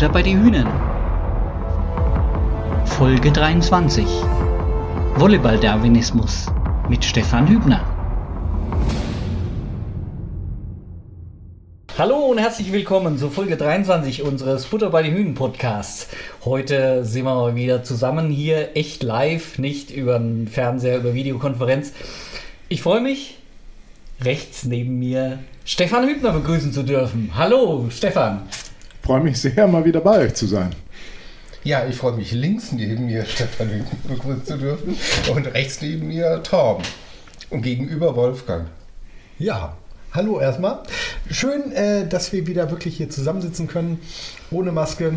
Butter bei die Hühnern. Folge 23. Volleyball-Darwinismus mit Stefan Hübner. Hallo und herzlich willkommen zur Folge 23 unseres Butter bei die Hühnen Podcasts. Heute sind wir mal wieder zusammen hier, echt live, nicht über den Fernseher, über Videokonferenz. Ich freue mich, rechts neben mir Stefan Hübner begrüßen zu dürfen. Hallo, Stefan. Ich freue mich sehr, mal wieder bei euch zu sein. Ja, ich freue mich links neben mir Stefan Hübner begrüßen zu dürfen und rechts neben mir Torben und gegenüber Wolfgang. Ja, hallo erstmal. Schön, äh, dass wir wieder wirklich hier zusammensitzen können, ohne Maske,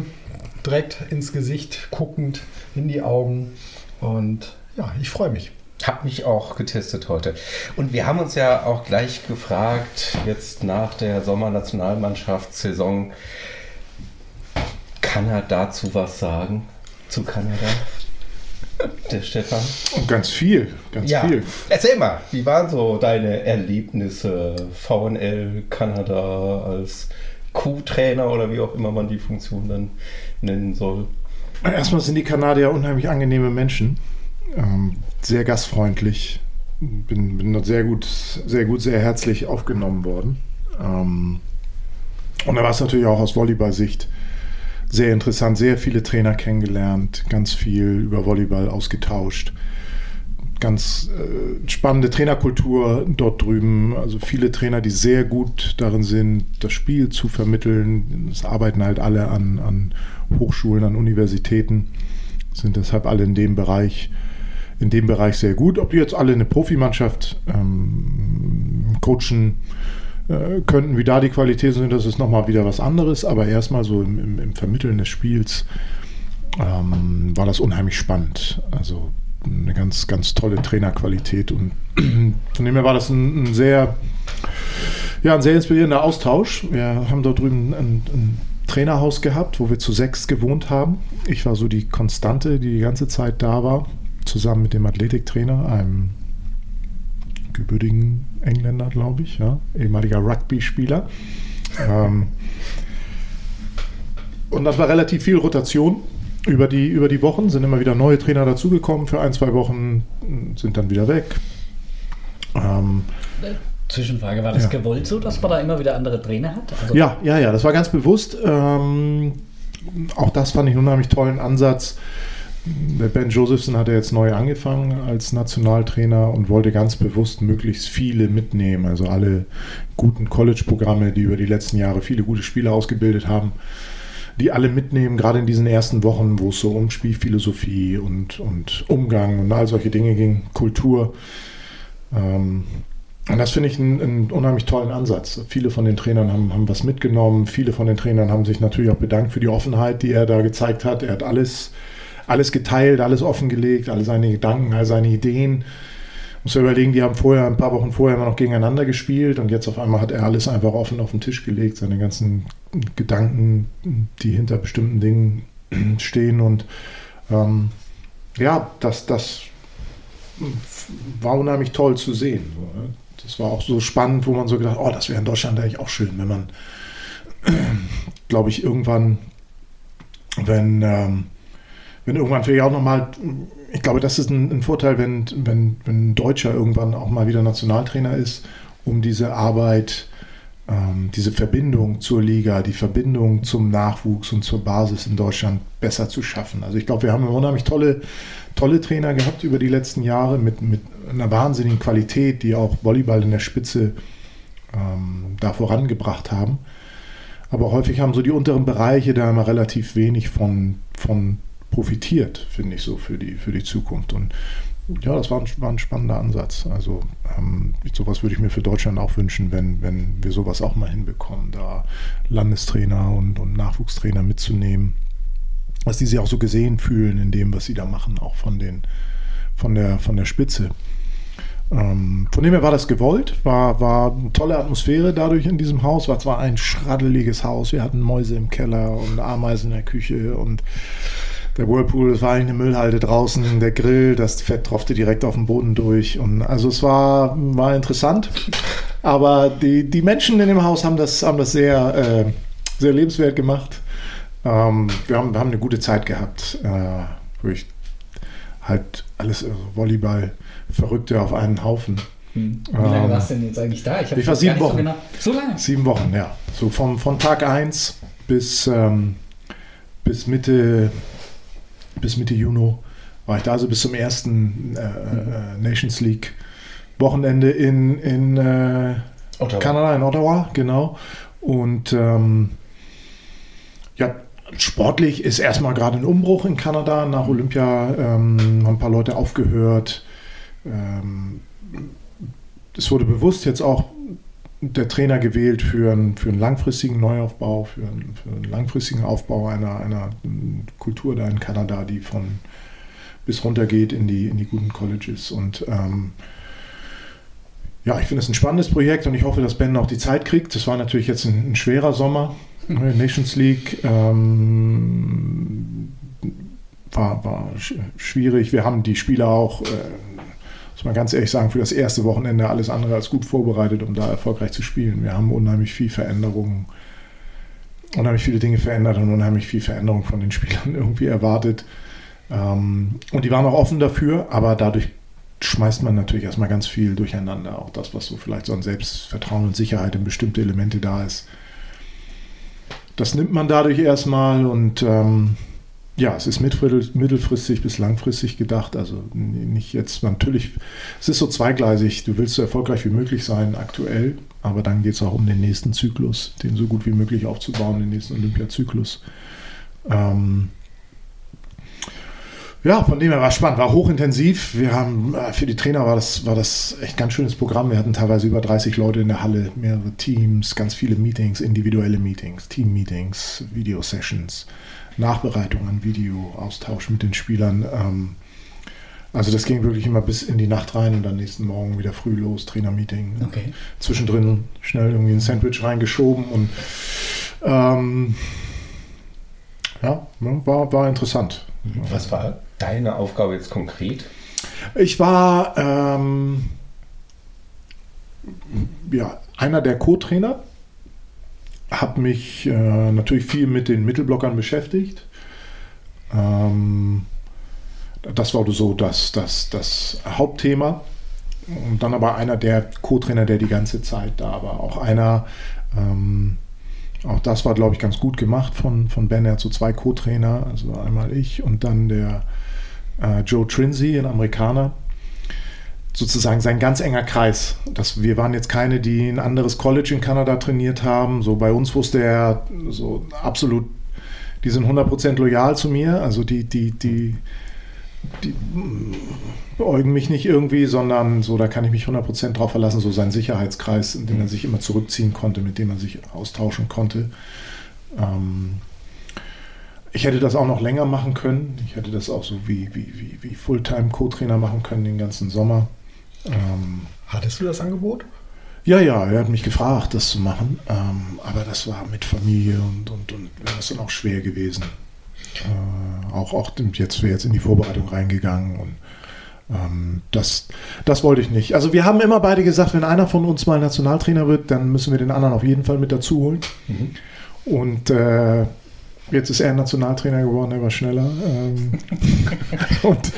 direkt ins Gesicht guckend, in die Augen. Und ja, ich freue mich. Hab mich auch getestet heute. Und wir haben uns ja auch gleich gefragt, jetzt nach der Sommernationalmannschaftssaison, kann er dazu was sagen? Zu Kanada? Der Stefan? Ganz viel, ganz ja. viel. Erzähl mal, wie waren so deine Erlebnisse VNL Kanada als Co-Trainer oder wie auch immer man die Funktion dann nennen soll? Erstmal sind die Kanadier unheimlich angenehme Menschen. Ähm, sehr gastfreundlich. Bin, bin dort sehr gut, sehr gut, sehr herzlich aufgenommen worden. Ähm, und da war es natürlich auch aus Volleyball-Sicht sehr interessant, sehr viele Trainer kennengelernt, ganz viel über Volleyball ausgetauscht. Ganz äh, spannende Trainerkultur dort drüben. Also viele Trainer, die sehr gut darin sind, das Spiel zu vermitteln. Es arbeiten halt alle an, an Hochschulen, an Universitäten, sind deshalb alle in dem Bereich in dem Bereich sehr gut. Ob die jetzt alle eine Profimannschaft ähm, coachen äh, könnten, wie da die Qualität sind, das ist nochmal wieder was anderes. Aber erstmal so im, im, im Vermitteln des Spiels ähm, war das unheimlich spannend. Also eine ganz, ganz tolle Trainerqualität und von dem her war das ein, ein sehr, ja, ein sehr inspirierender Austausch. Wir haben dort drüben ein, ein Trainerhaus gehabt, wo wir zu sechs gewohnt haben. Ich war so die Konstante, die die ganze Zeit da war zusammen mit dem Athletiktrainer, einem gebürtigen Engländer, glaube ich, ja, ehemaliger Rugby-Spieler. ähm, und das war relativ viel Rotation über die, über die Wochen, sind immer wieder neue Trainer dazugekommen für ein, zwei Wochen, sind dann wieder weg. Ähm, Zwischenfrage, war das ja. gewollt so, dass man da immer wieder andere Trainer hat? Also ja, ja, ja, das war ganz bewusst. Ähm, auch das fand ich einen unheimlich tollen Ansatz Ben Josephson hat ja jetzt neu angefangen als Nationaltrainer und wollte ganz bewusst möglichst viele mitnehmen. Also alle guten College-Programme, die über die letzten Jahre viele gute Spieler ausgebildet haben, die alle mitnehmen, gerade in diesen ersten Wochen, wo es so um Spielphilosophie und, und Umgang und all solche Dinge ging, Kultur. Ähm, und das finde ich einen, einen, unheimlich tollen Ansatz. Viele von den Trainern haben, haben was mitgenommen. Viele von den Trainern haben sich natürlich auch bedankt für die Offenheit, die er da gezeigt hat. Er hat alles alles geteilt, alles offengelegt, alle seine Gedanken, all seine Ideen. Muss ja überlegen, die haben vorher, ein paar Wochen vorher immer noch gegeneinander gespielt und jetzt auf einmal hat er alles einfach offen auf den Tisch gelegt, seine ganzen Gedanken, die hinter bestimmten Dingen stehen und ähm, ja, das, das war unheimlich toll zu sehen. Ne? Das war auch so spannend, wo man so gedacht, oh, das wäre in Deutschland eigentlich auch schön, wenn man, glaube ich, irgendwann, wenn ähm, wenn irgendwann vielleicht auch nochmal, ich glaube, das ist ein, ein, Vorteil, wenn, wenn, wenn ein Deutscher irgendwann auch mal wieder Nationaltrainer ist, um diese Arbeit, ähm, diese Verbindung zur Liga, die Verbindung zum Nachwuchs und zur Basis in Deutschland besser zu schaffen. Also ich glaube, wir haben unheimlich tolle, tolle Trainer gehabt über die letzten Jahre mit, mit einer wahnsinnigen Qualität, die auch Volleyball in der Spitze ähm, da vorangebracht haben. Aber häufig haben so die unteren Bereiche da immer relativ wenig von, von profitiert, finde ich so für die, für die Zukunft. Und ja, das war ein, war ein spannender Ansatz. Also ähm, sowas würde ich mir für Deutschland auch wünschen, wenn, wenn wir sowas auch mal hinbekommen, da Landestrainer und, und Nachwuchstrainer mitzunehmen, dass die sich auch so gesehen fühlen in dem, was sie da machen, auch von, den, von, der, von der Spitze. Ähm, von dem her war das gewollt, war, war eine tolle Atmosphäre dadurch in diesem Haus, war zwar ein schraddeliges Haus, wir hatten Mäuse im Keller und Ameisen in der Küche und der Whirlpool, das war eigentlich eine Müllhalde draußen, der Grill, das Fett tropfte direkt auf den Boden durch. Und also es war, war interessant. Aber die, die Menschen in dem Haus haben das, haben das sehr, äh, sehr lebenswert gemacht. Ähm, wir, haben, wir haben eine gute Zeit gehabt, äh, wo ich halt alles, also Volleyball, Verrückte auf einen Haufen. Hm. Wie lange Ähm, warst du denn jetzt eigentlich da? hab ich war sieben Wochen. So, genau. so lange? Sieben Wochen, ja. So vom, von Tag 1 bis, ähm, bis Mitte bis Mitte Juni war ich da, also bis zum ersten äh, äh, Nations League Wochenende in, in äh. Kanada, in Ottawa, genau. Und ähm, ja, sportlich ist erstmal gerade ein Umbruch in Kanada. Nach Olympia ähm, haben ein paar Leute aufgehört. Ähm, es wurde bewusst jetzt auch der Trainer gewählt für einen, für einen langfristigen Neuaufbau, für einen, für einen langfristigen Aufbau einer, einer Kultur da in Kanada, die von bis runter geht in die, in die guten Colleges. Und ähm, ja, ich finde es ein spannendes Projekt und ich hoffe, dass Ben auch die Zeit kriegt. Das war natürlich jetzt ein, ein schwerer Sommer. Ne, Nations League ähm, war, war sch schwierig. Wir haben die Spieler auch, äh, muss man ganz ehrlich sagen, für das erste Wochenende alles andere als gut vorbereitet, um da erfolgreich zu spielen. Wir haben unheimlich viel Veränderungen, unheimlich viele Dinge verändert und unheimlich viel Veränderung von den Spielern irgendwie erwartet. Ähm, und die waren auch offen dafür, aber dadurch schmeißt man natürlich erstmal ganz viel durcheinander. Auch das, was so vielleicht so an Selbstvertrauen und Sicherheit in bestimmte Elemente da ist. Das nimmt man dadurch erstmal und ähm, ja, es ist mittel- mittelfristig bis langfristig gedacht. Also nicht jetzt, natürlich, es ist so zweigleisig. Du willst so erfolgreich wie möglich sein aktuell, aber dann geht es auch um den nächsten Zyklus, den so gut wie möglich aufzubauen, den nächsten Olympiazyklus. Ähm, ja, von dem her war es spannend, war hochintensiv. Wir haben, äh, für die Trainer war das, war das echt ganz schönes Programm. Wir hatten teilweise über 30 Leute in der Halle, mehrere Teams, ganz viele Meetings, individuelle Meetings, Team-Meetings, Video-Sessions, Nachbereitung an Video, Austausch mit den Spielern. Ähm, also das ging wirklich immer bis in die Nacht rein und dann nächsten Morgen wieder früh los, Trainer-Meeting. Okay. Zwischendrin schnell irgendwie ein Sandwich reingeschoben und ähm, ja, ne, war, war interessant. Was war deine Aufgabe jetzt konkret? Ich war ähm, ja, einer der Co-Trainer, habe mich äh, natürlich viel mit den Mittelblockern beschäftigt. Ähm, das war so das, das, das Hauptthema. Und dann aber einer der Co-Trainer, der die ganze Zeit da war. Auch einer, ähm, auch das war, glaube ich, ganz gut gemacht von, von Ben. Er hat so zwei Co-Trainer, also einmal ich und dann der äh, Joe Trinsey, ein Amerikaner. Sozusagen sein ganz enger Kreis. Das, wir waren jetzt keine, die ein anderes College in Kanada trainiert haben. So bei uns wusste er so absolut, die sind 100% loyal zu mir. Also die, die, die, die beäugen mich nicht irgendwie, sondern so, da kann ich mich 100% drauf verlassen. So sein Sicherheitskreis, in den er sich immer zurückziehen konnte, mit dem er sich austauschen konnte. Ähm, ich hätte das auch noch länger machen können. Ich hätte das auch so wie, wie, wie, wie Fulltime-Co-Trainer machen können den ganzen Sommer. Ähm, Hattest du das Angebot? ja, ja, er hat mich gefragt, das zu machen. Ähm, aber das war mit Familie und, und, und wäre das dann auch schwer gewesen. Äh, auch, auch jetzt wäre jetzt in die Vorbereitung reingegangen und ähm, das, das wollte ich nicht. Also wir haben immer beide gesagt, wenn einer von uns mal Nationaltrainer wird, dann müssen wir den anderen auf jeden Fall mit dazu holen. Und äh, jetzt ist er Nationaltrainer geworden, er war schneller. Ähm, und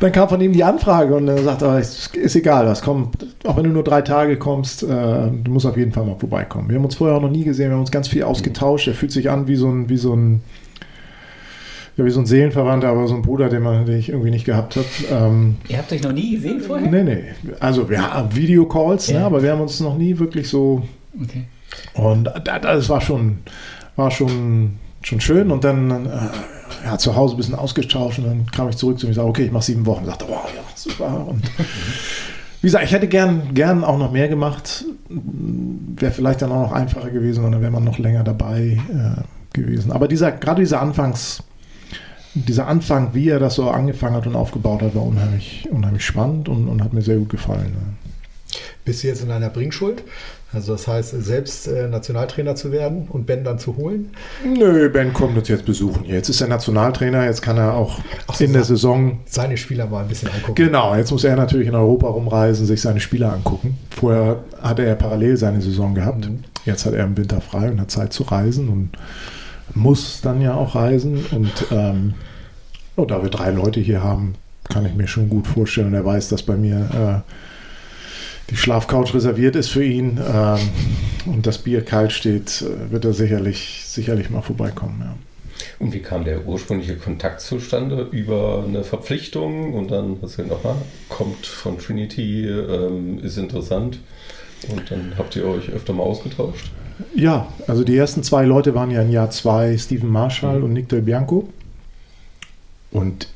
dann kam von ihm die Anfrage und er sagte, ah, ist, egal, was kommt. Auch wenn du nur drei Tage kommst, äh, du musst auf jeden Fall mal vorbeikommen. Wir haben uns vorher auch noch nie gesehen, wir haben uns ganz viel ausgetauscht. Er fühlt sich an wie so ein, wie so ein ja, wie so ein Seelenverwandter, aber so ein Bruder, den, man, den ich irgendwie nicht gehabt habe. Ähm, Ihr habt euch noch nie gesehen vorher? nee, nee. Also wir haben Videocalls, Ja. ne, aber wir haben uns noch nie wirklich so Okay. und da- das war schon, war schon, schon schön. Und dann äh, ja, zu Hause ein bisschen ausgetauscht und dann kam ich zurück zu mir und sagte, okay, ich mache sieben Wochen. Ich sagte, wow, ja, super. Und wie gesagt, ich hätte gern, gern auch noch mehr gemacht. Wäre vielleicht dann auch noch einfacher gewesen und dann wäre man noch länger dabei äh, gewesen. Aber dieser, gerade dieser Anfangs, dieser Anfang, wie er das so angefangen hat und aufgebaut hat, war unheimlich, unheimlich spannend und, und hat mir sehr gut gefallen. Bist du jetzt in einer Bringschuld? Also das heißt, selbst äh, Nationaltrainer zu werden und Ben dann zu holen? Nö, Ben kommt uns jetzt besuchen. Jetzt ist er Nationaltrainer, jetzt kann er auch Ach so, in der so. Saison. Seine Spieler mal ein bisschen angucken. Genau, jetzt muss er natürlich in Europa rumreisen, sich seine Spieler angucken. Vorher hatte er parallel seine Saison gehabt. Mhm. Jetzt hat er im Winter frei und hat Zeit zu reisen und muss dann ja auch reisen. Und ähm, oh, da wir drei Leute hier haben, kann ich mir schon gut vorstellen. Und er weiß, dass bei mir äh, die Schlafcouch reserviert ist für ihn ähm, und das Bier kalt steht, äh, wird er sicherlich, sicherlich mal vorbeikommen. Ja. Und wie kam der ursprüngliche Kontakt zustande? Über eine Verpflichtung und dann hast du nochmal, kommt von Trinity, ähm, ist interessant. Und dann habt ihr euch öfter mal ausgetauscht? Ja, also die ersten zwei Leute waren ja im Jahr zwei Steven Marshall mhm. und Nick Del Bianco. Und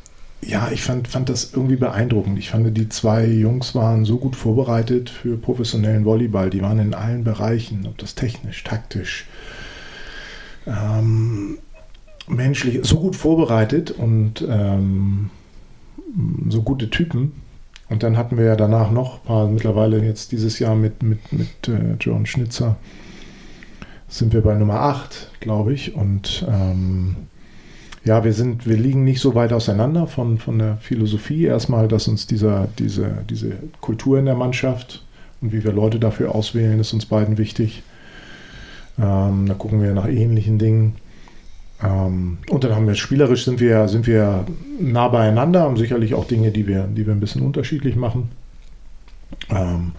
ja, ich fand, fand das irgendwie beeindruckend. Ich fand, die zwei Jungs waren so gut vorbereitet für professionellen Volleyball. Die waren in allen Bereichen, ob das technisch, taktisch, ähm, menschlich, so gut vorbereitet und ähm, so gute Typen. Und dann hatten wir ja danach noch ein paar, mittlerweile jetzt dieses Jahr mit, mit, mit äh, John Schnitzer sind wir bei Nummer 8, glaube ich. Und ähm, ja, wir sind, wir liegen nicht so weit auseinander von, von der Philosophie. Erstmal, dass uns dieser, diese, diese Kultur in der Mannschaft und wie wir Leute dafür auswählen, ist uns beiden wichtig. Ähm, da gucken wir nach ähnlichen Dingen. Ähm, und dann haben wir spielerisch sind wir, sind wir nah beieinander, haben sicherlich auch Dinge, die wir, die wir ein bisschen unterschiedlich machen. Ähm,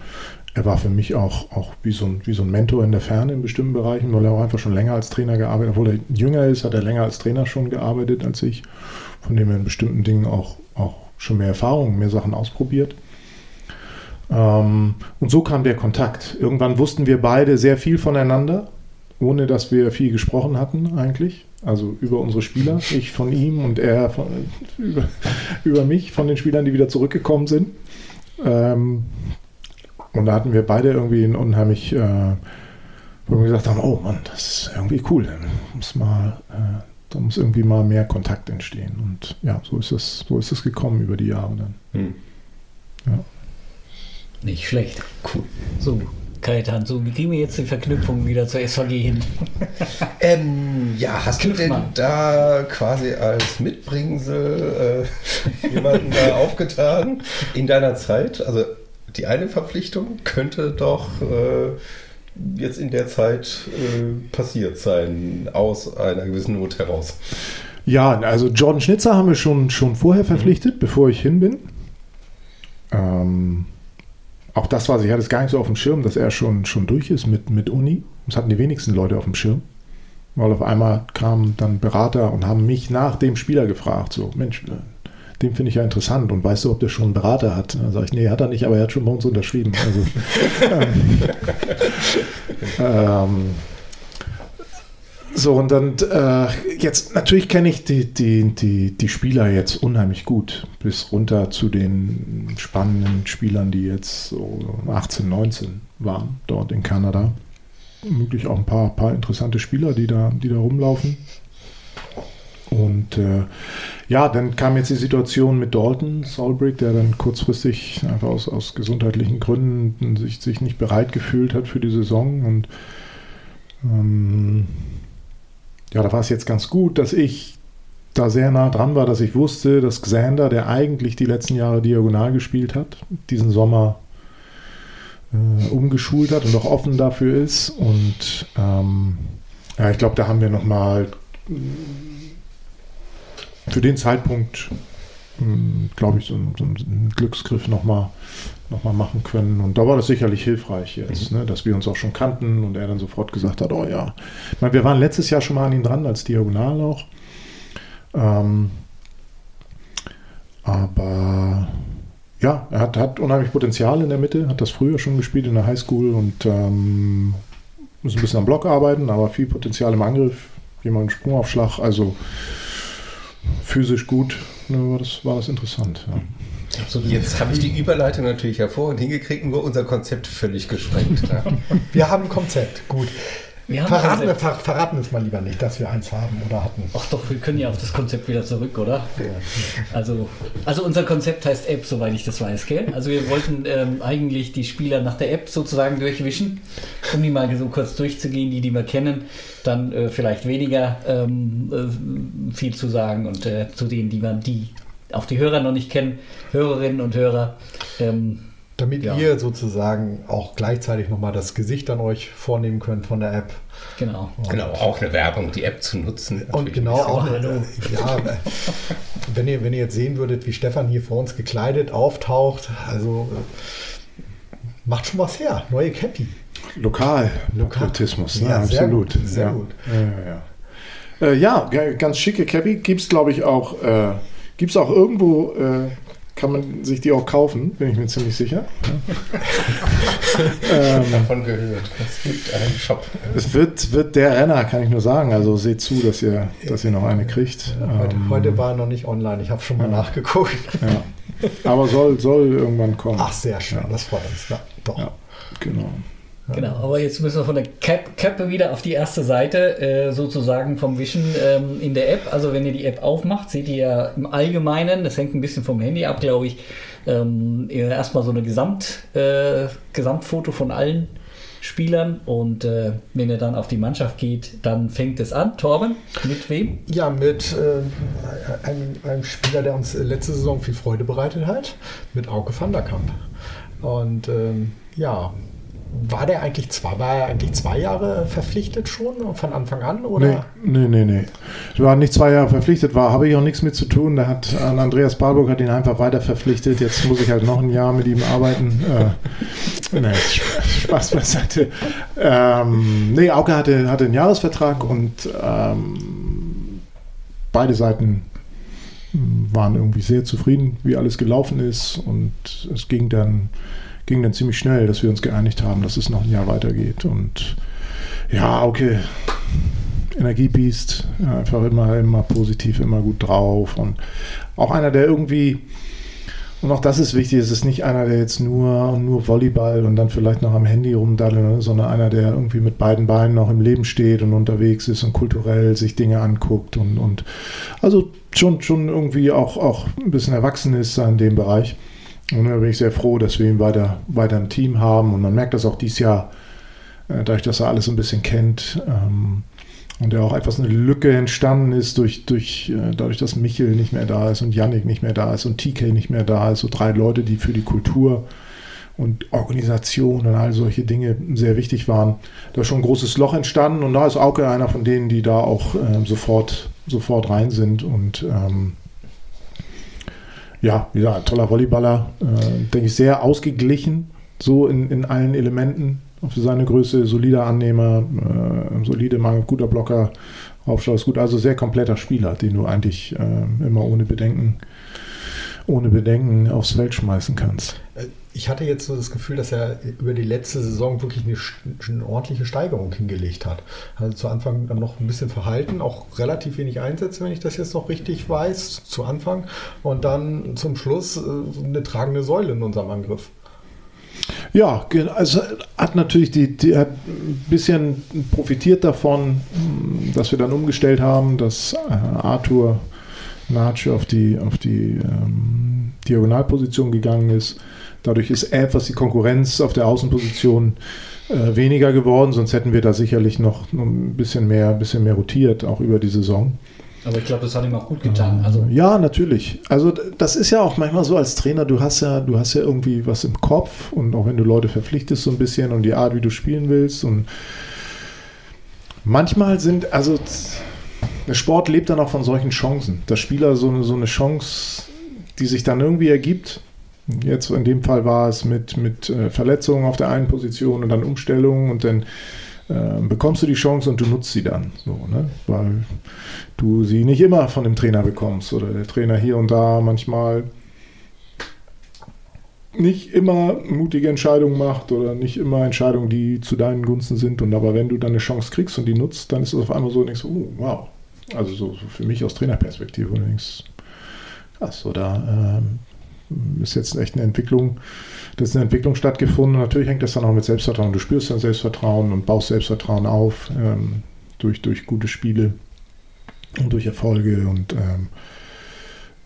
er war für mich auch, auch wie, so ein, wie so ein Mentor in der Ferne in bestimmten Bereichen, weil er auch einfach schon länger als Trainer gearbeitet hat. Obwohl er jünger ist, hat er länger als Trainer schon gearbeitet als ich, von dem er in bestimmten Dingen auch, auch schon mehr Erfahrung, mehr Sachen ausprobiert. Ähm, und so kam der Kontakt. Irgendwann wussten wir beide sehr viel voneinander, ohne dass wir viel gesprochen hatten eigentlich. Also über unsere Spieler, ich von ihm und er von, über, über mich, von den Spielern, die wieder zurückgekommen sind. Ähm, und da hatten wir beide irgendwie ein unheimlich, äh, wo wir gesagt haben, oh Mann, das ist irgendwie cool. Da muss mal, äh, da muss irgendwie mal mehr Kontakt entstehen. Und ja, so ist es, so ist es gekommen über die Jahre dann. Hm. Ja. Nicht schlecht. Cool. So, Kaitan, so, wie kriegen wir jetzt die Verknüpfung wieder zur SVG hin? ähm, ja, hast Knüpf du denn mal. da quasi als Mitbringsel äh, jemanden da aufgetan in deiner Zeit? Also die eine Verpflichtung könnte doch äh, jetzt in der Zeit äh, passiert sein, aus einer gewissen Not heraus. Ja, also Jordan Schnitzer haben wir schon, schon vorher mhm. verpflichtet, mhm. bevor ich hin bin. Ähm, auch das war, ich hatte es gar nicht so auf dem Schirm, dass er schon, schon durch ist mit, mit Uni. Das hatten die wenigsten Leute auf dem Schirm. Weil auf einmal kamen dann Berater und haben mich nach dem Spieler gefragt, so, Mensch, den finde ich ja interessant und weißt du, ob der schon einen Berater hat? Dann sage ich, nee, hat er nicht, aber er hat schon bei uns unterschrieben. Also, ähm, ähm, so, und dann äh, jetzt, natürlich kenne ich die, die, die, die Spieler jetzt unheimlich gut, bis runter zu den spannenden Spielern, die jetzt so 18, 19 waren dort in Kanada. Möglich auch ein paar, paar interessante Spieler, die da, die da rumlaufen. Und äh, ja, dann kam jetzt die Situation mit Dalton Solbrick, der dann kurzfristig einfach aus, aus gesundheitlichen Gründen sich, sich nicht bereit gefühlt hat für die Saison. Und ähm, ja, da war es jetzt ganz gut, dass ich da sehr nah dran war, dass ich wusste, dass Xander, der eigentlich die letzten Jahre diagonal gespielt hat, diesen Sommer äh, umgeschult hat und auch offen dafür ist. Und ähm, ja, ich glaube, da haben wir nochmal für den Zeitpunkt, hm, glaube ich, so, so einen Glücksgriff nochmal noch mal machen können. Und da war das sicherlich hilfreich jetzt, mhm. ne, dass wir uns auch schon kannten und er dann sofort gesagt hat, oh ja. Ich meine, wir waren letztes Jahr schon mal an ihn dran, als Diagonal auch. Ähm, aber ja, er hat, hat unheimlich Potenzial in der Mitte, hat das früher schon gespielt in der Highschool und ähm, muss ein bisschen am Block arbeiten, aber viel Potenzial im Angriff, jemand Sprungaufschlag, also physisch gut, ne, war, das, war das interessant. Ja. Absolut. Jetzt habe ich die Überleitung natürlich hervorragend hingekriegt, nur unser Konzept völlig gesprengt. Wir haben ein Konzept, gut. Verraten wir, ver, verraten es mal lieber nicht, dass wir eins haben oder hatten. Ach doch, wir können ja auf das Konzept wieder zurück, oder? Ja. Also, also unser Konzept heißt App, soweit ich das weiß, gell? Also wir wollten ähm, eigentlich die Spieler nach der App sozusagen durchwischen, um die mal so kurz durchzugehen, die, die wir kennen, dann äh, vielleicht weniger ähm, äh, viel zu sagen und äh, zu denen, die man die auch die Hörer noch nicht kennen, Hörerinnen und Hörer, ähm, damit ja. ihr sozusagen auch gleichzeitig nochmal das Gesicht an euch vornehmen könnt von der App. Genau. Und genau, auch eine Werbung, die App zu nutzen. Und genau auch eine, ja, wenn ihr, wenn ihr jetzt sehen würdet, wie Stefan hier vor uns gekleidet auftaucht, also macht schon was her. Neue Cappy. Lokal, Lokalismus, ne? ja, absolut. Gut, sehr ja. gut. Ja, ja. Äh, ja, ganz schicke Cappy gibt es, glaube ich, auch, äh, gibt's auch irgendwo äh, kann man sich die auch kaufen, bin ich mir ziemlich sicher. ähm, Davon gehört. Es gibt einen Shop. Es wird, wird der Renner, kann ich nur sagen. Also seht zu, dass ihr, dass ihr noch eine kriegt. Heute, ähm, heute war er noch nicht online. Ich habe schon mal ja. nachgeguckt. Ja. Aber soll, soll irgendwann kommen. Ach, sehr schön. Das freut uns. Ja, doch. Ja, genau. Genau, aber jetzt müssen wir von der Cap wieder auf die erste Seite, äh, sozusagen vom Wischen ähm, in der App. Also wenn ihr die App aufmacht, seht ihr ja im Allgemeinen, das hängt ein bisschen vom Handy ab, glaube ich, ähm, erstmal so eine Gesamt, äh, Gesamtfoto von allen Spielern und äh, wenn ihr dann auf die Mannschaft geht, dann fängt es an. Torben, mit wem? Ja, mit äh, einem, einem, Spieler, der uns letzte Saison viel Freude bereitet hat, mit Auke van der Kamp. Und ähm, ja, war der eigentlich zwei, war er eigentlich zwei Jahre verpflichtet schon von Anfang an? Oder? Nee, nee, nee. nee. War nicht zwei Jahre verpflichtet, war, habe ich auch nichts mit zu tun. Da hat Andreas Barburg hat ihn einfach weiter verpflichtet. Jetzt muss ich halt noch ein Jahr mit ihm arbeiten. Äh, nee, Spaß beiseite. Ähm, nee, Auke hatte, hatte einen Jahresvertrag und ähm, beide Seiten waren irgendwie sehr zufrieden, wie alles gelaufen ist. Und es ging dann ging dann ziemlich schnell, dass wir uns geeinigt haben, dass es noch ein Jahr weitergeht. Und ja, okay, Energiebiest, einfach immer, immer positiv, immer gut drauf. Und auch einer, der irgendwie, und auch das ist wichtig, es ist nicht einer, der jetzt nur, nur Volleyball und dann vielleicht noch am Handy rumdaddelt, sondern einer, der irgendwie mit beiden Beinen noch im Leben steht und unterwegs ist und kulturell sich Dinge anguckt und, und also schon, schon irgendwie auch, auch ein bisschen erwachsen ist in dem Bereich. Und da bin ich sehr froh, dass wir ihn weiter, weiter ein Team haben. Und man merkt das auch dieses Jahr, äh, dadurch, dass er alles ein bisschen kennt. Ähm, und ja auch etwas eine Lücke entstanden ist durch, durch, äh, dadurch, dass Michel nicht mehr da ist und Yannick nicht mehr da ist und TK nicht mehr da ist. So drei Leute, die für die Kultur und Organisation und all solche Dinge sehr wichtig waren. Da ist schon ein großes Loch entstanden und da ist Auke einer von denen, die da auch äh, sofort, sofort rein sind und ähm, ja, wie gesagt, toller Volleyballer, äh, denke ich, sehr ausgeglichen, so in, in allen Elementen. Für seine Größe solider Annehmer, äh, solide, mal guter Blocker, Aufschlag ist gut. Also sehr kompletter Spieler, den du eigentlich äh, immer ohne Bedenken, ohne Bedenken aufs Feld schmeißen kannst. Ich hatte jetzt so das Gefühl, dass er über die letzte Saison wirklich eine, eine, ordentliche Steigerung hingelegt hat. Also zu Anfang dann noch ein bisschen verhalten, auch relativ wenig Einsätze, wenn ich das jetzt noch richtig weiß, zu Anfang. Und dann zum Schluss äh, eine tragende Säule in unserem Angriff. Ja, also hat natürlich die, die hat ein bisschen profitiert davon, dass wir dann umgestellt haben, dass äh, Arthur Natsch auf die, auf die ähm, Diagonalposition gegangen ist Dadurch ist etwas die Konkurrenz auf der Außenposition äh, weniger geworden, sonst hätten wir da sicherlich noch ein bisschen mehr, bisschen mehr rotiert, auch über die Saison. Aber ich glaube, das hat ihm auch gut getan. Also ja, natürlich. Also das ist ja auch manchmal so als Trainer, du hast ja, du hast ja irgendwie was im Kopf und auch wenn du Leute verpflichtest so ein bisschen und die Art, wie du spielen willst und manchmal sind, also der Sport lebt dann auch von solchen Chancen. Dass Spieler so eine, so eine Chance, die sich dann irgendwie ergibt, Jetzt in dem Fall war es mit, mit äh, Verletzungen auf der einen Position und dann Umstellungen und dann äh, bekommst du die Chance und du nutzt sie dann. So, ne? Weil du sie nicht immer von dem Trainer bekommst oder der Trainer hier und da manchmal nicht immer mutige Entscheidungen macht oder nicht immer Entscheidungen, die zu deinen Gunsten sind. Und aber wenn du dann eine Chance kriegst und die nutzt, dann ist es auf einmal so, denkst oh, wow. Also so, so für mich aus Trainerperspektive. Und denkst, krass, oder ähm, ist jetzt echt eine Entwicklung, das ist eine Entwicklung stattgefunden. Natürlich hängt das dann auch mit Selbstvertrauen. Du spürst dann Selbstvertrauen und baust Selbstvertrauen auf ähm, durch, durch gute Spiele und durch Erfolge. Und ähm,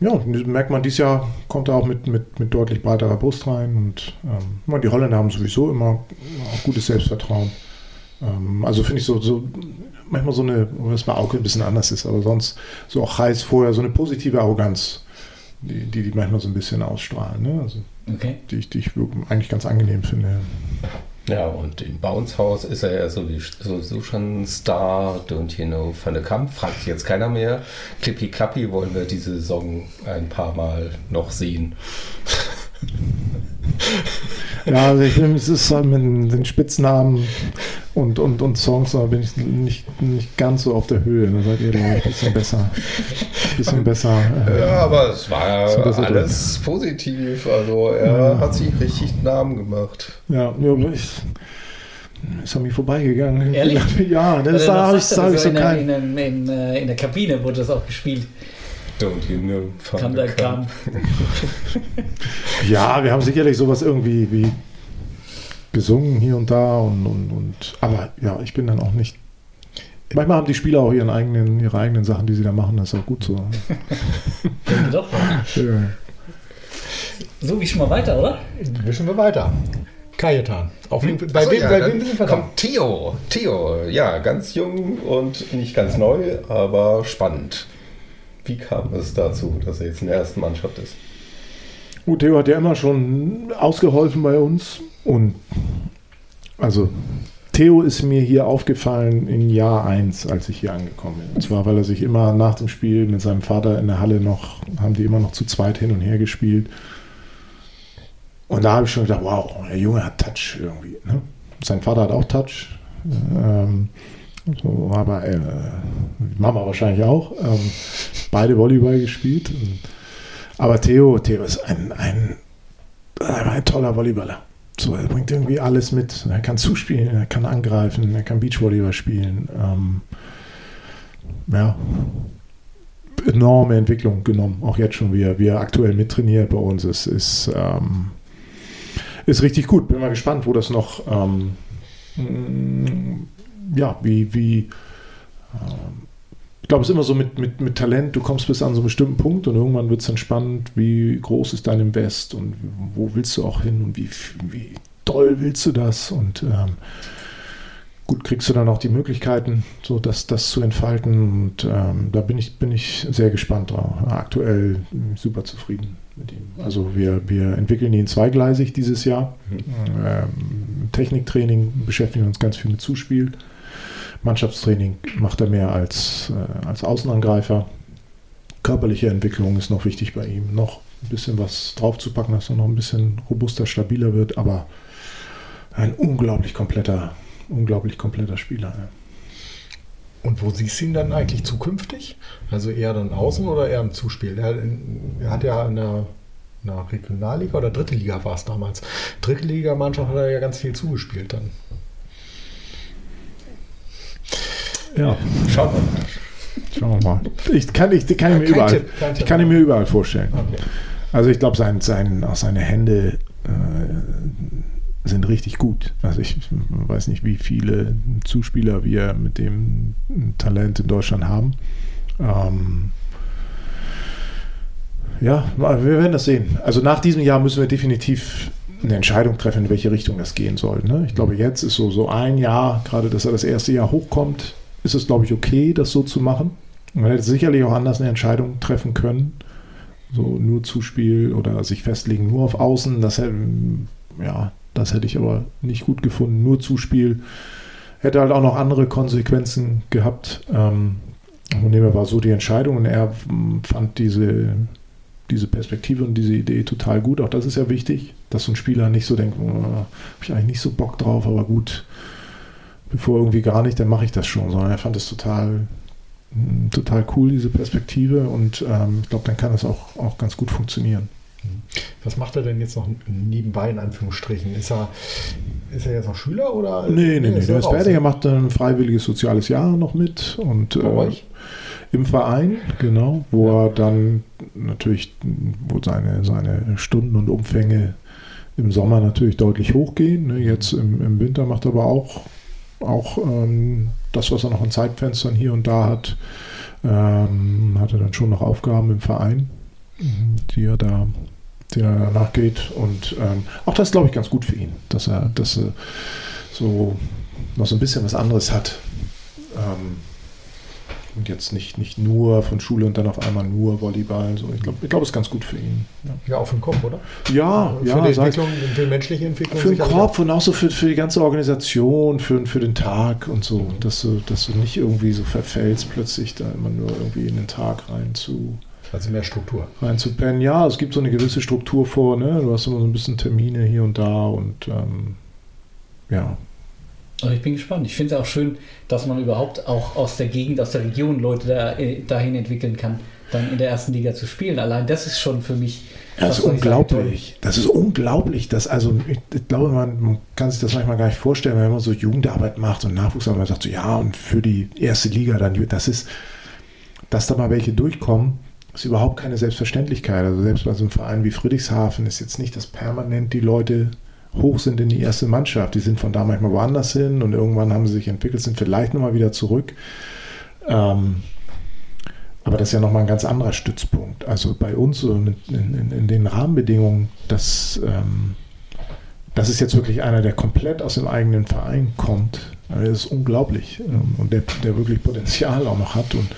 ja, merkt man, dieses Jahr kommt er auch mit, mit, mit deutlich breiterer Brust rein. Und ähm, die Holländer haben sowieso immer auch gutes Selbstvertrauen. Ähm, also finde ich so, so manchmal so eine, was bei Auke ein bisschen anders ist, aber sonst so auch heiß vorher, so eine positive Arroganz die, die, die manchmal so ein bisschen ausstrahlen. Ne? Also okay. die, ich, die ich eigentlich ganz angenehm finde. Ja, und im Bounce House ist er ja sowieso schon ein Star. Don't you know, Van der Kamp, fragt sich jetzt keiner mehr. Clippy Clappy wollen wir diese Saison ein paar Mal noch sehen. Ja, also ich bin, es ist halt mit den Spitznamen und, und, und Songs, da bin ich nicht, nicht ganz so auf der Höhe. Da seid ihr, ein bisschen besser. Ein bisschen besser. Äh, ja, aber es war alles drin. positiv. Also er ja. hat sich richtig Namen gemacht. Ja, ja ich, ist an mir vorbeigegangen. Ehrlich? Ja, das da habe ich, hab ich so in, kein... in, in, äh, in, der Kabine wurde das auch gespielt. Don't you know? Kann der ja, wir haben sicherlich sowas irgendwie wie gesungen hier und da und, und, und aber ja, ich bin dann auch nicht. Manchmal haben die Spieler auch ihren eigenen, ihre eigenen Sachen, die sie da machen, das ist auch gut so. Doch. Ja. So, wie schon mal weiter, oder? Wischen wir weiter. Kajetan. Auf wen, bei, wem, ja, bei wem sind wir kommt Theo. Theo, ja, ganz jung und nicht ganz neu, aber spannend. Wie kam es dazu, dass er jetzt in der ersten Mannschaft ist? Gut, Theo hat ja immer schon ausgeholfen bei uns. Und also Theo ist mir hier aufgefallen in Jahr 1, als ich hier angekommen bin. Und zwar, weil er sich immer nach dem Spiel mit seinem Vater in der Halle noch, haben die immer noch zu zweit hin und her gespielt. Und da habe ich schon gedacht, wow, der Junge hat Touch irgendwie. Ne? Sein Vater hat auch Touch. Ähm, so, aber äh, Mama wahrscheinlich auch. Ähm, beide Volleyball gespielt. Aber Theo, Theo ist ein, ein, ein toller Volleyballer. So, er bringt irgendwie alles mit. Er kann zuspielen, er kann angreifen, er kann Beachvolleyball spielen. Ähm, ja, enorme Entwicklung genommen. Auch jetzt schon, wie er, wie er aktuell mittrainiert bei uns ist, ist, ähm, ist richtig gut. Bin mal gespannt, wo das noch, ähm, ja, wie, wie, ähm, ich glaube, es ist immer so mit, mit, mit Talent, du kommst bis an so einen bestimmten Punkt und irgendwann wird es dann spannend, wie groß ist dein Invest und wo willst du auch hin und wie, wie doll willst du das und ähm, gut kriegst du dann auch die Möglichkeiten, so das, das zu entfalten und ähm, da bin ich, bin ich sehr gespannt drauf. Aktuell super zufrieden mit ihm. Also wir, wir entwickeln ihn zweigleisig dieses Jahr. Mhm. Ähm, Techniktraining beschäftigen uns ganz viel mit Zuspiel. Mannschaftstraining macht er mehr als, äh, als Außenangreifer. Körperliche Entwicklung ist noch wichtig bei ihm. Noch ein bisschen was draufzupacken, dass er noch ein bisschen robuster, stabiler wird, aber ein unglaublich kompletter, unglaublich kompletter Spieler. Ja. Und wo siehst du ihn dann eigentlich zukünftig? Also eher dann außen oder eher im Zuspiel? Er, er hat ja in der, in der Regionalliga oder dritte Liga war es damals. Dritte Liga-Mannschaft hat er ja ganz viel zugespielt dann. Ja. Schauen wir mal. Schauen wir mal. Ich kann, ich, kann, ich mir, überall, Tipp, ich kann ihn mir überall vorstellen. Okay. Also ich glaube, sein, sein, auch seine Hände äh, sind richtig gut. Also ich weiß nicht, wie viele Zuspieler wir mit dem Talent in Deutschland haben. Ähm, ja, wir werden das sehen. Also nach diesem Jahr müssen wir definitiv eine Entscheidung treffen, in welche Richtung das gehen soll. Ne? Ich glaube, jetzt ist so, so ein Jahr, gerade dass er das erste Jahr hochkommt, ist es, glaube ich, okay, das so zu machen. Man hätte sicherlich auch anders eine Entscheidung treffen können. So nur Zuspiel oder sich festlegen nur auf Außen. Das hätte, ja, das hätte ich aber nicht gut gefunden. Nur Zuspiel hätte halt auch noch andere Konsequenzen gehabt. Ähm, von dem war so die Entscheidung und er fand diese, diese Perspektive und diese Idee total gut. Auch das ist ja wichtig, dass so ein Spieler nicht so denkt, oh, habe ich eigentlich nicht so Bock drauf, aber gut, bevor irgendwie gar nicht, dann mache ich das schon, sondern er fand es total, mm, total cool, diese Perspektive und ähm, ich glaube, dann kann das auch, auch ganz gut funktionieren. Was macht er denn jetzt noch nebenbei in Anführungsstrichen? Ist er, ist er jetzt noch Schüler oder? Nee, nee, nee. Der ist fertig. Er macht ein freiwilliges soziales Jahr noch mit und äh, im Verein, genau, wo ja. er dann natürlich, wo seine, seine Stunden und Umfänge im Sommer natürlich deutlich hochgehen. Ne? Jetzt im, im Winter macht er aber auch auch ähm, das, was er noch an Zeitfenstern hier und da hat, ähm, hat er dann schon noch Aufgaben im Verein, die er da den er nachgeht. Und ähm, auch das glaube ich ganz gut für ihn, dass er, dass er so noch so ein bisschen was anderes hat. Ähm, Und jetzt nicht, nicht nur von Schule und dann auf einmal nur Volleyball. So, ich glaube, ich glaub, es ist ganz gut für ihn. Ja, ja auch für den Kopf, oder? Ja, für ja. Die Entwicklung, für die menschliche Entwicklung. Für den Kopf und auch so für, für die ganze Organisation, für, für den Tag und so. Dass du, dass du nicht irgendwie so verfällst, plötzlich da immer nur irgendwie in den Tag rein zu. Also mehr Struktur. Rein zu pennen. Ja, es gibt so eine gewisse Struktur vor, ne? Du hast immer so ein bisschen Termine hier und da und ähm, ja, also ich bin gespannt. Ich finde es auch schön, dass man überhaupt auch aus der Gegend, aus der Region Leute da, äh, dahin entwickeln kann, dann in der ersten Liga zu spielen. Allein das ist schon für mich. Das ist unglaublich. Das ist unglaublich. Dass, also ich, ich, glaube, man kann sich das manchmal gar nicht vorstellen, wenn man so Jugendarbeit macht und Nachwuchsarbeit sagt so, ja, und für die erste Liga dann, das ist, dass da mal welche durchkommen, ist überhaupt keine Selbstverständlichkeit. Also selbst bei so einem Verein wie Friedrichshafen ist jetzt nicht, dass permanent die Leute hoch sind in die erste Mannschaft. Die sind von da manchmal woanders hin und irgendwann haben sie sich entwickelt, sind vielleicht nochmal wieder zurück. Ähm, aber das ist ja nochmal ein ganz anderer Stützpunkt. Also bei uns in, in, in den Rahmenbedingungen, das, ähm, das ist jetzt wirklich einer, der komplett aus dem eigenen Verein kommt. Also das ist unglaublich ähm, und der, der wirklich Potenzial auch noch hat. Und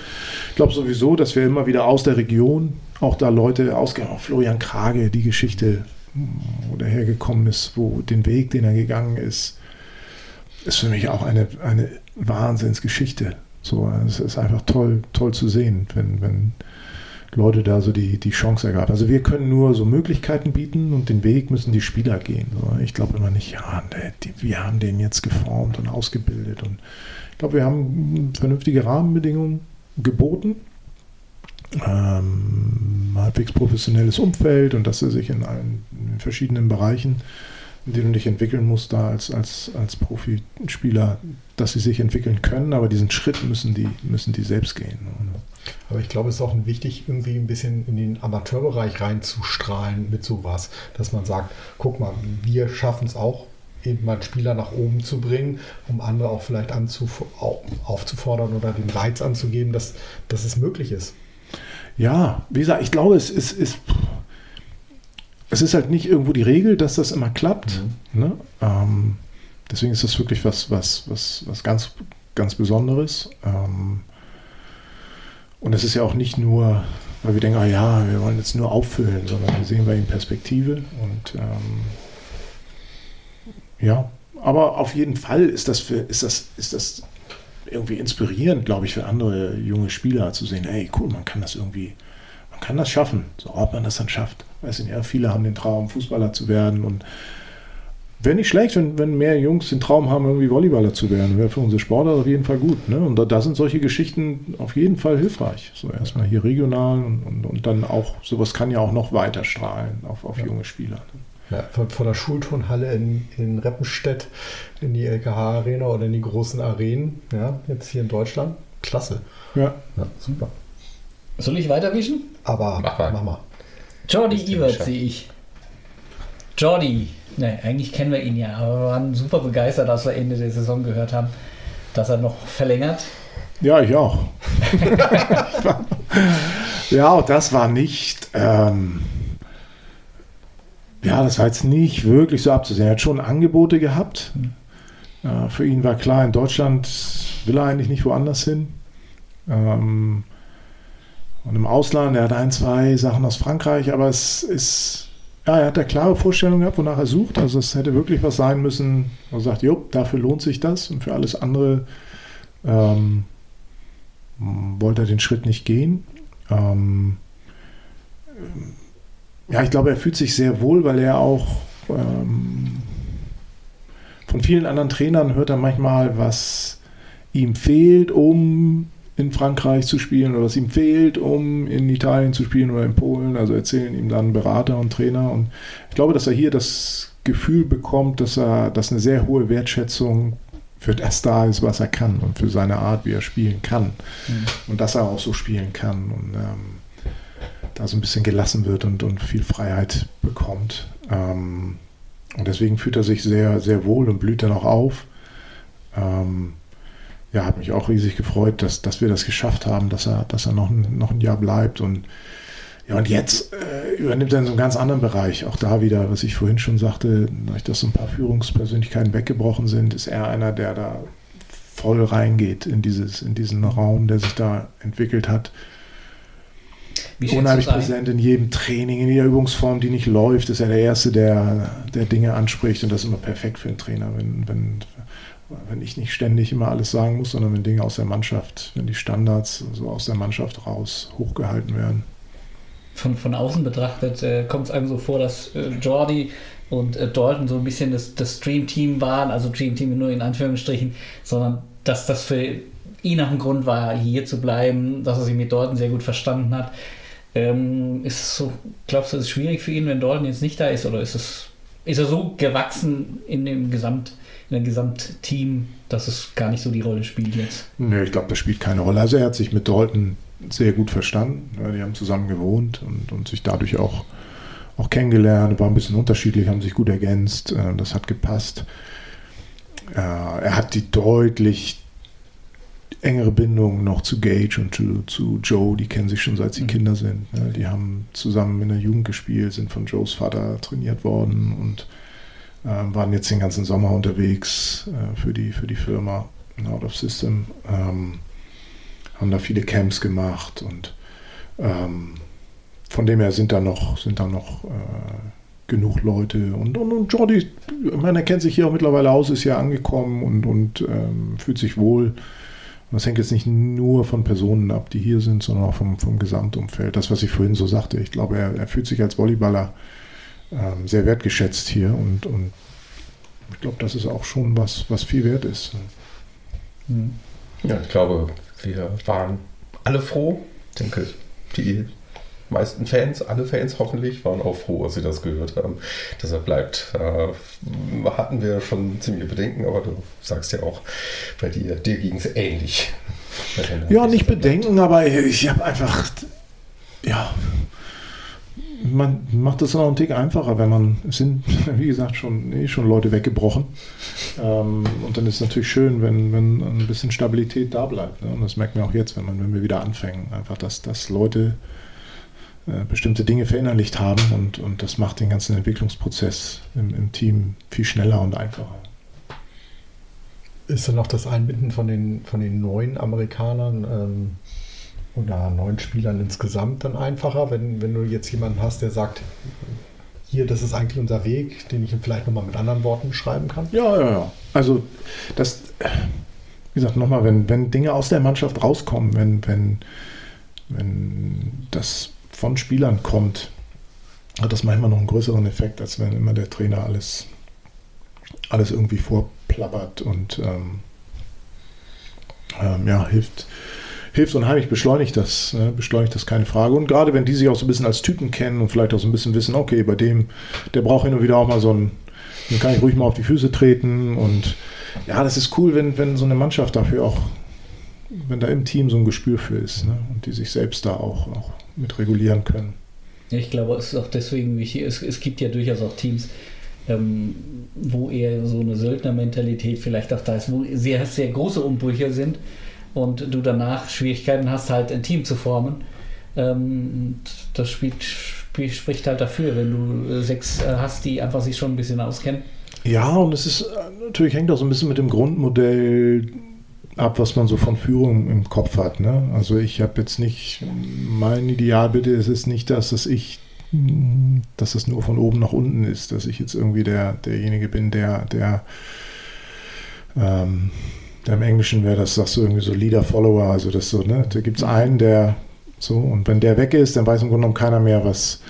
ich glaube sowieso, dass wir immer wieder aus der Region auch da Leute ausgehen. Auch Florian Krage, die Geschichte wo der hergekommen ist, wo den Weg, den er gegangen ist, ist für mich auch eine, eine Wahnsinnsgeschichte. So, es ist einfach toll, toll zu sehen, wenn, wenn Leute da so die, die Chance ergaben. Also wir können nur so Möglichkeiten bieten und den Weg müssen die Spieler gehen. So, ich glaube immer nicht, ja, die, wir haben den jetzt geformt und ausgebildet. Und ich glaube, wir haben vernünftige Rahmenbedingungen geboten ähm, halbwegs professionelles Umfeld und dass er sich in allen in verschiedenen Bereichen, in denen du dich entwickeln musst, da als, als, als Profispieler, dass sie sich entwickeln können, aber diesen Schritt müssen die, müssen die selbst gehen. Aber ich glaube, es ist auch wichtig, irgendwie ein bisschen in den Amateurbereich reinzustrahlen mit sowas, dass man sagt, guck mal, wir schaffen es auch, eben mal Spieler nach oben zu bringen, um andere auch vielleicht aufzufordern oder den Reiz anzugeben, dass, dass es möglich ist. Ja, wie gesagt, ich glaube, es ist, ist, es ist halt nicht irgendwo die Regel, dass das immer klappt. Mhm. Ne? Ähm, deswegen ist das wirklich was, was, was, was ganz, ganz Besonderes. Ähm, und es ist ja auch nicht nur, weil wir denken, ah ja, wir wollen jetzt nur auffüllen, sondern wir sehen bei ihm Perspektive. Und ähm, ja, aber auf jeden Fall ist das, für, ist das, ist das irgendwie inspirierend, glaube ich, für andere junge Spieler zu sehen, hey, cool, man kann das irgendwie, man kann das schaffen, so ob man das dann schafft. Weiß nicht, ja, viele haben den Traum, Fußballer zu werden und wäre nicht schlecht, wenn, wenn mehr Jungs den Traum haben, irgendwie Volleyballer zu werden. Wäre für unsere Sportler auf jeden Fall gut. Ne? Und da, da, sind solche Geschichten auf jeden Fall hilfreich. So erstmal hier regional und, und, und dann auch, sowas kann ja auch noch weiter strahlen auf, auf ja. junge Spieler. Ne? Ja, von, von, der Schulturnhalle in, in Reppenstedt in die LKH-Arena oder in die großen Arenen, ja, jetzt hier in Deutschland. Klasse. Ja. ja super. Soll ich weiterwischen? Aber mach mal. Mach mal. Jordi Evert sehe ich. Jordi, ne, eigentlich kennen wir ihn ja, aber wir waren super begeistert, als wir Ende der Saison gehört haben, dass er noch verlängert. Ja, ich auch. ja, auch das war nicht. Ähm ja, das war jetzt nicht wirklich so abzusehen. Er hat schon Angebote gehabt. Äh, für ihn war klar, in Deutschland will er eigentlich nicht woanders hin. Ähm, und im Ausland, er hat ein, zwei Sachen aus Frankreich, aber es ist, ja, er hat eine klare Vorstellung gehabt, wonach er sucht. Also es hätte wirklich was sein müssen, wo er sagt, jo, dafür lohnt sich das und für alles andere ähm, wollte er den Schritt nicht gehen. Ähm, ja, ich glaube, er fühlt sich sehr wohl, weil er auch ähm, von vielen anderen Trainern hört er manchmal, was ihm fehlt, um in Frankreich zu spielen oder was ihm fehlt, um in Italien zu spielen oder in Polen. Also erzählen ihm dann Berater und Trainer. Und ich glaube, dass er hier das Gefühl bekommt, dass er, dass eine sehr hohe Wertschätzung für das da ist, was er kann und für seine Art, wie er spielen kann. Mhm. Und dass er auch so spielen kann. Und ähm, da so ein bisschen gelassen wird und, und viel Freiheit bekommt. Ähm, und deswegen fühlt er sich sehr, sehr wohl und blüht dann auch auf. Ähm, ja, hat mich auch riesig gefreut, dass, dass wir das geschafft haben, dass er, dass er noch, ein, noch ein Jahr bleibt. Und ja, und jetzt äh, übernimmt er in so einem ganz anderen Bereich. Auch da wieder, was ich vorhin schon sagte, dass so ein paar Führungspersönlichkeiten weggebrochen sind, ist er einer, der da voll reingeht in, dieses, in diesen Raum, der sich da entwickelt hat. Unheimlich präsent in jedem Training, in jeder Übungsform, die nicht läuft, ist er der Erste, der, der Dinge anspricht und das ist immer perfekt für einen Trainer, wenn, wenn, wenn ich nicht ständig immer alles sagen muss, sondern wenn Dinge aus der Mannschaft, wenn die Standards so aus der Mannschaft raus hochgehalten werden. Von, von außen betrachtet äh, kommt es einem so vor, dass äh, Jordi und äh, Dalton so ein bisschen das, das Stream-Team waren, also Dream-Team nur in Anführungsstrichen, sondern dass das für ihn auch ein Grund war, hier zu bleiben, dass er sich mit Dalton sehr gut verstanden hat. Ähm, ist so, glaubst du, ist es schwierig für ihn, wenn Dalton jetzt nicht da ist, oder ist es ist er so gewachsen in dem Gesamt, in dem Gesamtteam, dass es gar nicht so die Rolle spielt jetzt? Nö, ich glaube, das spielt keine Rolle. Also er hat sich mit Dalton sehr gut verstanden. Die haben zusammen gewohnt und, und sich dadurch auch auch kennengelernt, war ein bisschen unterschiedlich, haben sich gut ergänzt, äh, das hat gepasst. Äh, er hat die deutlich engere Bindung noch zu Gage und zu, zu Joe, die kennen sich schon seit sie mhm. Kinder sind. Ne? Die haben zusammen in der Jugend gespielt, sind von Joes Vater trainiert worden und äh, waren jetzt den ganzen Sommer unterwegs äh, für, die, für die Firma Out of System. Ähm, haben da viele Camps gemacht und ähm, von dem her sind da noch, sind da noch äh, genug Leute. Und, und, und Jordi, man erkennt sich hier auch mittlerweile aus, ist ja angekommen und, und ähm, fühlt sich wohl. Das hängt jetzt nicht nur von Personen ab, die hier sind, sondern auch vom, vom Gesamtumfeld. Das, was ich vorhin so sagte, ich glaube, er, er fühlt sich als Volleyballer ähm, sehr wertgeschätzt hier und, und ich glaube, das ist auch schon was, was viel wert ist. Hm. Ja, ich glaube, wir waren alle froh. Ich denke, die meisten Fans, alle Fans hoffentlich, waren auch froh, als sie das gehört haben. Deshalb bleibt. Äh, hatten wir schon ziemliche Bedenken, aber du sagst ja auch, bei dir, dir ging es ähnlich. Ja, nicht Bedenken, aber ich habe einfach, ja, man macht es noch einen Tick einfacher, wenn man, es sind, wie gesagt, schon, eh schon Leute weggebrochen. Ähm, und dann ist es natürlich schön, wenn, wenn ein bisschen Stabilität da bleibt. Ne? Und das merken wir auch jetzt, wenn, man, wenn wir wieder anfangen. Einfach, dass, dass Leute bestimmte Dinge verinnerlicht haben und, und das macht den ganzen Entwicklungsprozess im, im Team viel schneller und einfacher. Ist dann noch das Einbinden von den, von den neuen Amerikanern ähm, oder neuen Spielern insgesamt dann einfacher, wenn, wenn du jetzt jemanden hast, der sagt, hier, das ist eigentlich unser Weg, den ich vielleicht nochmal mit anderen Worten beschreiben kann? Ja, ja, ja. Also das, wie gesagt, nochmal, wenn, wenn Dinge aus der Mannschaft rauskommen, wenn, wenn, wenn das von Spielern kommt, hat das manchmal noch einen größeren Effekt, als wenn immer der Trainer alles, alles irgendwie vorplappert und ähm, ähm, ja, hilft, hilft unheimlich, beschleunigt das, ne? beschleunigt das keine Frage. Und gerade wenn die sich auch so ein bisschen als Typen kennen und vielleicht auch so ein bisschen wissen, okay, bei dem, der braucht hin und wieder auch mal so ein, den kann ich ruhig mal auf die Füße treten und ja, das ist cool, wenn, wenn so eine Mannschaft dafür auch, wenn da im Team so ein Gespür für ist ne? und die sich selbst da auch, auch mit regulieren können. Ich glaube, es ist auch deswegen wichtig. Es, es gibt ja durchaus auch Teams, ähm, wo eher so eine Söldnermentalität vielleicht auch da ist, wo sehr, sehr große Umbrüche sind und du danach Schwierigkeiten hast, halt ein Team zu formen. Ähm, das spielt, spiel, spricht halt dafür, wenn du äh, sechs äh, hast, die einfach sich schon ein bisschen auskennen. Ja, und es ist äh, natürlich hängt auch so ein bisschen mit dem Grundmodell ab, was man so von Führung im Kopf hat. Ne? Also ich habe jetzt nicht, mein Idealbild ist es nicht, dass es ich, dass es nur von oben nach unten ist, dass ich jetzt irgendwie der, derjenige bin, der, der, ähm, der im Englischen wäre, das sagst du irgendwie so Leader-Follower, also das so, ne? Da gibt es einen, der so, und wenn der weg ist, dann weiß im Grunde genommen keiner mehr, was,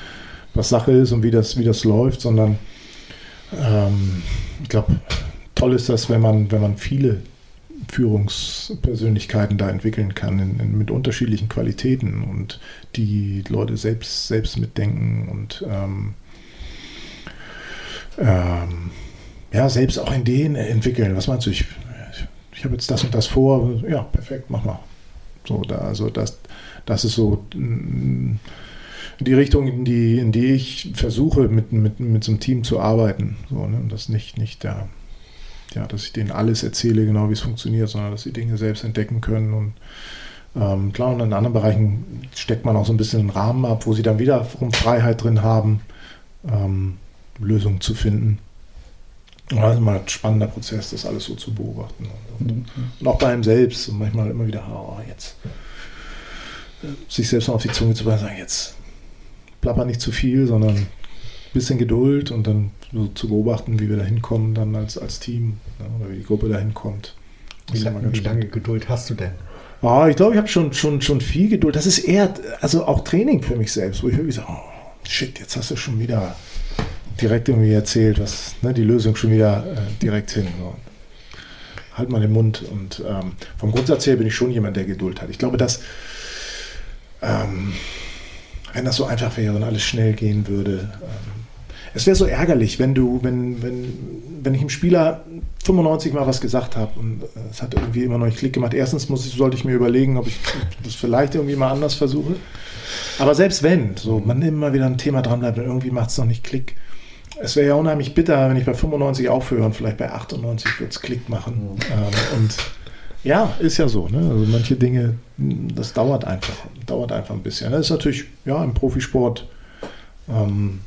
was Sache ist und wie das, wie das läuft, sondern ähm, ich glaube, toll ist das, wenn man, wenn man viele Führungspersönlichkeiten da entwickeln kann in, in, mit unterschiedlichen Qualitäten und die Leute selbst, selbst mitdenken und ähm, ähm, ja, selbst auch Ideen entwickeln. Was meinst du? Ich, ich habe jetzt das und das vor. Ja, perfekt, mach mal. So, da, also das, das ist so mm, die Richtung, in die, in die ich versuche, mit, mit, mit so einem Team zu arbeiten. So, ne? Das nicht, nicht der ja, dass ich denen alles erzähle, genau wie es funktioniert, sondern dass sie Dinge selbst entdecken können. Und ähm, klar, und in anderen Bereichen steckt man auch so ein bisschen einen Rahmen ab, wo sie dann wiederum Freiheit drin haben, ähm, Lösungen zu finden. Das ist mal ein spannender Prozess, das alles so zu beobachten. Und, und, und auch bei einem selbst und manchmal immer wieder, oh, jetzt sich selbst mal auf die Zunge zu beißen, sagen, jetzt plapper nicht zu viel, sondern bisschen Geduld und dann so zu beobachten, wie wir da hinkommen, dann als, als Team ne, oder wie die Gruppe da hinkommt. Wie, lang, wie lange Geduld hast du denn? Oh, ich glaube, ich habe schon, schon, schon viel Geduld. Das ist eher, also auch Training für mich selbst, wo ich wirklich sage, oh, shit, jetzt hast du schon wieder direkt irgendwie erzählt, was ne, die Lösung schon wieder äh, direkt hin. So. Halt mal den Mund. Und ähm, vom Grundsatz her bin ich schon jemand, der Geduld hat. Ich glaube, dass ähm, wenn das so einfach wäre und alles schnell gehen würde. Ähm, es wäre so ärgerlich, wenn du, wenn, wenn, wenn ich dem Spieler 95 Mal was gesagt habe und es hat irgendwie immer noch nicht Klick gemacht. Erstens muss ich, sollte ich mir überlegen, ob ich das vielleicht irgendwie mal anders versuche. Aber selbst wenn, so man immer wieder ein Thema dran bleibt und irgendwie macht es noch nicht Klick. Es wäre ja unheimlich bitter, wenn ich bei 95 aufhöre und vielleicht bei 98 wird es Klick machen. Ähm, und ja, ist ja so. Ne? Also manche Dinge, das dauert einfach, dauert einfach ein bisschen. Das ist natürlich, ja, im Profisport ähm,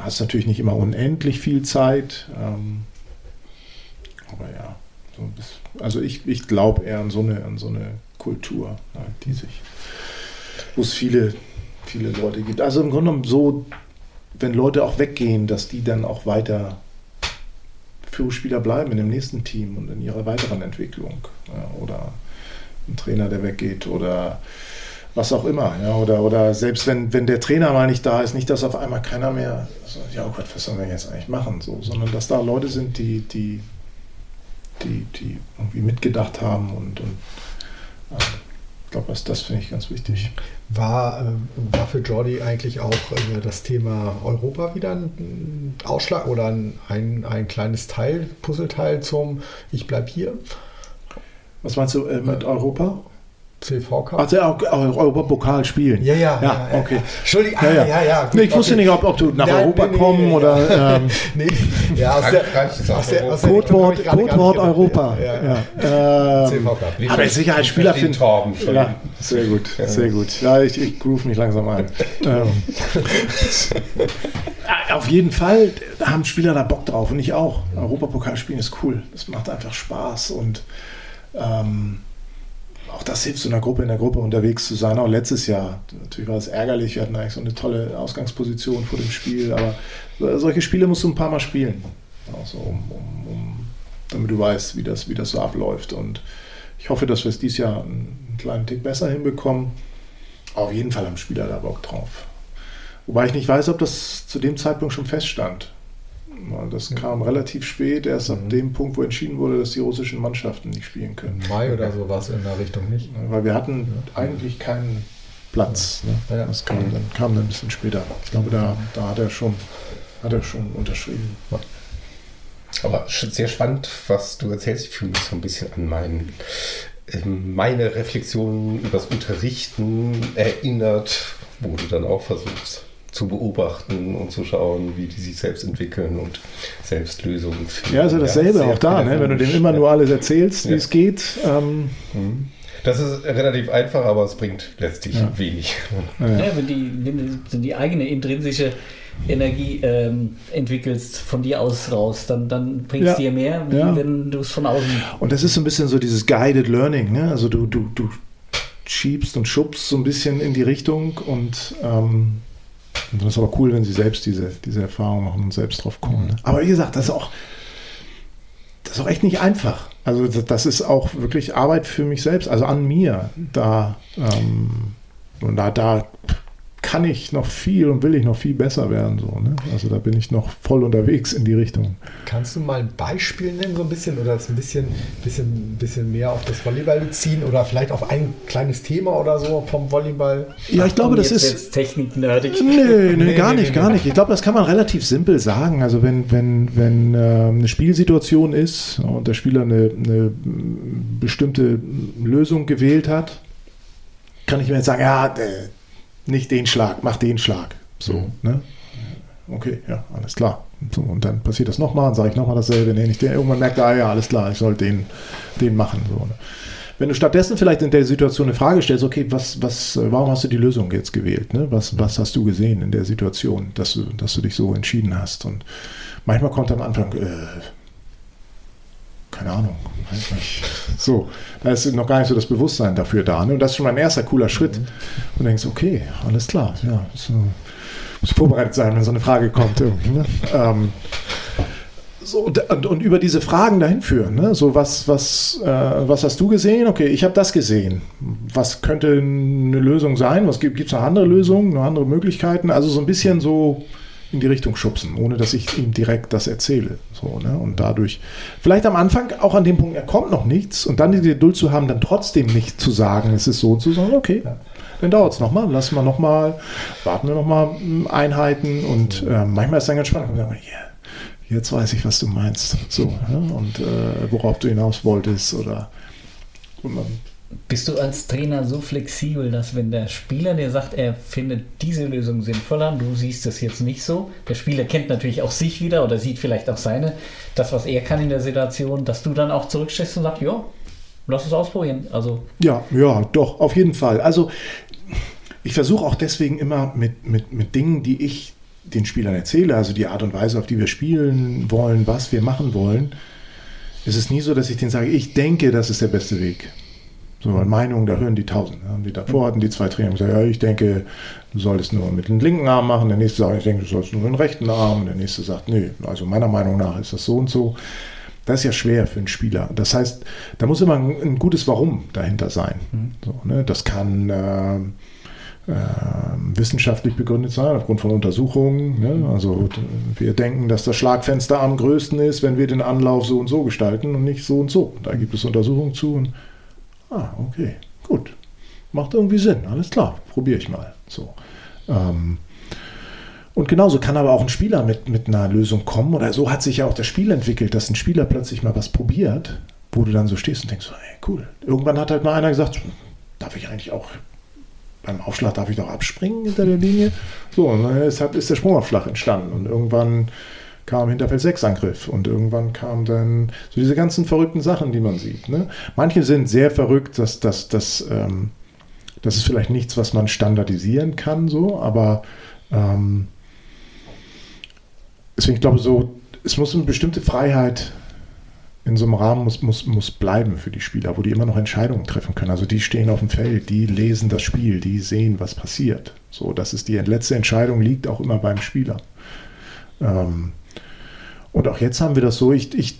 hast natürlich nicht immer unendlich viel Zeit. Ähm, aber ja, so das, also ich, ich glaube eher an so eine, an so eine Kultur, ja, die sich, wo es viele, viele Leute gibt. Also im Grunde genommen so, wenn Leute auch weggehen, dass die dann auch weiter Führungsspieler bleiben in dem nächsten Team und in ihrer weiteren Entwicklung. Ja, oder ein Trainer, der weggeht oder was auch immer. Ja, oder, oder selbst wenn, wenn der Trainer mal nicht da ist, nicht, dass auf einmal keiner mehr sagt, ja oh Gott, was sollen wir jetzt eigentlich machen? So, sondern dass da Leute sind, die, die, die, die irgendwie mitgedacht haben und, und äh, ich glaube, das, das finde ich ganz wichtig. War, äh, war für Jordi eigentlich auch äh, das Thema Europa wieder ein Ausschlag oder ein, ein, ein kleines Teil, Puzzleteil zum Ich bleibe hier? Was meinst du äh, mit Europa? CV Cup. Also auch, auch Europapokal spielen. Ja, ja, ja, ja okay. Entschuldigung, ja, ja. ja, ja nee, ich okay. wusste nicht, ob, ob du nach Nein, Europa nee, kommen nee, oder. Ähm, nee, ja, aus der, aus der, aus der Codewort, Codewort Europa. Ja, ja. Ähm, CV Cup. Aber als Sicherheitsspieler finde ich. Ja, sehr gut, sehr gut. Ja, ich, ich groove mich langsam ein. ähm. Auf jeden Fall haben Spieler da Bock drauf und ich auch. Europapokal spielen ist cool. Das macht einfach Spaß und. Ähm, auch das hilft so einer Gruppe in der Gruppe unterwegs zu sein. Auch letztes Jahr, natürlich war es ärgerlich, wir hatten eigentlich so eine tolle Ausgangsposition vor dem Spiel, aber solche Spiele musst du ein paar Mal spielen, also um, um, um, damit du weißt, wie das, wie das so abläuft. Und ich hoffe, dass wir es dieses Jahr einen kleinen Tick besser hinbekommen. Auf jeden Fall haben Spieler da Bock drauf. Wobei ich nicht weiß, ob das zu dem Zeitpunkt schon feststand. Das kam relativ spät, erst ab mhm. dem Punkt, wo entschieden wurde, dass die russischen Mannschaften nicht spielen können. Mai oder so war es in der Richtung nicht. Weil wir hatten ja. eigentlich keinen Platz. Ne? Ja. Das kam dann, kam dann ein bisschen später. Ich glaube, da, da hat er schon, hat er schon unterschrieben. Aber sehr spannend, was du erzählst. Ich fühle mich so ein bisschen an meinen, ähm, meine Reflexionen über das Unterrichten erinnert, wo du dann auch versuchst, zu beobachten und zu schauen, wie die sich selbst entwickeln und selbst Lösungen finden. Ja, also dasselbe ja, auch da, ne? wenn du dem immer nur alles erzählst, wie ja. es geht. Ähm mhm. das ist relativ einfach, aber es bringt letztlich ja. wenig. Ja. wenn, die, wenn du die eigene intrinsische Energie ähm, entwickelst von dir aus raus, dann, dann bringt es ja. dir mehr, wie ja. wenn du es von außen. Und das ist so ein bisschen so dieses Guided Learning, ne? Also du, du, du schiebst und schubst so ein bisschen in die Richtung und ähm, und das ist aber cool, wenn sie selbst diese, diese Erfahrung machen und selbst drauf kommen. Ne? Aber wie gesagt, das ist auch, das ist auch echt nicht einfach. Also das ist auch wirklich Arbeit für mich selbst, also an mir. Da, ähm, und da, da kann ich noch viel und will ich noch viel besser werden. So, ne? Also da bin ich noch voll unterwegs in die Richtung. Kannst du mal ein Beispiel nennen, so ein bisschen, oder das ein bisschen, bisschen, bisschen mehr auf das Volleyball beziehen oder vielleicht auf ein kleines Thema oder so vom Volleyball? Ja, ich glaube, das jetzt, ist. Jetzt Technik-nerdig. Nee, nee, nee, gar nicht, nee, gar nicht. Ich glaube, das kann man relativ simpel sagen. Also wenn, wenn, wenn äh, eine Spielsituation ist und der Spieler eine, eine bestimmte Lösung gewählt hat, kann ich mir jetzt sagen, ja, nicht den Schlag, mach den Schlag. So, mhm. ne? Okay, ja, alles klar. So, und dann passiert das nochmal, dann sage ich nochmal dasselbe. Nee, nicht der, irgendwann merkt er, ah, ja, alles klar, ich soll den, den machen. So, ne? Wenn du stattdessen vielleicht in der Situation eine Frage stellst, okay, was, was, warum hast du die Lösung jetzt gewählt? Ne? Was, was hast du gesehen in der Situation, dass du, dass du dich so entschieden hast? Und manchmal kommt am Anfang, äh, keine Ahnung, weiß nicht. So, da ist noch gar nicht so das Bewusstsein dafür da. Ne? Und das ist schon mein erster cooler Schritt. Und du denkst, okay, alles klar, ja, so, muss vorbereitet sein, wenn so eine Frage kommt. Ne? ähm, so, und, und, über diese Fragen dahin führen. Ne? So, was, was, äh, was hast du gesehen? Okay, ich habe das gesehen. Was könnte eine Lösung sein? Was gibt es noch andere Lösungen, noch andere Möglichkeiten? Also so ein bisschen so in die Richtung schubsen, ohne dass ich ihm direkt das erzähle. So, ne? Und dadurch, vielleicht am Anfang auch an dem Punkt, er kommt noch nichts und dann die Geduld zu haben, dann trotzdem nicht zu sagen, es ist so und zu sagen, okay, dann dauert es nochmal, lassen wir nochmal, warten wir nochmal hm, Einheiten und äh, manchmal ist dann ganz spannend. Und dann, yeah, jetzt weiß ich, was du meinst. So, ja? und äh, worauf du hinaus wolltest oder und man bist du als Trainer so flexibel, dass wenn der Spieler dir sagt, er findet diese Lösung sinnvoller, du siehst es jetzt nicht so, der Spieler kennt natürlich auch sich wieder oder sieht vielleicht auch seine, das, was er kann in der Situation, dass du dann auch zurückstehst und sagst, ja, lass es ausprobieren. Also ja, ja, doch, auf jeden Fall. Also ich versuche auch deswegen immer mit, mit, mit Dingen, die ich den Spielern erzähle, also die Art und Weise, auf die wir spielen wollen, was wir machen wollen, ist es nie so, dass ich denen sage, ich denke, das ist der beste Weg. So, Meinungen, da hören die tausend. Die davor hatten die zwei Trainer gesagt, ja, ich denke, du solltest nur mit dem linken Arm machen. Der nächste sagt, ich denke, du solltest nur mit dem rechten Arm. Der nächste sagt, nee, also meiner Meinung nach ist das so und so. Das ist ja schwer für einen Spieler. Das heißt, da muss immer ein, ein gutes Warum dahinter sein. Mhm. So, ne? Das kann äh, äh, wissenschaftlich begründet sein, aufgrund von Untersuchungen. Ne? Also wir denken, dass das Schlagfenster am größten ist, wenn wir den Anlauf so und so gestalten und nicht so und so. Da gibt es Untersuchungen zu. Und Ah, okay, gut. Macht irgendwie Sinn, alles klar, probiere ich mal. So. Ähm, und genauso kann aber auch ein Spieler mit, mit einer Lösung kommen, oder so hat sich ja auch das Spiel entwickelt, dass ein Spieler plötzlich mal was probiert, wo du dann so stehst und denkst, hey, cool. Irgendwann hat halt mal einer gesagt, darf ich eigentlich auch beim Aufschlag darf ich doch abspringen hinter der Linie? So, und dann ist, ist der Sprungaufschlag entstanden. Und irgendwann kam Hinterfeld 6 Angriff und irgendwann kam dann so diese ganzen verrückten Sachen, die man sieht. Ne? Manche sind sehr verrückt, dass das, das, ähm, das ist vielleicht nichts, was man standardisieren kann, so, aber ähm, deswegen glaube ich so, es muss eine bestimmte Freiheit in so einem Rahmen muss, muss, muss bleiben für die Spieler, wo die immer noch Entscheidungen treffen können. Also die stehen auf dem Feld, die lesen das Spiel, die sehen, was passiert. So, das ist die letzte Entscheidung, liegt auch immer beim Spieler. Ähm, und auch jetzt haben wir das so, ich, ich,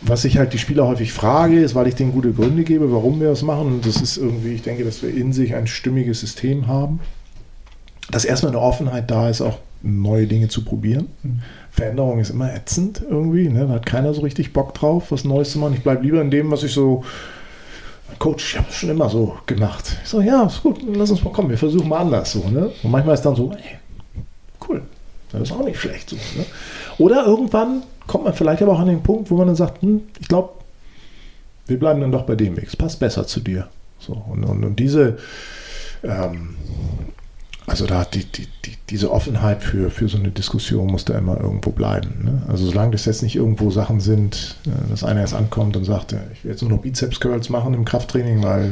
was ich halt die Spieler häufig frage, ist, weil ich denen gute Gründe gebe, warum wir das machen. Und das ist irgendwie, ich denke, dass wir in sich ein stimmiges System haben. Dass erstmal eine Offenheit da ist, auch neue Dinge zu probieren. Mhm. Veränderung ist immer ätzend irgendwie. Ne? Da hat keiner so richtig Bock drauf, was Neues zu machen. Ich bleibe lieber in dem, was ich so. Coach, ich habe es schon immer so gemacht. Ich so, ja, ist gut, lass uns mal kommen, wir versuchen mal anders. So, ne? Und manchmal ist dann so, ey, cool, das ist auch nicht schlecht so. Ne? Oder irgendwann kommt man vielleicht aber auch an den Punkt, wo man dann sagt, hm, ich glaube, wir bleiben dann doch bei dem Weg. Es passt besser zu dir. So, und, und, und diese, ähm, also da die, die, die, diese Offenheit für, für so eine Diskussion muss da immer irgendwo bleiben. Ne? Also solange das jetzt nicht irgendwo Sachen sind, äh, dass einer erst ankommt und sagt, ich will jetzt nur noch Bizeps Curls machen im Krafttraining, weil äh,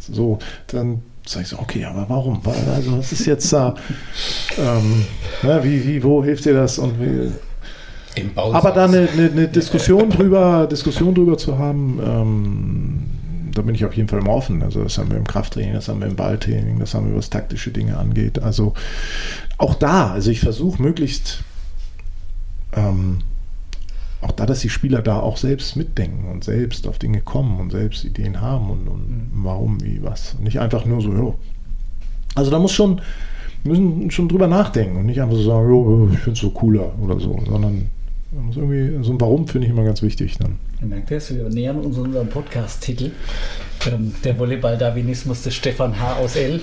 so, dann sage ich so, okay, aber warum? Also was ist jetzt da, ähm, na, wie, wie, wo hilft dir das und wie, aber da eine, eine, eine, Diskussion drüber, Diskussion drüber zu haben, ähm, da bin ich auf jeden Fall immer offen. Also das haben wir im Krafttraining, das haben wir im Balltraining, das haben wir, was taktische Dinge angeht. Also auch da, also ich versuche möglichst ähm, auch da, dass die Spieler da auch selbst mitdenken und selbst auf Dinge kommen und selbst Ideen haben und, und mhm. warum, wie, was. Nicht einfach nur so, jo. Also da muss schon, müssen schon drüber nachdenken und nicht einfach so sagen, jo, ich finde es so cooler oder so, sondern muss irgendwie, so ein Warum finde ich immer ganz wichtig dann. Merkt ihr wir nähern uns unserem Podcast-Titel. Ähm, der Volleyball-Darwinismus des Stefan H. aus L.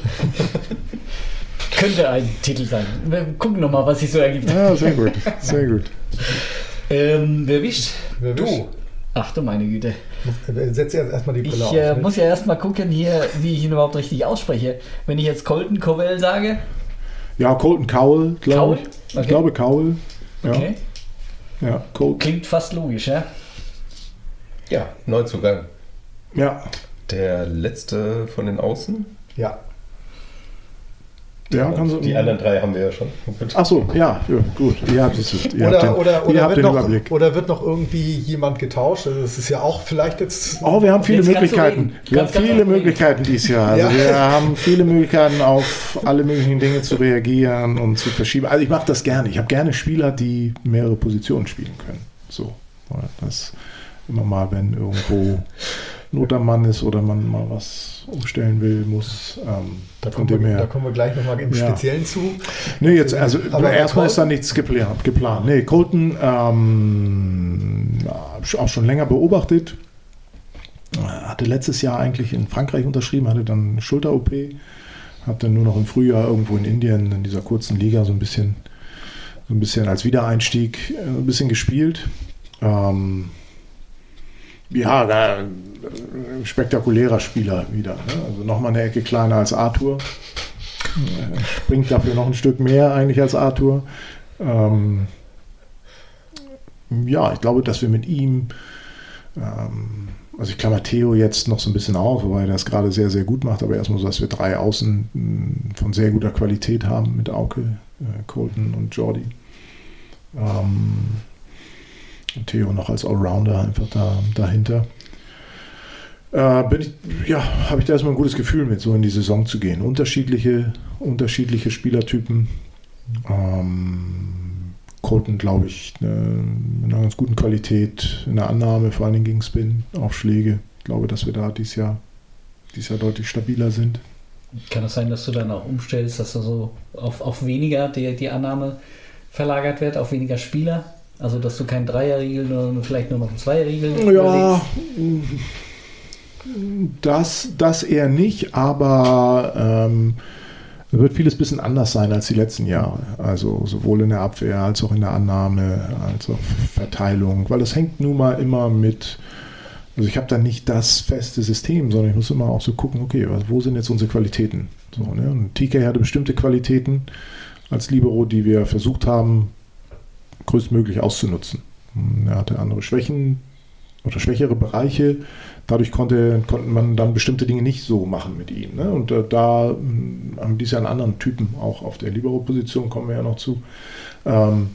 Könnte ein Titel sein. Wir gucken nochmal, was sich so ergibt. Ja, sehr gut, sehr gut. Ähm, wer wischt? Wer wischt? Du. Ach du meine Güte. Setz jetzt erstmal die Brille ich, auf. Ich äh, muss ja erstmal gucken hier, wie ich ihn überhaupt richtig ausspreche. Wenn ich jetzt Colton Cowell sage. Ja, Colton Cowell, glaube ich. Okay. Ich glaube Cowell. Ja. Okay. Ja, Colton. Klingt fast logisch, ja? Ja, Neuzugang. Ja. Der letzte von den Außen? Ja. Ja, kann so, die anderen drei haben wir ja schon. Ach so, ja, ja gut. Ihr habt, es, ihr oder, habt den, oder, oder, habt den noch, Überblick. Oder wird noch irgendwie jemand getauscht? Also das ist ja auch vielleicht jetzt. Oh, wir haben viele Möglichkeiten. Wir haben viele Möglichkeiten dieses Jahr. Also ja. Wir haben viele Möglichkeiten, auf alle möglichen Dinge zu reagieren und zu verschieben. Also ich mache das gerne. Ich habe gerne Spieler, die mehrere Positionen spielen können. So. Das immer mal, wenn irgendwo Not am Mann ist oder man mal was umstellen will, muss. Ähm, da, kommen wir, her, da kommen wir gleich nochmal im ja. Speziellen zu. Nee, jetzt, also erstmal ist da nichts geplant. geplant. Nee, Colton ähm, auch schon länger beobachtet. Hatte letztes Jahr eigentlich in Frankreich unterschrieben, hatte dann Schulter-OP, hat dann nur noch im Frühjahr irgendwo in Indien in dieser kurzen Liga so ein bisschen, so ein bisschen als Wiedereinstieg äh, ein bisschen gespielt. Ähm, ja, da, spektakulärer Spieler wieder. Ne? Also nochmal eine Ecke kleiner als Arthur. Springt dafür noch ein Stück mehr eigentlich als Arthur. Ähm, ja, ich glaube, dass wir mit ihm, ähm, also ich klammer Theo jetzt noch so ein bisschen auf, wobei er das gerade sehr, sehr gut macht, aber erstmal so, dass wir drei Außen mh, von sehr guter Qualität haben mit Auke, äh, Colton und Jordi. Ähm, Theo noch als Allrounder einfach da, dahinter. Äh, bin ich, ja, habe ich da erstmal ein gutes Gefühl mit, so in die Saison zu gehen. Unterschiedliche, unterschiedliche Spielertypen. Ähm, Colton, glaube ich, eine, mit einer ganz guten Qualität in der Annahme, vor allen Dingen gegen Spin, Aufschläge. Ich glaube, dass wir da dieses Jahr, dieses Jahr deutlich stabiler sind. Kann es sein, dass du dann auch umstellst, dass du so auf, auf weniger die, die Annahme verlagert wird, auf weniger Spieler? Also, dass du kein Dreierriegel, sondern vielleicht nur noch ein Zweierriegel Ja, das, das eher nicht, aber ähm, wird vieles ein bisschen anders sein als die letzten Jahre. Also sowohl in der Abwehr als auch in der Annahme, als auch Verteilung, weil es hängt nun mal immer mit, also ich habe da nicht das feste System, sondern ich muss immer auch so gucken, okay, wo sind jetzt unsere Qualitäten? So, ne? Und TK hatte bestimmte Qualitäten als Libero, die wir versucht haben, größtmöglich auszunutzen. Er hatte andere Schwächen oder schwächere Bereiche. Dadurch konnte, konnte man dann bestimmte Dinge nicht so machen mit ihm. Ne? Und äh, da äh, haben die ja einen anderen Typen, auch auf der Libero-Position kommen wir ja noch zu. Ähm,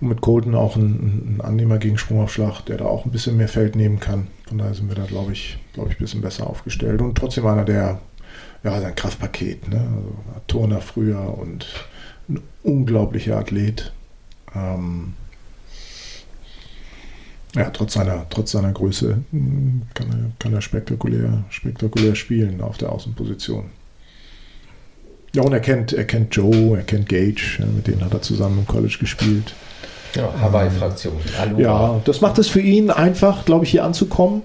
und mit Colton auch ein, ein Annehmer gegen Sprungaufschlag, der da auch ein bisschen mehr Feld nehmen kann. Von daher sind wir da, glaube ich, glaube ich, ein bisschen besser aufgestellt. Und trotzdem einer, der, ja, sein Kraftpaket, ne? also, Turner früher und ein unglaublicher Athlet. Ähm, ja, trotz seiner, trotz seiner Größe hm, kann er, kann er spektakulär, spektakulär spielen auf der Außenposition. Ja, und er kennt, er kennt Joe, er kennt Gage, mit denen hat er zusammen im College gespielt. Ja, Hawaii-Fraktion. Ja, das macht es für ihn einfach, glaube ich, hier anzukommen.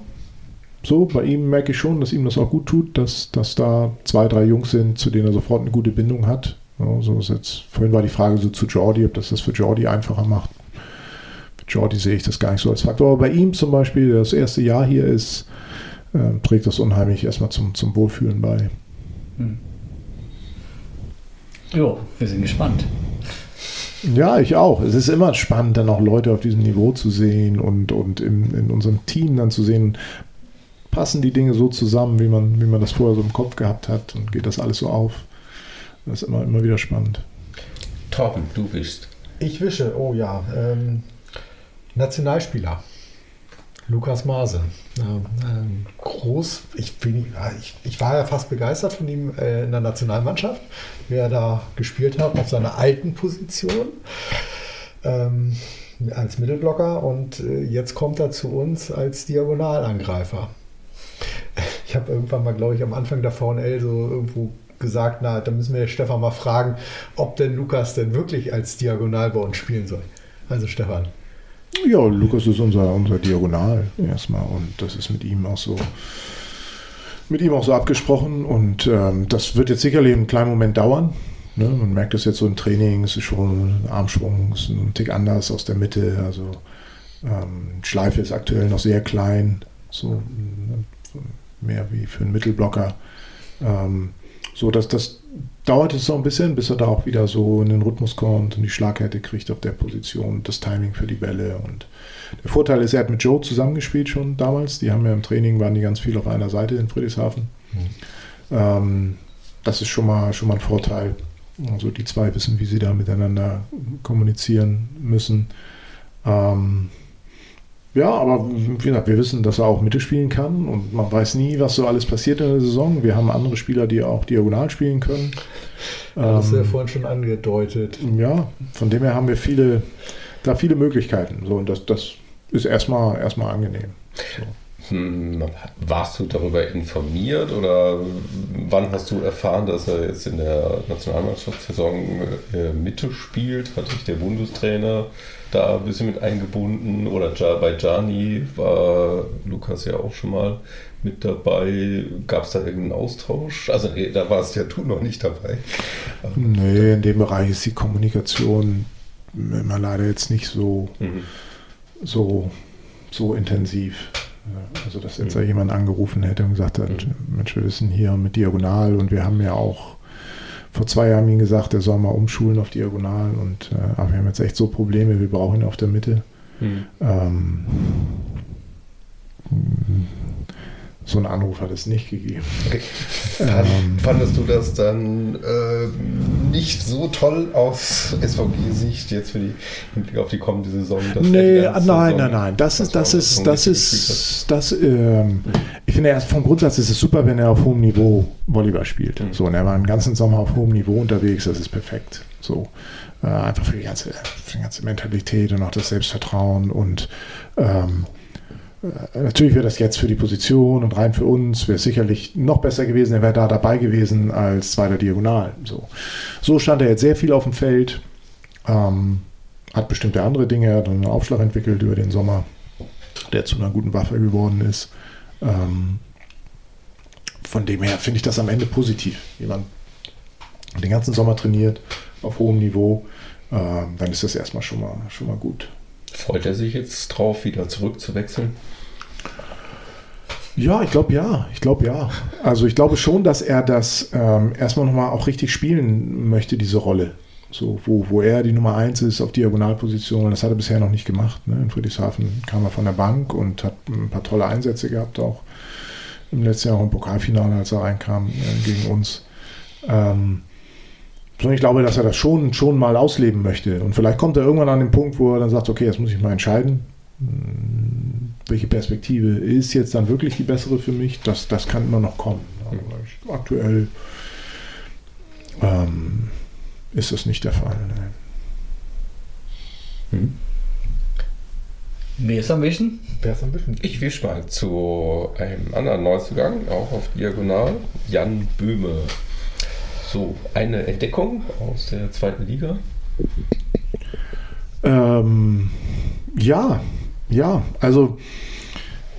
So, bei ihm merke ich schon, dass ihm das auch gut tut, dass, dass da zwei, drei Jungs sind, zu denen er sofort eine gute Bindung hat. Ja, so ist jetzt, vorhin war die Frage so zu Jordi, ob das das für Jordi einfacher macht. Jordi sehe ich das gar nicht so als Faktor. Aber bei ihm zum Beispiel, der das erste Jahr hier ist, äh, trägt das unheimlich erstmal zum, zum Wohlfühlen bei. Hm. Jo, wir sind gespannt. Ja, ich auch. Es ist immer spannend, dann auch Leute auf diesem Niveau zu sehen und, und in, in unserem Team dann zu sehen, passen die Dinge so zusammen, wie man, wie man das vorher so im Kopf gehabt hat und geht das alles so auf. Das ist immer, immer wieder spannend. Torben, du wischst. Ich wische, oh ja. Ähm, Nationalspieler. Lukas Maase. Ähm, groß, ich, bin, ich, ich, war ja fast begeistert von ihm äh, in der Nationalmannschaft, wie er da gespielt hat auf seiner alten Position ähm, als Mittelblocker und äh, jetzt kommt er zu uns als Diagonalangreifer. Ich habe irgendwann mal, glaube ich, am Anfang der VNL so irgendwo gesagt, na, da müssen wir Stefan mal fragen, ob denn Lukas denn wirklich als Diagonal bei uns spielen soll. Also Stefan. Ja, Lukas ist unser, unser Diagonal erstmal und das ist mit ihm auch so mit ihm auch so abgesprochen und ähm, das wird jetzt sicherlich einen kleinen Moment dauern. Ne? Man merkt das jetzt so im Training, es ist schon ein Armschwung, ist ein Tick anders aus der Mitte, also ähm, Schleife ist aktuell noch sehr klein, so mehr wie für einen Mittelblocker. Ähm, so, dass das dauert es so ein bisschen, bis er da auch wieder so in den Rhythmus kommt und die Schlagkette kriegt auf der Position, das Timing für die Bälle. Und der Vorteil ist, er hat mit Joe zusammengespielt schon damals. Die haben ja im Training, waren die ganz viel auf einer Seite in Friedrichshafen. Mhm. Ähm, das ist schon mal, schon mal ein Vorteil. Also die zwei wissen, wie sie da miteinander kommunizieren müssen. Ähm, ja, aber wie gesagt, wir wissen, dass er auch Mitte spielen kann und man weiß nie, was so alles passiert in der Saison. Wir haben andere Spieler, die auch diagonal spielen können. Ja, das ist ja ähm, vorhin schon angedeutet. Ja, von dem her haben wir viele, da viele Möglichkeiten. So, und das, das ist erstmal, erstmal angenehm. So. Hm, warst du darüber informiert oder wann hast du erfahren, dass er jetzt in der Nationalmannschaftssaison äh, Mitte spielt? Hat dich der Bundestrainer da ein bisschen mit eingebunden? Oder bei Gianni war Lukas ja auch schon mal mit dabei. Gab es da irgendeinen Austausch? Also nee, da warst ja du noch nicht dabei. Nee, in dem Bereich ist die Kommunikation immer leider jetzt nicht so, mhm. so, so intensiv. Also, dass jetzt mhm. jemand angerufen hätte und gesagt hat, mhm. Mensch, wir wissen hier mit Diagonal und wir haben ja auch vor zwei Jahren ihm gesagt, er soll mal umschulen auf Diagonal und äh, aber wir haben jetzt echt so Probleme, wir brauchen ihn auf der Mitte. Mhm. Ähm, so einen Anruf hat es nicht gegeben. Okay. Ähm, Fandest du das dann äh, nicht so toll aus SVG-Sicht jetzt für die Hinblick auf die kommende Saison? Nee, nein, Saison, nein, nein. Das ist, das ist, das ist, das, ähm, ich finde erst vom Grundsatz ist es super, wenn er auf hohem Niveau Volleyball spielt. Mhm. So, und er war den ganzen Sommer auf hohem Niveau unterwegs, das ist perfekt. So. Äh, einfach für die, ganze, für die ganze Mentalität und auch das Selbstvertrauen und ähm, äh, natürlich wäre das jetzt für die Position und rein für uns, wäre sicherlich noch besser gewesen, er wäre da dabei gewesen als zweiter Diagonal. So, so stand er jetzt sehr viel auf dem Feld, ähm, hat bestimmte andere Dinge, hat einen Aufschlag entwickelt über den Sommer, der zu einer guten Waffe geworden ist. Ähm, von dem her finde ich das am Ende positiv. Jemand den ganzen Sommer trainiert, auf hohem Niveau, ähm, dann ist das erstmal schon mal, schon mal gut. Freut er sich jetzt drauf, wieder zurückzuwechseln? Ja, ich glaube ja. Ich glaube ja. Also ich glaube schon, dass er das ähm, erstmal nochmal auch richtig spielen möchte, diese Rolle. So, wo, wo er die Nummer eins ist auf Diagonalposition. Das hat er bisher noch nicht gemacht. Ne? In Friedrichshafen kam er von der Bank und hat ein paar tolle Einsätze gehabt, auch im letzten Jahr auch im Pokalfinale, als er reinkam äh, gegen uns. Ähm, ich glaube, dass er das schon, schon mal ausleben möchte. Und vielleicht kommt er irgendwann an den Punkt, wo er dann sagt, okay, jetzt muss ich mal entscheiden, hm, welche Perspektive ist jetzt dann wirklich die bessere für mich. Das, das kann immer noch kommen. Aber aktuell ähm, ist das nicht der Fall. Hm. Wer ist am Wischen? Wer ist am Wischen? Ich wische mal zu einem anderen Neuzugang, auch auf Diagonal. Jan Böhme. So, eine Entdeckung aus der zweiten Liga? Ähm, ja, ja, also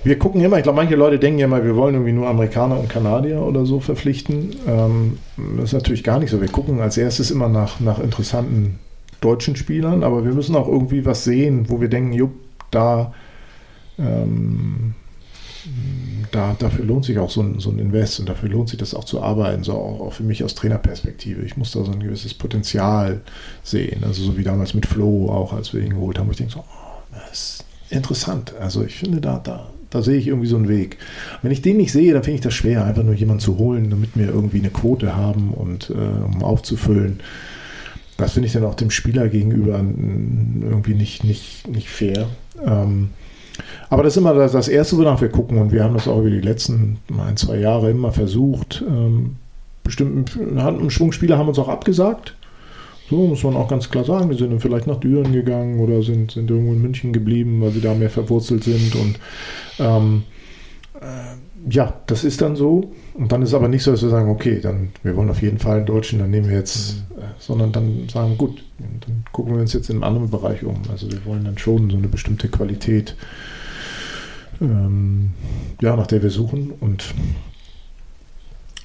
wir gucken immer, ich glaube, manche Leute denken ja mal, wir wollen irgendwie nur Amerikaner und Kanadier oder so verpflichten. Ähm, das ist natürlich gar nicht so. Wir gucken als erstes immer nach, nach interessanten deutschen Spielern, aber wir müssen auch irgendwie was sehen, wo wir denken, jupp, da ähm, da, dafür lohnt sich auch so ein, so ein Invest und dafür lohnt sich das auch zu arbeiten, so auch, auch für mich aus Trainerperspektive. Ich muss da so ein gewisses Potenzial sehen, also so wie damals mit Flo auch, als wir ihn geholt haben, ich denke so, oh, das ist interessant. Also ich finde, da, da, da sehe ich irgendwie so einen Weg. Wenn ich den nicht sehe, dann finde ich das schwer, einfach nur jemanden zu holen, damit wir irgendwie eine Quote haben und äh, um aufzufüllen. Das finde ich dann auch dem Spieler gegenüber irgendwie nicht, nicht, nicht fair. Ähm, aber das ist immer das, Erste, wonach wir gucken. Und wir haben das auch über die letzten ein, zwei Jahre immer versucht. Ähm, bestimmten einen Schwung Spieler haben uns auch abgesagt. So muss man auch ganz klar sagen. Wir sind dann vielleicht nach Düren gegangen oder sind, sind irgendwo in München geblieben, weil sie da mehr verwurzelt sind. Und ähm, äh, ja, das ist dann so. Und dann ist es aber nicht so, dass wir sagen, okay, dann wir wollen auf jeden Fall einen Deutschen, dann nehmen wir jetzt, mhm. äh, sondern dann sagen, gut, dann gucken wir uns jetzt in einem anderen Bereich um. Also wir wollen dann schon so eine bestimmte Qualität ähm, ja, nach der wir suchen. Und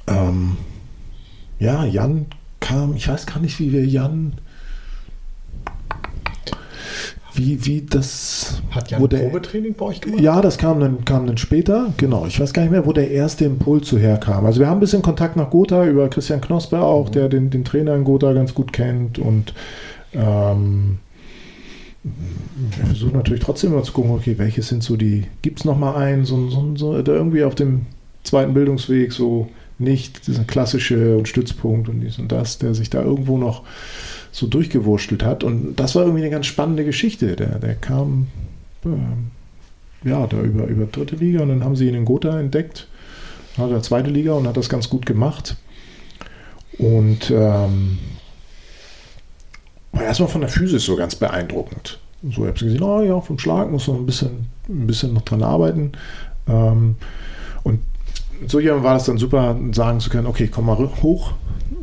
ähm, ja, Jan kam, ich weiß gar nicht, wie wir Jan, wie, wie das. Hat Jan der, Probetraining bei euch gemacht? Ja, das kam dann, kam dann später, genau. Ich weiß gar nicht mehr, wo der erste Impuls so herkam. Also wir haben ein bisschen Kontakt nach Gotha über Christian Knosper auch, mhm. der den, den Trainer in Gotha ganz gut kennt und ähm, wir versuchen natürlich trotzdem immer zu gucken, okay, welche sind so die, gibt es noch mal einen, so, so, so, der irgendwie auf dem zweiten Bildungsweg so nicht dieser klassische und Stützpunkt und dies und das, der sich da irgendwo noch so durchgewurschtelt hat. Und das war irgendwie eine ganz spannende Geschichte. Der, der kam äh, ja da über, über dritte Liga und dann haben sie ihn in Gotha entdeckt, hat er zweite Liga und hat das ganz gut gemacht. Und ähm, war erstmal von der Physis so ganz beeindruckend. So, ich habe gesehen, oh ja, vom Schlag muss man ein bisschen, ein bisschen noch dran arbeiten. Ähm, und so jemand war das dann super, sagen zu können, okay, komm mal hoch,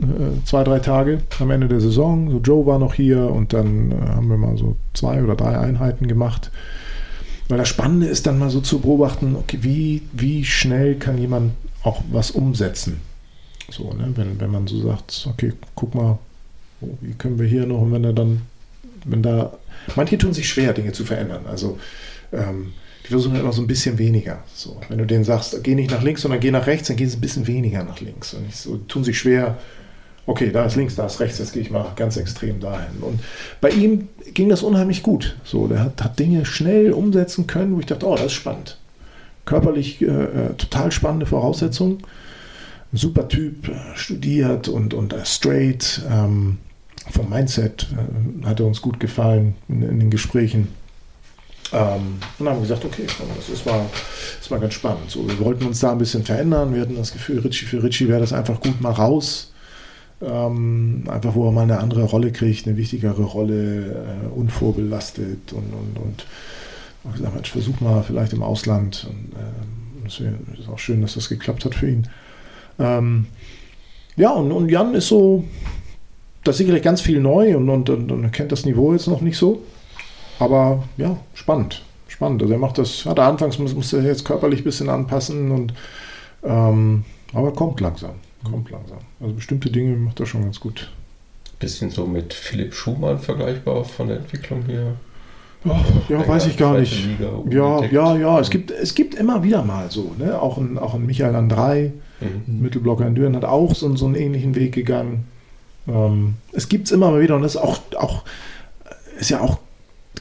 äh, zwei, drei Tage am Ende der Saison. So Joe war noch hier und dann äh, haben wir mal so zwei oder drei Einheiten gemacht. Weil das Spannende ist dann mal so zu beobachten, okay, wie, wie schnell kann jemand auch was umsetzen? So, ne? wenn, wenn man so sagt, okay, guck mal, wie können wir hier noch, und wenn er dann, wenn da, manche tun sich schwer, Dinge zu verändern. Also ähm, die versuchen immer so ein bisschen weniger. So, wenn du denen sagst, geh nicht nach links, sondern geh nach rechts, dann gehen sie ein bisschen weniger nach links. Und so, tun sich schwer, okay, da ist links, da ist rechts, jetzt gehe ich mal ganz extrem dahin. Und bei ihm ging das unheimlich gut. So, der hat, hat Dinge schnell umsetzen können, wo ich dachte, oh, das ist spannend. Körperlich äh, äh total spannende Voraussetzungen. Super Typ, äh, studiert und, und straight. Ähm, vom Mindset äh, hat er uns gut gefallen in, in den Gesprächen. Ähm, und haben gesagt, okay, das ist mal, ist mal ganz spannend. So, wir wollten uns da ein bisschen verändern. Wir hatten das Gefühl, Richie für Richie wäre das einfach gut mal raus. Ähm, einfach, wo er mal eine andere Rolle kriegt, eine wichtigere Rolle, äh, unvorbelastet und, und, und ich gesagt, Mensch, versuch mal vielleicht im Ausland. Und, äh, ist auch schön, dass das geklappt hat für ihn. Ähm, ja, und, und Jan ist so, das ist sicherlich ganz viel neu und, und, und, und kennt das Niveau jetzt noch nicht so. Aber ja, spannend. Spannend. Also er macht das, hat er anfangs muss, muss er jetzt körperlich ein bisschen anpassen und ähm, aber kommt langsam. Kommt langsam. Also bestimmte Dinge macht er schon ganz gut. Bisschen so mit Philipp Schumann vergleichbar von der Entwicklung her. Ja, ja weiß ich gar nicht. Ja, ja, ja. Es gibt, es gibt immer wieder mal so. Ne? Auch, ein, auch ein Michael Andrei, mhm. Mittelblocker in Düren, hat auch so, so einen ähnlichen Weg gegangen. Ähm, es gibt es immer mal wieder und das ist auch, auch, ist ja auch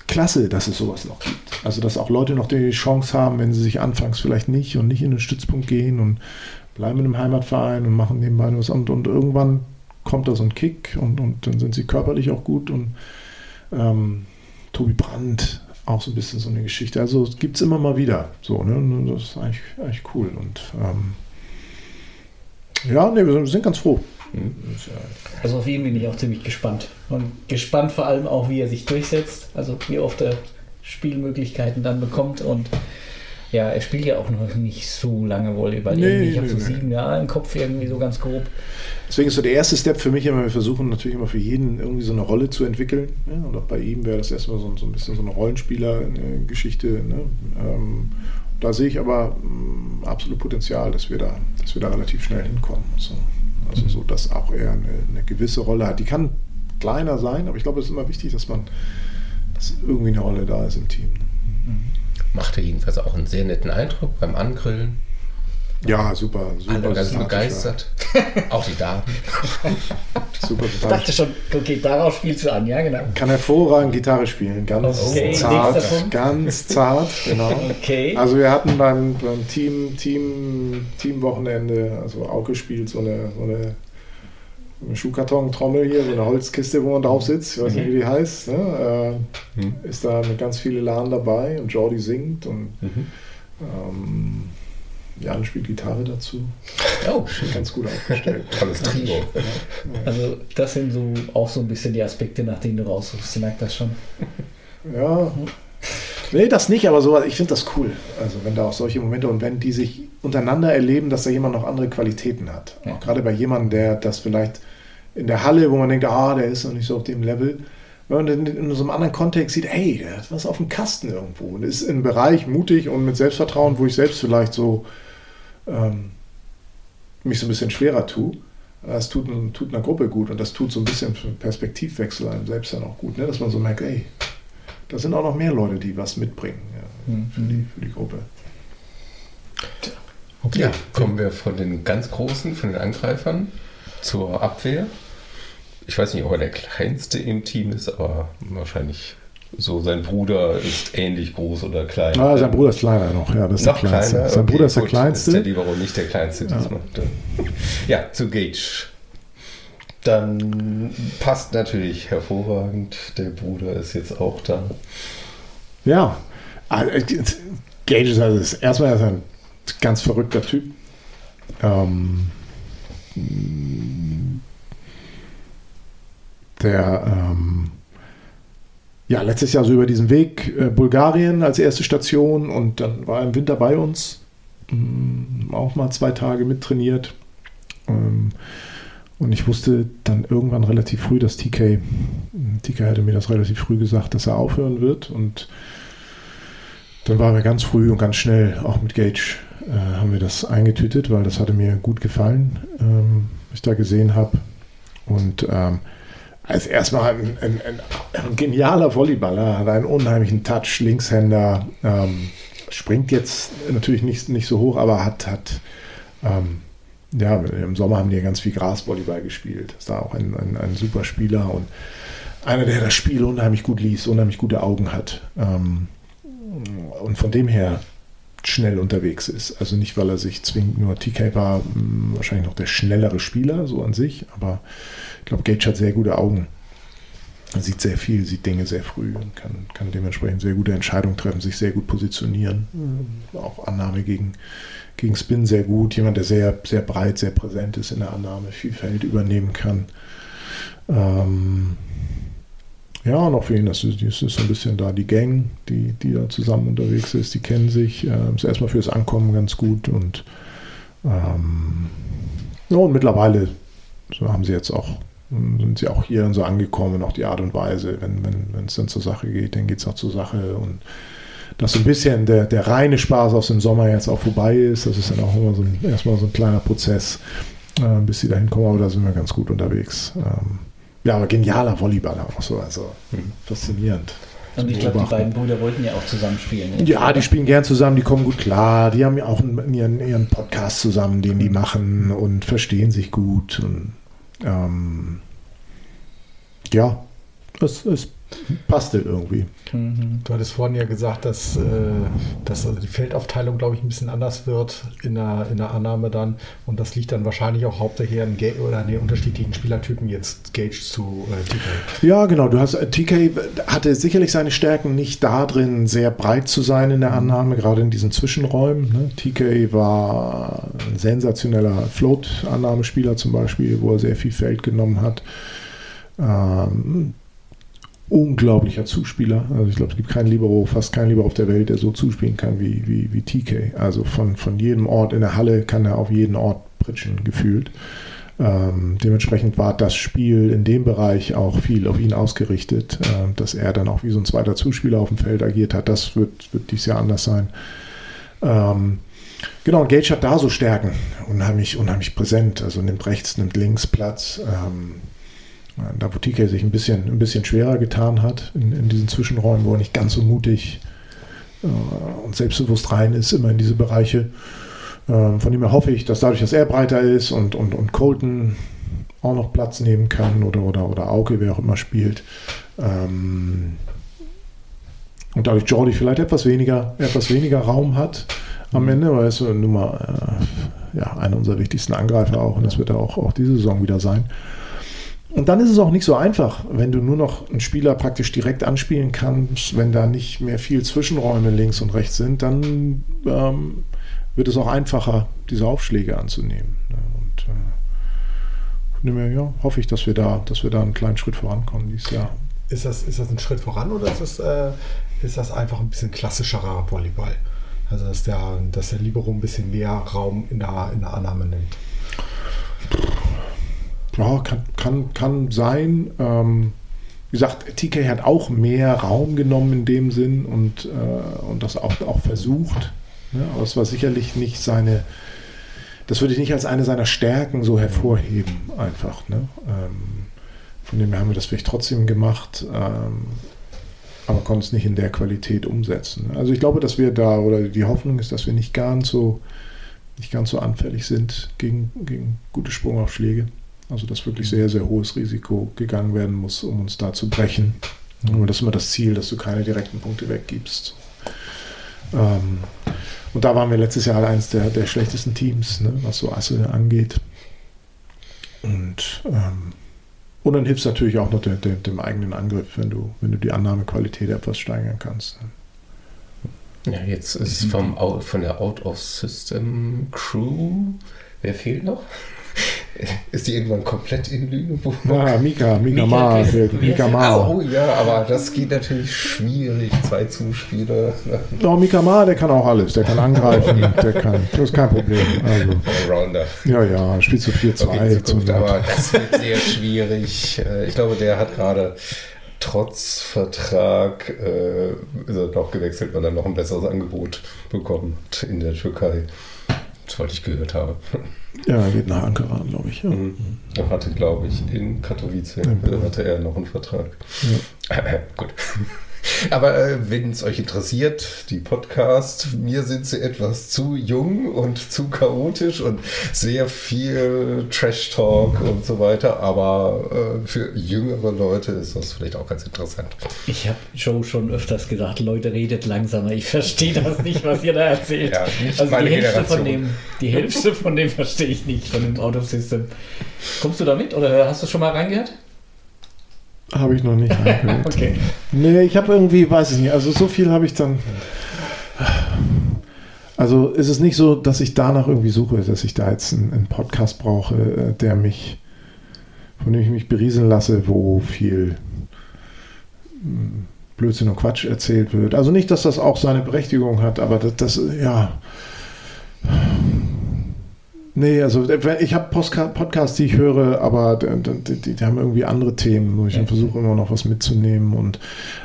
klasse, dass es sowas noch gibt. Also, dass auch Leute noch die Chance haben, wenn sie sich anfangs vielleicht nicht und nicht in den Stützpunkt gehen und bleiben in einem Heimatverein und machen nebenbei was und, und irgendwann kommt da so ein Kick und, und dann sind sie körperlich auch gut und ähm, Tobi Brandt auch so ein bisschen so eine Geschichte. Also es gibt es immer mal wieder. So, ne? Das ist eigentlich, eigentlich cool. Und ähm, ja, nee, wir sind ganz froh. Mhm. Also auf ihn bin ich auch ziemlich gespannt. Und gespannt vor allem auch, wie er sich durchsetzt. Also wie oft er Spielmöglichkeiten dann bekommt. Und ja, er spielt ja auch noch nicht so lange Volleyball. Nee, ich habe so nee. sieben Jahre im Kopf irgendwie so ganz grob. Deswegen ist so der erste Step für mich immer, wir versuchen natürlich immer für jeden irgendwie so eine Rolle zu entwickeln. Ja, und auch bei ihm wäre das erstmal so, so ein bisschen so eine Rollenspieler-Geschichte. Ne? Ähm, da sehe ich aber mh, mm, absolut Potenzial, dass wir da, dass wir da relativ schnell hinkommen. So. Also so, dass auch er eine, eine, gewisse Rolle hat. Die kann kleiner sein, aber ich glaube, es ist immer wichtig, dass man, dass irgendwie eine Rolle da ist im Team. Mhm. Macht er jedenfalls auch einen sehr netten Eindruck beim Angrillen. Ja, super, super. Alle ganz begeistert. auch die Damen. super Ich dachte schon, okay, darauf spielst du an, ja, genau. Kann hervorragend Gitarre spielen, ganz okay, zart. Ganz zart, genau. Okay. Also wir hatten beim, beim Team, Team, Teamwochenende, also Auke spielt so eine, so eine Schuhkarton-Trommel hier, so eine Holzkiste, wo man drauf sitzt, ich weiß nicht, wie die heißt. Ne? Äh, mhm. Ist da mit ganz viele Lahn dabei und Jordi singt und mhm. ähm, Jan spielt Gitarre dazu. Oh, ganz gut aufgestellt. Tolles Trio. Also das sind so auch so ein bisschen die Aspekte, nach denen du raussuchst. Du merkst das schon. Ja. Nee, das nicht, aber sowas, ich finde das cool. Also wenn da auch solche Momente und wenn die sich untereinander erleben, dass da jemand noch andere Qualitäten hat. Ja. Auch gerade bei jemandem, der das vielleicht in der Halle, wo man denkt, ah, der ist noch nicht so auf dem Level, wenn man in so einem anderen Kontext sieht, hey, der hat was auf dem Kasten irgendwo und ist im Bereich mutig und mit Selbstvertrauen, wo ich selbst vielleicht so ähm, mich so ein bisschen schwerer tue. Das tut, tut einer Gruppe gut und das tut so ein bisschen Perspektivwechsel einem selbst dann auch gut, ne? dass man so merkt, ey, da sind auch noch mehr Leute, die was mitbringen ja, für, die, für die Gruppe. Okay. Ja, kommen wir von den ganz Großen, von den Angreifern zur Abwehr. Ich weiß nicht, ob er der kleinste im Team ist, aber wahrscheinlich so sein Bruder ist ähnlich groß oder klein. Ah, sein Bruder ist kleiner noch, ja, das ist noch der kleinste. kleiner. Sein Okay, Bruder ist der gut. kleinste. Ist der Libero nicht der kleinste Ja. diesmal. Ja, zu Gage. Dann passt natürlich hervorragend. Der Bruder ist jetzt auch da. Ja, also, äh, Gage ist also erstmal ist ein ganz verrückter Typ. Ähm, der ähm, ja letztes Jahr so über diesen Weg äh, Bulgarien als erste Station und dann war er im Winter bei uns. Mm, Auch mal zwei Tage mittrainiert. Ähm, und ich wusste dann irgendwann relativ früh, dass TK, TK hatte mir das relativ früh gesagt, dass er aufhören wird. Und dann waren wir ganz früh und ganz schnell, auch mit Gage, äh, haben wir das eingetütet, weil das hatte mir gut gefallen, ähm, was ich da gesehen habe. Und ähm, als erstmal ein, ein, ein, ein genialer Volleyballer, hat einen unheimlichen Touch, Linkshänder, ähm, springt jetzt natürlich nicht, nicht so hoch, aber hat, hat ähm, ja, im Sommer haben die ja ganz viel Grasvolleyball gespielt. Ist da auch ein, ein, ein super Spieler und einer, der das Spiel unheimlich gut liest, unheimlich gute Augen hat. Ähm, und von dem her schnell unterwegs ist. Also nicht, weil er sich zwingend nur TK war, mh, wahrscheinlich noch der schnellere Spieler, so an sich, aber ich glaube, Gage hat sehr gute Augen. Er sieht sehr viel, sieht Dinge sehr früh und kann, kann dementsprechend sehr gute Entscheidungen treffen, sich sehr gut positionieren. Auch Annahme gegen, gegen Spin sehr gut. Jemand, der sehr, sehr breit, sehr präsent ist in der Annahme, viel Feld übernehmen kann. Ähm, ja, und auch für ihn, das ist, das ist so ein bisschen da die Gang, die, die da zusammen unterwegs ist, die kennen sich. Ähm, ist erstmal fürs Ankommen ganz gut und ähm, ja, und mittlerweile so haben sie jetzt auch, sind sie auch hier so angekommen, auch die Art und Weise, wenn wenn wenn, es dann zur Sache geht, dann geht es auch zur Sache und dass so ein bisschen der, der reine Spaß aus dem Sommer jetzt auch vorbei ist, das ist dann auch immer so ein, erstmal so ein kleiner Prozess, äh, bis sie dahin kommen, aber da sind wir ganz gut unterwegs. Ähm, ja, aber genialer Volleyballer auch so, also Mhm. faszinierend. Und ich glaube, die beiden Brüder wollten ja auch zusammen spielen. ne? Ja, die spielen gern zusammen, die kommen gut klar, die haben ja auch einen- ihren, ihren Podcast zusammen, den die machen und verstehen sich gut. Und, ähm, ja, es, es passte irgendwie. Mhm. Du hattest vorhin ja gesagt, dass, äh, dass also die Feldaufteilung, glaube ich, ein bisschen anders wird in der, in der Annahme dann. Und das liegt dann wahrscheinlich auch hauptsächlich an Ga oder an den unterschiedlichen Spielertypen, jetzt Gage zu äh, TK. Ja, genau. Du hast TK hatte sicherlich seine Stärken nicht darin, sehr breit zu sein in der Annahme, gerade in diesen Zwischenräumen. Ne? TK war ein sensationeller Float-Annahmespieler zum Beispiel, wo er sehr viel Feld genommen hat. Ähm, unglaublicher Zuspieler. Also ich glaube, es gibt keinen Libero, fast keinen Libero auf der Welt, der so zuspielen kann wie, wie, wie TK. Also von, von jedem Ort in der Halle kann er auf jeden Ort pritschen, gefühlt. Ähm, dementsprechend war das Spiel in dem Bereich auch viel auf ihn ausgerichtet, äh, dass er dann auch wie so ein zweiter Zuspieler auf dem Feld agiert hat. Das wird, wird dieses Jahr anders sein. Ähm, genau, und Gage hat da so Stärken, unheimlich, unheimlich präsent. Also nimmt rechts, nimmt links Platz. Ähm, da, wo TK sich ein bisschen, ein bisschen schwerer getan hat, in, in diesen Zwischenräumen, wo er nicht ganz so mutig äh, und selbstbewusst rein ist, immer in diese Bereiche. Ähm, von dem her hoffe ich, dass dadurch, dass er breiter ist und, und, und Colton auch noch Platz nehmen kann oder, oder, oder Auke, wer auch immer spielt. Ähm, und dadurch Jordi vielleicht etwas weniger, etwas weniger Raum hat am Ende, weil er ist nun mal äh, ja, einer unserer wichtigsten Angreifer auch und das wird er auch, auch diese Saison wieder sein. Und dann ist es auch nicht so einfach, wenn du nur noch einen Spieler praktisch direkt anspielen kannst, wenn da nicht mehr viel Zwischenräume links und rechts sind, dann ähm, wird es auch einfacher, diese Aufschläge anzunehmen. ne? Und äh, ja, hoffe ich, dass wir da, dass wir da einen kleinen Schritt vorankommen dieses Jahr. Ist das, ist das ein Schritt voran oder ist das, äh, ist das einfach ein bisschen klassischerer Volleyball? Also dass der, dass der Libero ein bisschen mehr Raum in der, in der Annahme nimmt. Ja, kann, kann, kann sein. Ähm, wie gesagt, TK hat auch mehr Raum genommen in dem Sinn und, äh, und das auch, auch versucht. Ne? Aber es war sicherlich nicht seine, das würde ich nicht als eine seiner Stärken so hervorheben, einfach. Ne? Ähm, von dem her haben wir das vielleicht trotzdem gemacht, ähm, aber konnten es nicht in der Qualität umsetzen. Also ich glaube, dass wir da, oder die Hoffnung ist, dass wir nicht ganz so, nicht ganz so anfällig sind gegen, gegen gute Sprungaufschläge. Also dass wirklich sehr, sehr hohes Risiko gegangen werden muss, um uns da zu brechen. Nur das ist immer das Ziel, dass du keine direkten Punkte weggibst. Ähm, und da waren wir letztes Jahr eines der, der schlechtesten Teams, ne, was so Asse angeht. Und, ähm, und dann hilft es natürlich auch noch de, de, dem eigenen Angriff, wenn du, wenn du die Annahmequalität etwas steigern kannst. Ne? Ja, jetzt ist vom, von der Out-of-System-Crew, wer fehlt noch? Ist die irgendwann komplett in Lüneburg? Ja, Mika, Mika Ma. Mika Ma. Oh ja, aber das geht natürlich schwierig. Zwei Zuspieler. No, Mika Ma, der kann auch alles. Der kann angreifen. der kann, das ist kein Problem. Also, Allrounder. Ja, ja, spielt so 4-2. Okay, aber das wird sehr schwierig. Äh, ich glaube, der hat gerade trotz Vertrag äh, ist er noch gewechselt, weil er noch ein besseres Angebot bekommen hat in der Türkei. Das wollte ich gehört haben. Ja, er geht nach Ankara, glaube ich. Ja. Mhm. Er hatte, glaube ich, in Katowice ja, hatte er noch einen Vertrag. Ja. Gut. Aber äh, wenn es euch interessiert, die Podcast, mir sind sie etwas zu jung und zu chaotisch und sehr viel Trash-Talk und so weiter. Aber äh, für jüngere Leute ist das vielleicht auch ganz interessant. Ich habe Joe schon öfters gesagt, Leute, redet langsamer. Ich verstehe das nicht, was ihr da erzählt. Ja, also die Hälfte, von dem, die Hälfte von dem verstehe ich nicht, von dem Autosystem. Kommst du da mit oder hast du schon mal reingehört? Habe ich noch nicht angehört. okay. Nee, ich habe irgendwie, weiß ich nicht, also so viel habe ich dann. Also ist es nicht so, dass ich danach irgendwie suche, dass ich da jetzt einen, einen Podcast brauche, äh, der mich, von dem ich mich berieseln lasse, wo viel hm, Blödsinn und Quatsch erzählt wird. Also nicht, dass das auch seine Berechtigung hat, aber das, das ja Nee, also ich habe Podcasts, die ich höre, aber die, die, die, haben irgendwie andere Themen, wo ich dann versuche immer noch was mitzunehmen. Und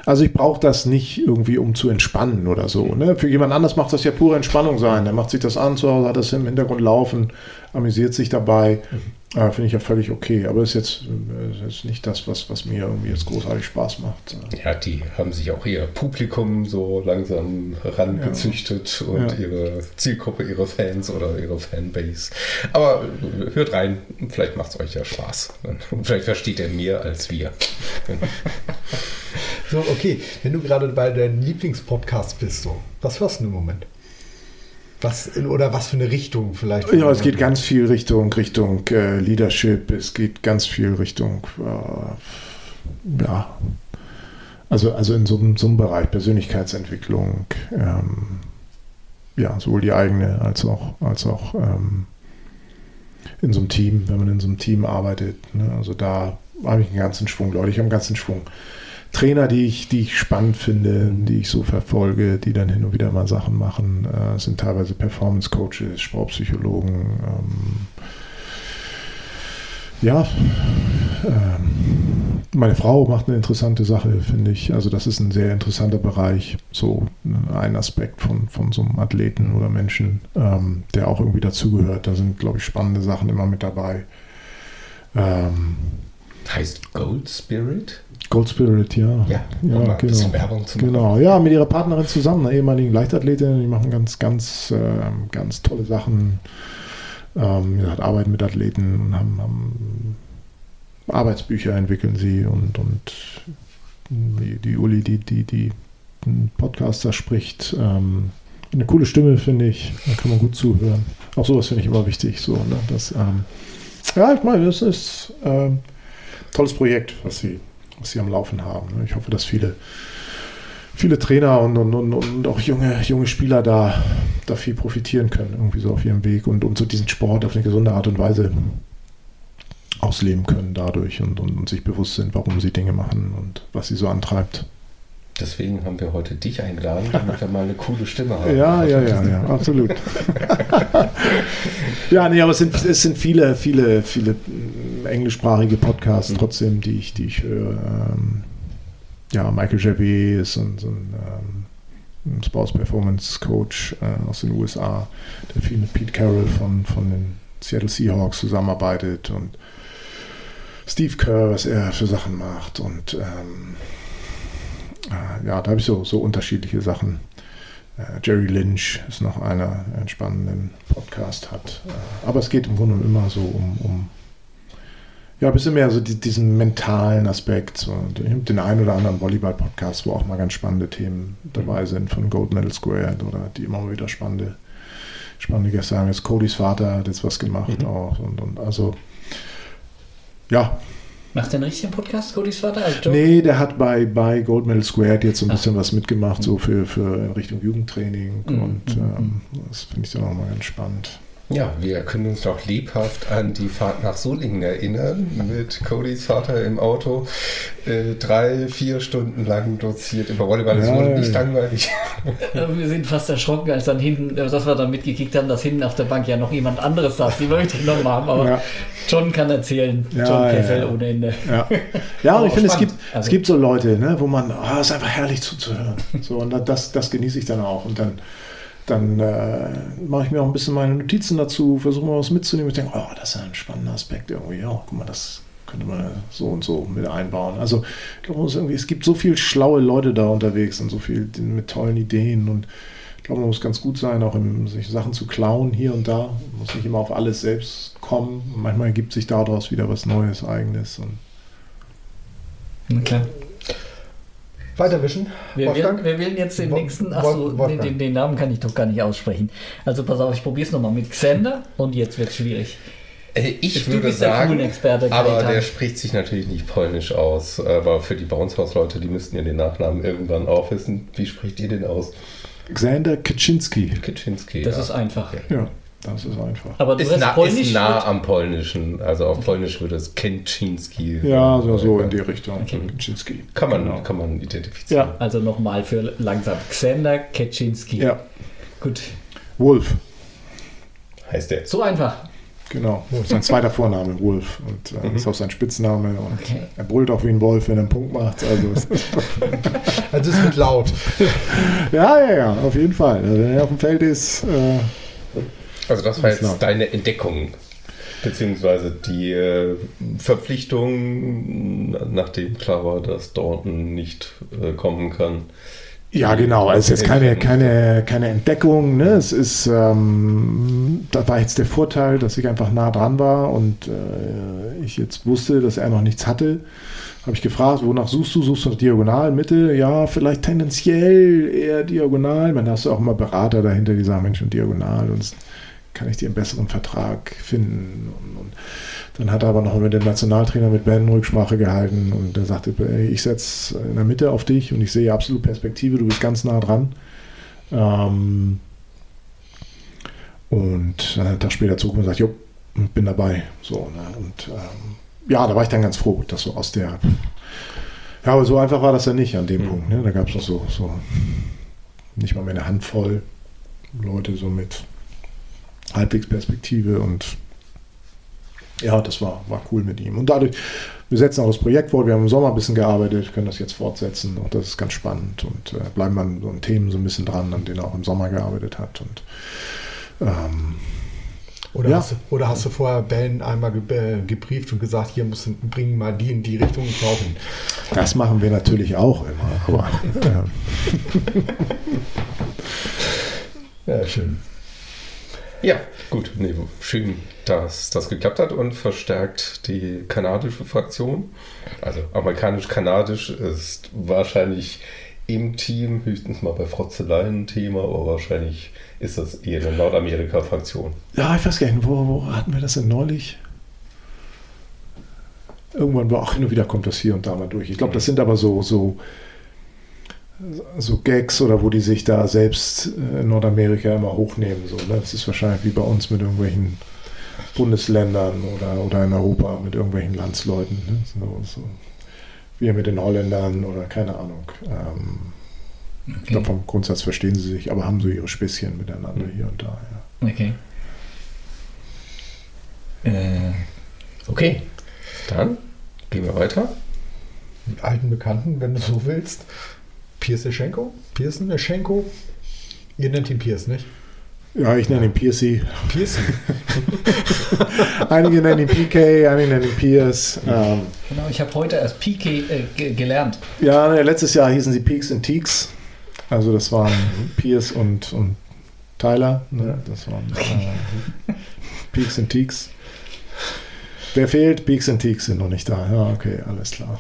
also ich brauche das nicht irgendwie, um zu entspannen oder so. Ne? Für jemand anders macht das ja pure Entspannung sein. Der macht sich das an zu Hause, hat das im Hintergrund laufen, amüsiert sich dabei. Mhm. Äh, Finde ich ja völlig okay, aber ist jetzt, äh, ist nicht das, was, was mir irgendwie jetzt großartig Spaß macht. Ja, die haben sich auch ihr Publikum so langsam rangezüchtet ja. und ja. ihre Zielgruppe, ihre Fans oder ihre Fanbase. Aber hört rein, vielleicht macht es euch ja Spaß. Und vielleicht versteht ihr mehr als wir. so, okay, wenn du gerade bei deinen Lieblingspodcasts bist, so, was hörst du im Moment? Was in, oder was für eine Richtung vielleicht? Ja, es geht ganz viel Richtung, Richtung äh, Leadership, es geht ganz viel Richtung, äh, ja, also, also in so, so einem Bereich Persönlichkeitsentwicklung, ähm, ja, sowohl die eigene als auch, als auch ähm, in so einem Team, wenn man in so einem Team arbeitet. Ne? Also da habe ich einen ganzen Schwung Leute, ich habe einen ganzen Schwung. Trainer, die ich, die ich spannend finde, die ich so verfolge, die dann hin und wieder mal Sachen machen, äh, sind teilweise Performance Coaches, Sportpsychologen. Ähm, ja, ähm, meine Frau macht eine interessante Sache, finde ich. Also das ist ein sehr interessanter Bereich, so ne, ein Aspekt von, von so einem Athleten oder Menschen, ähm, der auch irgendwie dazugehört. Da sind, glaube ich, spannende Sachen immer mit dabei. Ähm, heißt Gold Spirit? Gold Spirit, ja. Ja, ja genau. Werbung zu machen. Genau, ja, mit ihrer Partnerin zusammen, einer ehemaligen Leichtathletin. Die machen ganz, ganz, äh, ganz tolle Sachen. Ähm, gesagt, arbeiten mit Athleten und haben, haben, Arbeitsbücher entwickeln sie und, und die, die Uli, die, die, die Podcaster spricht, ähm, eine coole Stimme, finde ich. Da kann man gut zuhören. Auch sowas finde ich immer wichtig. So, ne? das, ähm, ja, ich meine, das ist ein ähm, tolles Projekt, was sie was sie am Laufen haben. Ne? Ich hoffe, dass viele, viele Trainer und, und, und, und auch junge, junge Spieler da, da viel profitieren können, irgendwie so auf ihrem Weg und, und so diesen Sport auf eine gesunde Art und Weise ausleben können dadurch und, und, und sich bewusst sind, warum sie Dinge machen und was sie so antreibt. Deswegen haben wir heute dich eingeladen, damit wir mal eine coole Stimme haben. Ja, ja, ja, ja, absolut. ja, nee, aber es sind, es sind viele, viele, viele englischsprachige Podcasts mhm. trotzdem, die ich, die ich höre. Ähm, ja, Michael Gervais ist ein, so ein, ähm, Sports Performance Coach äh, aus den USA, der viel mit Pete Carroll von, von den Seattle Seahawks zusammenarbeitet und Steve Kerr, was er für Sachen macht und ähm, äh, ja, da habe ich so, so unterschiedliche Sachen. Äh, Jerry Lynch ist noch einer, der einen spannenden Podcast hat. Äh, aber es geht im Grunde immer so um, um Ja, ein bisschen mehr so die, diesen mentalen Aspekt. So. Ich habe den einen oder anderen Volleyball-Podcast, wo auch mal ganz spannende Themen dabei sind, von Gold Medal Squared oder die immer mal wieder spannende, spannende Gäste haben. Jetzt Codys Vater hat jetzt was gemacht mhm. auch. Und, und also, ja. Macht der einen richtigen Podcast, Codys Vater? Also nee, der hat bei, bei Gold Medal Squared jetzt so ein Ach. bisschen was mitgemacht, so für, für in Richtung Jugendtraining. Mhm. Und mhm. ähm, das finde ich dann auch mal ganz spannend. Ja, wir können uns noch lebhaft an die Fahrt nach Solingen erinnern, mit Codys Vater im Auto. Äh, drei, vier Stunden lang doziert über Volleyball. Das wurde nicht langweilig. Wir sind fast erschrocken, als dann hinten, äh, dass wir dann mitgekriegt haben, dass hinten auf der Bank ja noch jemand anderes saß, die wir mitgenommen haben. Aber ja. John kann erzählen. Ja, John Kessel ja, ohne Ende. Ja, ja und ich finde, es gibt, also. es gibt so Leute, ne, wo man, oh, es ist einfach herrlich zuzuhören. So, und das, das genieße ich dann auch. Und dann dann äh, mache ich mir auch ein bisschen meine Notizen dazu, versuche mal was mitzunehmen. Ich denke, oh, das ist ein spannender Aspekt irgendwie. Ja, guck mal, das könnte man so und so mit einbauen. Also ich glaube, es gibt so viele schlaue Leute da unterwegs und so viel mit tollen Ideen und ich glaube, man muss ganz gut sein, auch in sich Sachen zu klauen hier und da. Man muss nicht immer auf alles selbst kommen. Manchmal ergibt sich daraus wieder was Neues, Eigenes. Und okay. Weiterwischen. Wir, wir, wir wählen jetzt den nächsten. Achso, nee, den, den, Namen kann ich doch gar nicht aussprechen. Also pass auf, ich probiere es nochmal mit Xander und jetzt wird es schwierig. Äh, ich du würde sagen, der aber der spricht sich natürlich nicht polnisch aus. Aber für die Bouncehouse-Leute, die müssten ja den Nachnamen irgendwann auch wissen. Wie spricht ihr den aus? Xander Kaczynski. Kaczynski. Das ja. ist einfach. Ja. Das ist einfach. Aber du ist, na, Polnisch ist nah am Polnischen. Also auf Polnisch würde es Kenczynski. Ja, so, so in die Richtung. Okay. Kann man, genau. kann man identifizieren. Ja. Also nochmal für langsam. Xander Ketschinski. Ja. Gut. Wolf. Heißt der. So einfach. Genau, sein zweiter Vorname, Wolf. Und äh, mhm. ist auch sein Spitzname. Und okay. er brüllt auch wie ein Wolf, wenn er einen Punkt macht. Also, also es wird laut. ja, ja, ja, auf jeden Fall. Also, wenn er auf dem Feld ist, äh, also das war jetzt deine Entdeckung, beziehungsweise die äh, Verpflichtung, nachdem klar war, dass Dorton nicht äh, kommen kann. Ja, genau. Es ist jetzt keine, keine, keine Entdeckung. Ne? Es ist, ähm, da war jetzt der Vorteil, dass ich einfach nah dran war und äh, ich jetzt wusste, dass er noch nichts hatte. Habe ich gefragt, wonach suchst du? Suchst du diagonal, Mitte? Ja, vielleicht tendenziell eher diagonal. Man hast du auch immer Berater dahinter, die sagen, Mensch, und diagonal. Und kann ich dir einen besseren Vertrag finden? Und, und dann hat er aber noch mit dem Nationaltrainer mit Ben Rücksprache gehalten und er sagte, ich setze in der Mitte auf dich und ich sehe absolut Perspektive, du bist ganz nah dran. Ähm, und einen Tag später zog und sagt, jo, bin dabei. So, ne? Und ähm, ja, da war ich dann ganz froh, dass so aus der. Ja, aber so einfach war das ja nicht an dem mhm. Punkt. Ne? Da gab es noch so, so nicht mal mehr eine Handvoll Leute so mit halbwegs Perspektive und ja, das war, war cool mit ihm. Und dadurch, wir setzen auch das Projekt fort, wir haben im Sommer ein bisschen gearbeitet, können das jetzt fortsetzen und das ist ganz spannend und äh, bleiben an so Themen so ein bisschen dran, an denen er auch im Sommer gearbeitet hat. Und, ähm, oder, ja. hast, du, oder hast du vorher Ben einmal ge äh, gebrieft und gesagt, hier du bringen mal die in die Richtung und kaufen? Das machen wir natürlich auch immer. Aber, ja, schön. Ja, gut. Nee, schön, dass das geklappt hat und verstärkt die kanadische Fraktion. Also amerikanisch-kanadisch ist wahrscheinlich im Team höchstens mal bei Frotzeleien ein Thema, aber wahrscheinlich ist das eher eine Nordamerika-Fraktion. Ja, ich weiß gar nicht, wo, wo hatten wir das denn neulich? Irgendwann war auch hin und wieder kommt das hier und da mal durch. Ich glaube, das sind aber so, so so Gags oder wo die sich da selbst äh, in Nordamerika immer hochnehmen. So, ne? Das ist wahrscheinlich wie bei uns mit irgendwelchen Bundesländern oder, oder in Europa mit irgendwelchen Landsleuten. Ne? So, so. Wir mit den Holländern oder keine Ahnung. Ähm, okay. Ich glaube, vom Grundsatz verstehen sie sich, aber haben so ihre Späßchen miteinander mhm. hier und da. Ja. Okay. Äh, okay, dann gehen wir weiter. Mit alten Bekannten, wenn du so willst. Pierseschenko? Pierseschenko? Ihr nennt ihn Piers, nicht? Ja, ich nenne ihn Piercy. Piercy. einige nennen ihn PK, einige nennen ihn Pierce. Ähm, genau, ich habe heute erst PK äh, gelernt. Ja, letztes Jahr hießen sie Peaks und Teaks. Also das waren Pierce und, und Tyler. Ne? Das waren äh, Peaks und Teaks. Wer fehlt? Peaks and Teaks sind noch nicht da. Ja, okay, alles klar.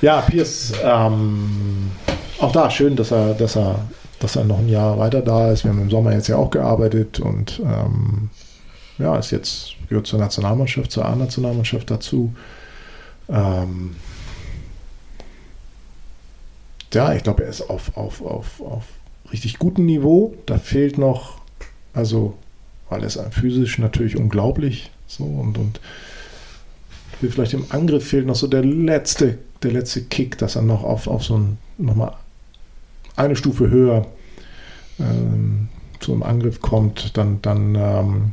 Ja, Pierce, ähm, auch da schön, dass er, dass er, dass er noch ein Jahr weiter da ist. Wir haben im Sommer jetzt ja auch gearbeitet und ähm, ja, ist jetzt gehört zur Nationalmannschaft, zur A-Nationalmannschaft dazu. Ähm, ja, ich glaube, er ist auf, auf, auf, auf richtig gutem Niveau. Da fehlt noch, also, weil ist physisch natürlich unglaublich. So und, und vielleicht im Angriff fehlt noch so der letzte, der letzte Kick, dass er noch auf, auf so ein, nochmal eine Stufe höher ähm, zu einem Angriff kommt, dann, dann, ähm,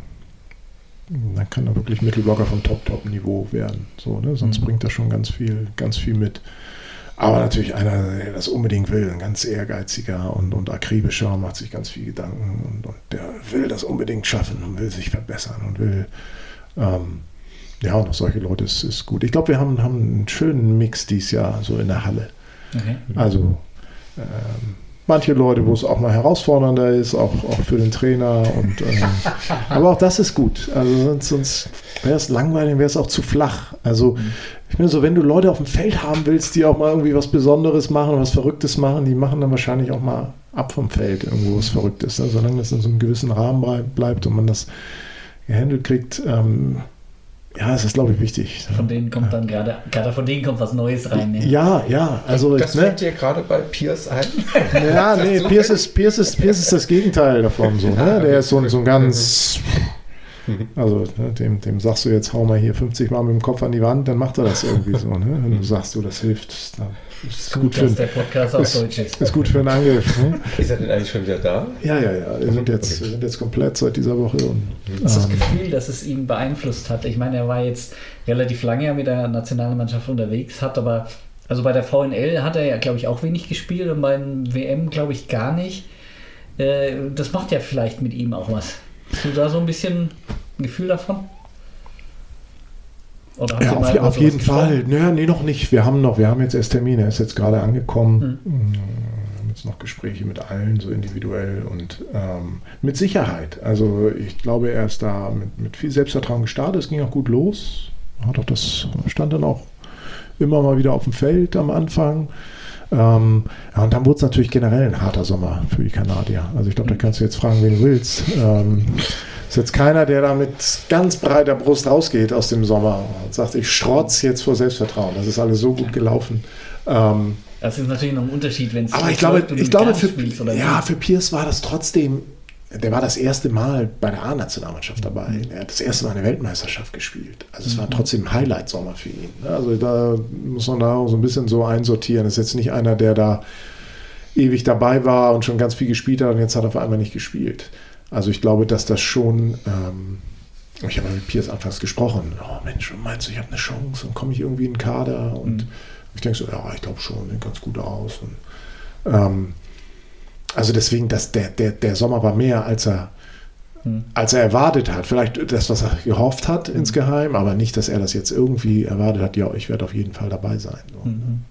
dann kann er wirklich Mittelblocker vom Top-Top-Niveau werden. So, ne? Sonst mhm. bringt er schon ganz viel, ganz viel mit. Aber natürlich einer, der das unbedingt will, ein ganz ehrgeiziger und, und akribischer, macht sich ganz viel Gedanken und, und der will das unbedingt schaffen und will sich verbessern und will, ähm, ja, und auch solche Leute ist, ist gut. Ich glaube, wir haben, haben einen schönen Mix dieses Jahr so in der Halle. Okay. Also ähm, manche Leute, wo es auch mal herausfordernder ist, auch, auch für den Trainer. Und, ähm, aber auch das ist gut. Also sonst, sonst wäre es langweilig, wäre es auch zu flach. Also ich finde so, wenn du Leute auf dem Feld haben willst, die auch mal irgendwie was Besonderes machen, was Verrücktes machen, die machen dann wahrscheinlich auch mal ab vom Feld irgendwo was Verrücktes. Ne? Solange das in so einem gewissen Rahmen bleibt und man das gehandelt kriegt, ähm, ja, es ist, glaube ich, wichtig. Von denen kommt dann gerade, gerade von denen kommt was Neues rein. Ne? Ja, ja. Also, das ne? fällt dir gerade bei Pierce ein? Ja, nee, Pierce ist, Pierce, ist, Pierce ist das Gegenteil davon. So, ne? Der ist so, so ein ganz Also ne, dem, dem sagst du jetzt, hau mal hier 50 Mal mit dem Kopf an die Wand, dann macht er das irgendwie so. Ne? Wenn du sagst, du, das hilft, dann ist gut, gut für, der Podcast auf ist, Deutsch ist. Ist gut für einen Angriff. Ne? Ist er denn eigentlich schon wieder da? Ja, ja, ja. Wir sind jetzt, wir sind jetzt komplett seit dieser Woche. Und, das ist das ähm, Gefühl, dass es ihn beeinflusst hat. Ich meine, er war jetzt relativ lange ja mit der Nationalmannschaft unterwegs, hat aber, also bei der VNL hat er ja, glaube ich, auch wenig gespielt und beim WM, glaube ich, gar nicht. Äh, das macht ja vielleicht mit ihm auch was. Hast du da so ein bisschen ein Gefühl davon? Ja, auf, auf jeden Fall. Naja, nee, noch nicht. Wir haben noch, wir haben jetzt erst Termine. Er ist jetzt gerade angekommen. Hm. Wir haben jetzt noch Gespräche mit allen, so individuell und ähm, mit Sicherheit. Also ich glaube, er ist da mit, mit viel Selbstvertrauen gestartet. Es ging auch gut los. Hat auch das stand dann auch immer mal wieder auf dem Feld am Anfang. Ähm, ja, und dann wurde es natürlich generell ein harter Sommer für die Kanadier. Also ich glaube, da kannst du jetzt fragen, wen du willst. Ähm, ist jetzt keiner, der da mit ganz breiter Brust rausgeht aus dem Sommer und sagt, ich strotz jetzt vor Selbstvertrauen. Das ist alles so gut gelaufen. Ähm, das ist natürlich noch ein Unterschied, wenn es. Aber ich glaube, ich glaube für, ja, für Pierce war das trotzdem der war das erste Mal bei der A-Nationalmannschaft dabei. Mhm. Er hat das erste Mal eine Weltmeisterschaft gespielt. Also es war mhm. trotzdem ein Highlight-Sommer für ihn. Also da muss man da auch so ein bisschen so einsortieren. Das ist jetzt nicht einer, der da ewig dabei war und schon ganz viel gespielt hat und jetzt hat er auf einmal nicht gespielt. Also ich glaube, dass das schon. Ähm, ich habe mit Piers anfangs gesprochen. Oh Mensch, meinst du, ich habe eine Chance und komme ich irgendwie in den Kader? Und mhm. ich denke so, ja, ich glaube schon, sieht ganz gut aus. Und, ähm, also deswegen, dass der, der, der Sommer war mehr, als er, hm. als er erwartet hat. Vielleicht das, was er gehofft hat hm. insgeheim, aber nicht, dass er das jetzt irgendwie erwartet hat, ja, ich werde auf jeden Fall dabei sein. So. Mhm.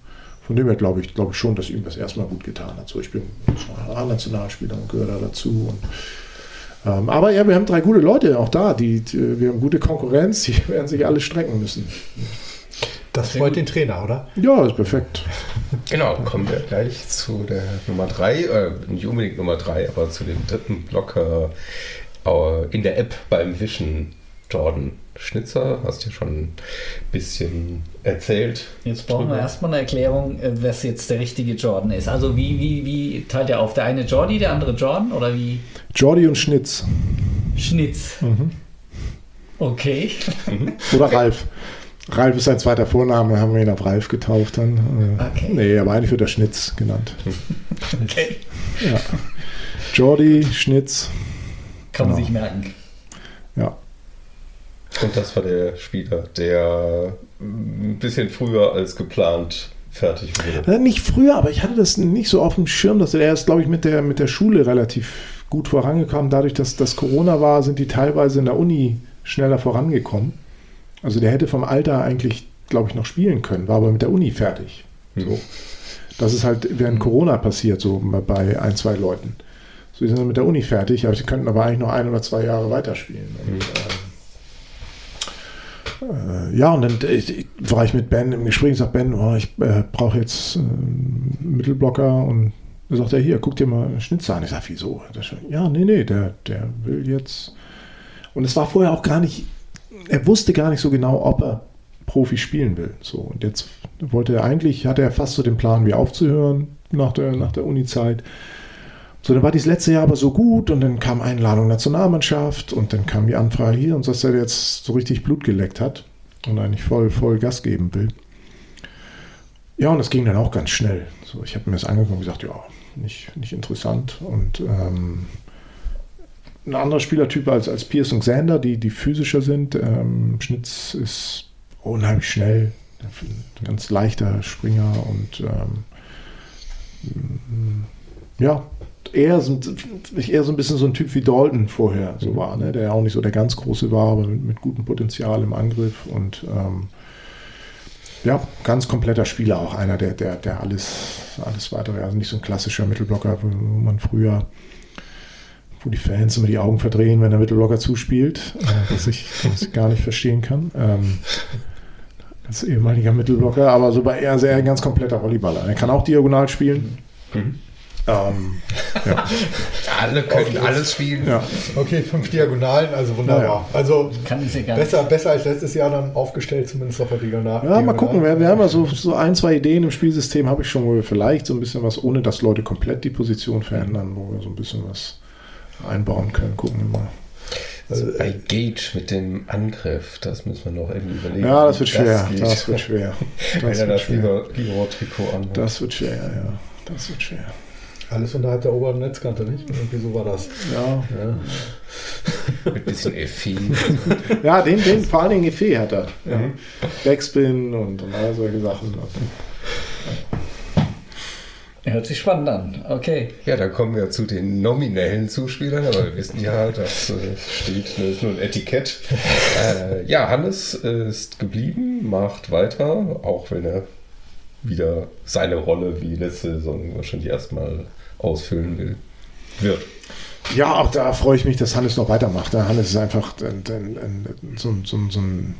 Von dem her glaube ich, glaube ich schon, dass ihm das erstmal gut getan hat. So, ich bin A-Nationalspieler und gehöre da dazu. Und, ähm, aber ja, wir haben drei gute Leute auch da, die, die, wir haben gute Konkurrenz, die werden sich alle strecken müssen. Das freut den Trainer, oder? Ja, ist perfekt. Genau, kommen wir gleich zu der Nummer 3, äh, nicht unbedingt Nummer 3, aber zu dem dritten Blocker äh, in der App beim Wischen. Jordan Schnitzer, hast du ja schon ein bisschen erzählt. Jetzt brauchen drüber. wir erstmal eine Erklärung, äh, was jetzt der richtige Jordan ist. Also wie, wie, wie teilt er auf? Der eine Jordi, der andere Jordan oder wie? Jordi und Schnitz. Schnitz. Mhm. Okay. Mhm. Oder Ralf. Ralf ist sein zweiter Vorname, haben wir ihn auf Ralf getauft dann. Äh, okay. Nee, aber eigentlich wird er Schnitz genannt. Okay. Ja. Jordi, Schnitz. Kann man genau. sich merken. Ja. Und das war der Spieler, der ein bisschen früher als geplant fertig wurde. Äh, nicht früher, aber ich hatte das nicht so auf dem Schirm, dass er ist, glaube ich, mit der, mit der Schule relativ gut vorangekommen. Dadurch, dass das Corona war, sind die teilweise in der Uni schneller vorangekommen. Also der hätte vom Alter eigentlich, glaube ich, noch spielen können, war aber mit der Uni fertig. Hm. So. Das ist halt während hm. Corona passiert, so bei ein, zwei Leuten. So, die sind mit der Uni fertig, aber sie könnten aber eigentlich noch ein oder zwei Jahre weiterspielen. Und, hm. äh, äh, ja, und dann ich, war ich mit Ben im Gespräch und sage, Ben, oh, ich äh, brauche jetzt äh, Mittelblocker und da sagt er, hier, guck dir mal Schnitzer an. Ich sage, wieso? Ja, nee, nee, der, der will jetzt. Und es war vorher auch gar nicht, er wusste gar nicht so genau, ob er Profi spielen will. So, und jetzt wollte er eigentlich, hatte er fast so den Plan, wie aufzuhören nach der, nach der Uni-Zeit. So, dann war dieses letzte Jahr aber so gut und dann kam Einladung Nationalmannschaft und dann kam die Anfrage hier und dass er jetzt so richtig Blut geleckt hat und eigentlich voll, voll Gas geben will. Ja, und das ging dann auch ganz schnell. So, ich habe mir das angeguckt und gesagt, ja, nicht, nicht interessant. Und ähm, ein anderer Spielertyp als, als Pierce und Xander, die, die physischer sind. Ähm, Schnitz ist unheimlich schnell, ein ganz leichter Springer und ähm, ja, eher, sind, eher so ein bisschen so ein Typ wie Dalton vorher so mhm. war, ne? der ja auch nicht so der ganz große war, aber mit, mit gutem Potenzial im Angriff und ähm, ja, ganz kompletter Spieler, auch einer, der, der, der alles, alles weitere, also nicht so ein klassischer Mittelblocker, wo man früher, wo die Fans immer die Augen verdrehen, wenn der Mittelblocker zuspielt, äh, was, ich, was ich gar nicht verstehen kann. Ähm, als ehemaliger Mittelblocker, aber so bei er sehr ein ganz kompletter Volleyballer. Er kann auch diagonal spielen. Mhm. Ähm, ja. Alle können okay. alles spielen. Ja. Okay, fünf Diagonalen, also wunderbar. Ja, also besser, besser als letztes Jahr dann aufgestellt, zumindest auf der Diagonal. Ja, mal gucken. Wir, wir haben ja so, so ein, zwei Ideen im Spielsystem, habe ich schon, wo wir vielleicht so ein bisschen was, ohne dass Leute komplett die Position verändern, wo wir so ein bisschen was einbauen können. Gucken wir mal. Also bei Gage mit dem Angriff, das müssen wir noch irgendwie überlegen. Ja, das wird schwer. Das, das wird schwer. Das Wenn er das Libero-Trikot an. Das wird schwer, ja. Das wird schwer. Alles unterhalb der oberen Netzkante, nicht? Irgendwie so war das. Ja. ja. Mit ein bisschen Effet. ja, den, den, vor allen Dingen Effet hat er. Ja. Backspin und, und all solche Sachen. Hört sich spannend an. Okay. Ja, dann kommen wir zu den nominellen Zuspielern, aber wir wissen ja, das äh, steht das ist nur ein Etikett. Äh, ja, Hannes ist geblieben, macht weiter, auch wenn er wieder seine Rolle wie letzte Saison wahrscheinlich erstmal ausfüllen will, wird. Ja, auch da freue ich mich, dass Hannes noch weitermacht. Hannes ist einfach ein, ein, ein, so, so, so ein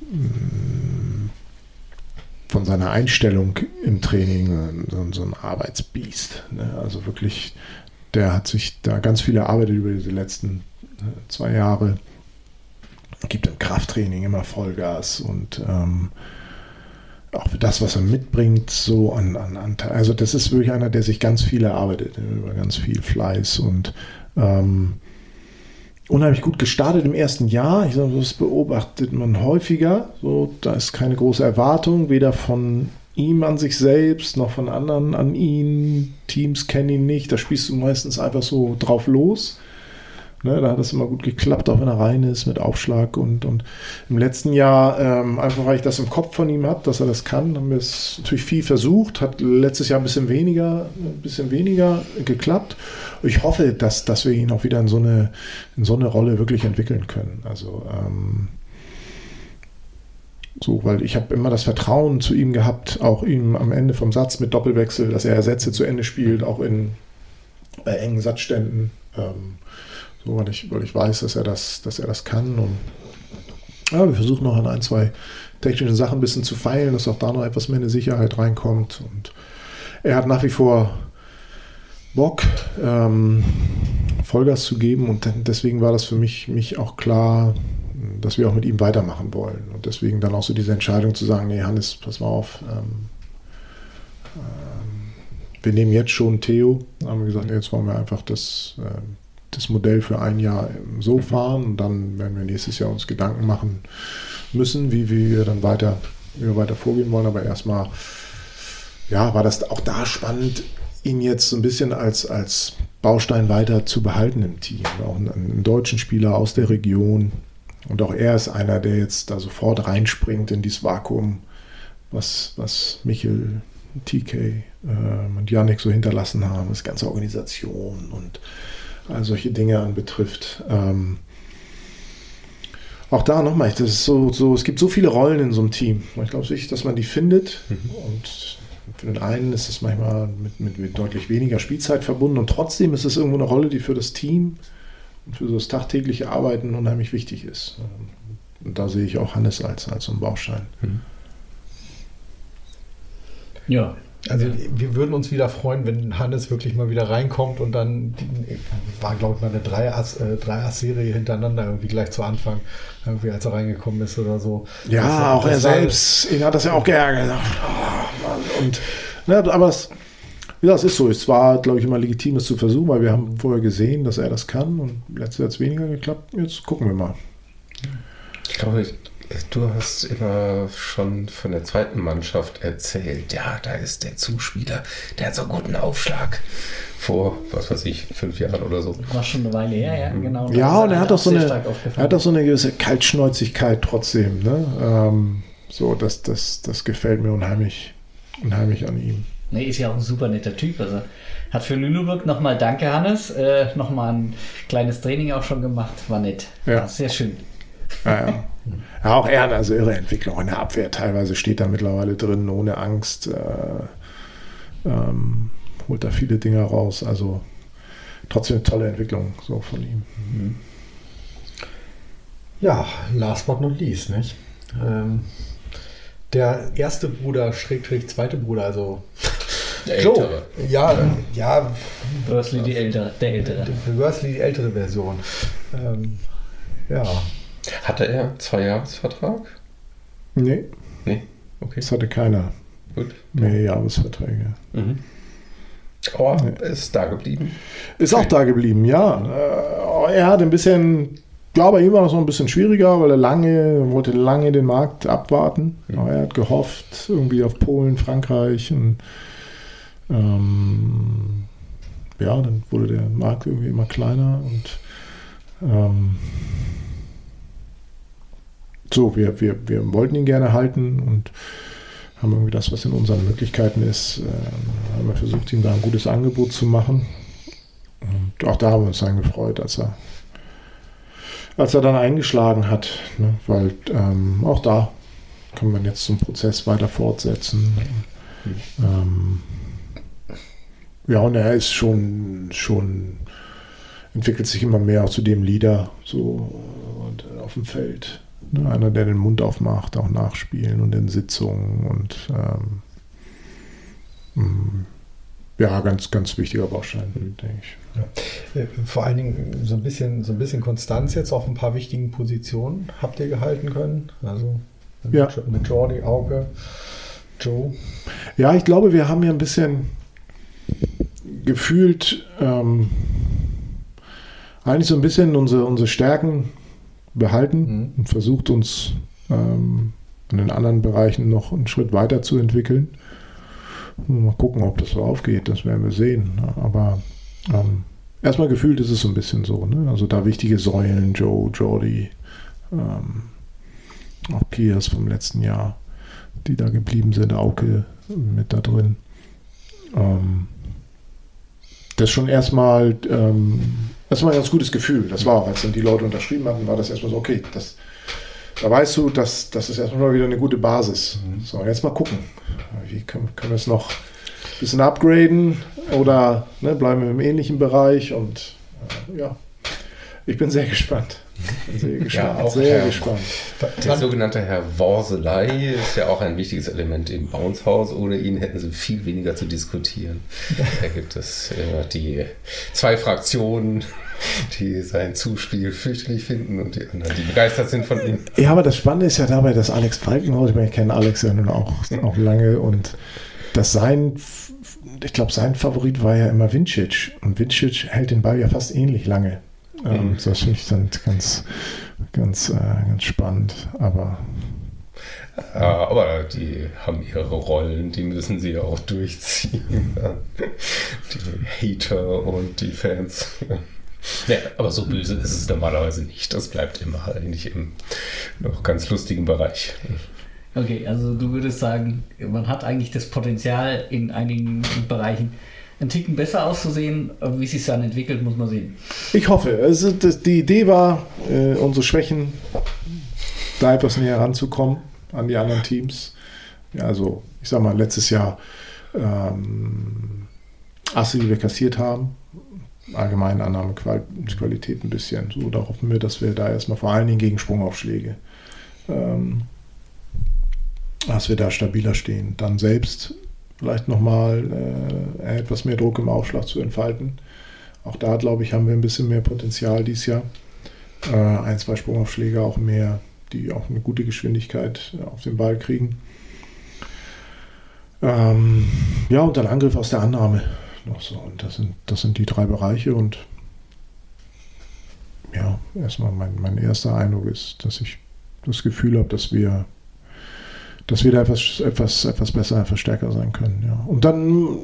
mm, von seiner Einstellung im Training so, ein Arbeitsbiest. Ne? Also wirklich, der hat sich da ganz viel erarbeitet über diese letzten äh, zwei Jahre. Gibt im Krafttraining immer Vollgas und ähm, auch für das, was er mitbringt, so an, an Anteil. Also das ist wirklich einer, der sich ganz viel erarbeitet, über ganz viel Fleiß und ähm, unheimlich gut gestartet im ersten Jahr. Ich sage, das beobachtet man häufiger. So, da ist keine große Erwartung, weder von ihm an sich selbst noch von anderen an ihn. Teams kennen ihn nicht. Da spielst du meistens einfach so drauf los. Ne, da hat es immer gut geklappt, auch wenn er rein ist mit Aufschlag. Und, und im letzten Jahr, ähm, einfach weil ich das im Kopf von ihm habe, dass er das kann, haben wir es natürlich viel versucht. Hat letztes Jahr ein bisschen weniger, ein bisschen weniger geklappt. Ich hoffe, dass, dass wir ihn auch wieder in so eine, in so eine Rolle wirklich entwickeln können. Also ähm, so, weil ich habe immer das Vertrauen zu ihm gehabt, auch ihm am Ende vom Satz mit Doppelwechsel, dass er Sätze zu Ende spielt, auch in bei engen Satzständen. Ähm, so, weil ich, weil ich weiß, dass er das, dass er das kann. Und ja, wir versuchen noch an ein, zwei technischen Sachen ein bisschen zu feilen, dass auch da noch etwas mehr eine Sicherheit reinkommt. Und er hat nach wie vor Bock, ähm, Vollgas zu geben. Und deswegen war das für mich, mich auch klar, dass wir auch mit ihm weitermachen wollen. Und deswegen dann auch so diese Entscheidung zu sagen, nee, Hannes, pass mal auf, ähm, ähm, wir nehmen jetzt schon Theo. Dann haben wir gesagt, nee, jetzt wollen wir einfach das, ähm, das Modell für ein Jahr so fahren und dann werden wir nächstes Jahr uns Gedanken machen müssen, wie, wie wir dann weiter, wie wir weiter vorgehen wollen. Aber erstmal, ja, war das auch da spannend, ihn jetzt so ein bisschen als, als Baustein weiter zu behalten im Team. Auch einen, einen deutschen Spieler aus der Region. Und auch er ist einer, der jetzt da sofort reinspringt in dieses Vakuum, was, was Michel, TK äh, und Yannick so hinterlassen haben, das ganze Organisation und all solche Dinge anbetrifft. Ähm, auch da nochmal, das ist so, so, es gibt so viele Rollen in so einem Team. Ich glaube, wichtig, dass man die findet. Mhm. Und für den einen ist es manchmal mit, mit, mit, deutlich weniger Spielzeit verbunden und trotzdem ist es irgendwo eine Rolle, die für das Team und für das tagtägliche Arbeiten unheimlich wichtig ist. und da sehe ich auch Hannes als, als so einen Baustein. Mhm. Ja. Also wir würden uns wieder freuen, wenn Hannes wirklich mal wieder reinkommt und dann war, glaube ich, mal eine Drei-Ass-Serie äh, hintereinander irgendwie gleich zu Anfang, irgendwie als er reingekommen ist oder so. Ja, das, auch er selbst, ihn hat das ja auch geärgert. Oh, und, ne, aber es, ja, es ist so. Es war, glaube ich, immer legitim, es zu versuchen, weil wir haben vorher gesehen, dass er das kann und letztes Jahr hat es weniger geklappt. Jetzt gucken wir mal. Ich glaube, du hast immer schon von der zweiten Mannschaft erzählt. Ja, da ist der Zuspieler, der hat so einen guten Aufschlag. Vor, was weiß ich, fünf Jahren oder so. War schon eine Weile her, ja, genau. Ja, und er hat, auch so eine, er hat auch so eine gewisse Kaltschnäuzigkeit trotzdem. Ne? Ähm, so, das, das, das gefällt mir unheimlich, unheimlich an ihm. Nee, ist ja auch ein super netter Typ. Also hat für Lüneburg nochmal Danke, Hannes. Äh, nochmal ein kleines Training auch schon gemacht. War nett. Ja. War sehr schön. Ja, ja. ja, auch er hat also irre Entwicklung in der Abwehr. Teilweise steht er mittlerweile drin, ohne Angst. Äh, ähm, holt da viele Dinge raus. Also trotzdem eine tolle Entwicklung so von ihm. Mhm. Ja, last but not least, nicht? Ähm, der erste Bruder, Schrägstrich, zweite Bruder, also der ältere. Ja, ja. Bursley die ältere, der ältere. Bursley die ältere Version. Ähm, ja. Hatte er zwei Jahresvertrag? Nee. Nee, okay. Das hatte keiner. Gut. Mehrjahresverträge. Mhm. Oh, nee. ist da geblieben. Ist auch da geblieben, ja. Äh, er hat ein bisschen, glaube ich, war noch so ein bisschen schwieriger, weil er lange, wollte lange den Markt abwarten. Mhm. Aber er hat gehofft, irgendwie auf Polen, Frankreich und ähm, ja, dann wurde der Markt irgendwie immer kleiner und ähm, so, wir, wir, wir wollten ihn gerne halten und haben irgendwie das, was in unseren Möglichkeiten ist, äh, haben wir versucht, ihm da ein gutes Angebot zu machen. Und auch da haben wir uns dann gefreut, als er, als er dann eingeschlagen hat, ne? weil ähm, auch da kann man jetzt zum Prozess weiter fortsetzen. Ähm, ja, und er ist schon, schon entwickelt sich immer mehr auch zu dem Leader so und äh, auf dem Feld. Ne? Einer, der den Mund aufmacht, auch nachspielen und in Sitzungen und ähm, mm, ja, ganz, ganz wichtiger Baustein, denke ich. Ja. Äh, vor allen Dingen so ein bisschen, so ein bisschen Konstanz jetzt auf ein paar wichtigen Positionen habt ihr gehalten können. Also ja. mit Jordi, Auge, Joe. Ja, ich glaube, wir haben ja ein bisschen gefühlt ähm, eigentlich so ein bisschen unsere, unsere Stärken behalten mhm. und versucht uns ähm, in den anderen Bereichen noch einen Schritt weiter zu entwickeln. Mal gucken, ob das so aufgeht, das werden wir sehen. Aber ähm, erstmal gefühlt ist es so ein bisschen so. Ne? Also da wichtige Säulen, Joe, Jordi, ähm, auch Piers vom letzten Jahr, die da geblieben sind, Auke mit da drin. Ähm, das schon erstmal, ähm, erstmal ein ganz gutes Gefühl. Das war auch, als dann die Leute unterschrieben hatten, war das erstmal so, okay, das, da weißt du, das, das ist erstmal wieder eine gute Basis. Mhm. So, jetzt mal gucken. Wie können, können wir es noch ein bisschen upgraden oder ne, bleiben wir im ähnlichen Bereich und äh, ja, ich bin sehr gespannt. Sehr gespannt. Ja, auch sehr Herr, gespannt. Der sogenannte Herr Worselei ist ja auch ein wichtiges Element im Bounce-Haus. Ohne ihn hätten sie viel weniger zu diskutieren. Da gibt es immer die zwei Fraktionen, die sein Zuspiel fürchterlich finden und die anderen, die begeistert sind von ihm. Ja, aber das Spannende ist ja dabei, dass Alex Falkenhaus, ich meine, ich kenne Alex ja nun auch, auch lange und dass sein, ich glaube, sein Favorit war ja immer Vincic und Vincic hält den Ball ja fast ähnlich lange. Ähm, mhm. Das finde ich dann ganz, ganz, äh, ganz spannend. Aber ja, aber die haben ihre Rollen, die müssen sie ja auch durchziehen. die Hater und die Fans. Ja, aber so böse ist es normalerweise nicht. Das bleibt immer eigentlich im noch ganz lustigen Bereich. Okay, also du würdest sagen, man hat eigentlich das Potenzial in einigen Bereichen ein Ticken besser auszusehen. Wie sich dann entwickelt, muss man sehen. Ich hoffe. Also die Idee war, äh, unsere Schwächen da etwas näher ranzukommen an die anderen Teams. Also ich sag mal, letztes Jahr ähm, Asse, die wir kassiert haben, allgemeine Annahmequalität ein bisschen. So, da hoffen wir, dass wir da erstmal vor allen Dingen gegen Sprungaufschläge ähm, dass wir da stabiler stehen. Dann selbst vielleicht nochmal äh, etwas mehr Druck im Aufschlag zu entfalten. Auch da, glaube ich, haben wir ein bisschen mehr Potenzial dieses Jahr. Äh, ein, zwei Sprungaufschläge auch mehr, die auch eine gute Geschwindigkeit auf den Ball kriegen. Ähm, ja, und dann Angriff aus der Annahme noch so. Und das sind, das sind die drei Bereiche. Und ja, erstmal mein, mein erster Eindruck ist, dass ich das Gefühl habe, dass wir dass wir da etwas, etwas, etwas besser, etwas stärker sein können. Ja. Und dann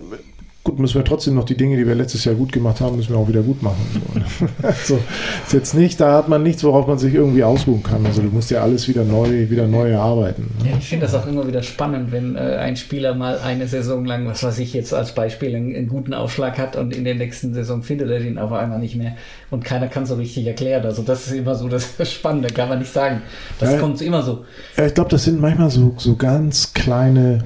gut, müssen wir trotzdem noch die Dinge, die wir letztes Jahr gut gemacht haben, müssen wir auch wieder gut machen. also ist jetzt nicht, da hat man nichts, worauf man sich irgendwie ausruhen kann. Also du musst ja alles wieder neu, wieder neu erarbeiten. Ne? Ja, ich finde das auch immer wieder spannend, wenn äh, ein Spieler mal eine Saison lang, was weiß ich jetzt als Beispiel, einen, einen, guten Aufschlag hat und in der nächsten Saison findet er den auf einmal nicht mehr und keiner kann so richtig erklären. Also das ist immer so das Spannende, kann man nicht sagen. Das ja, kommt immer so. Ja, ich glaube, das sind manchmal so, so ganz kleine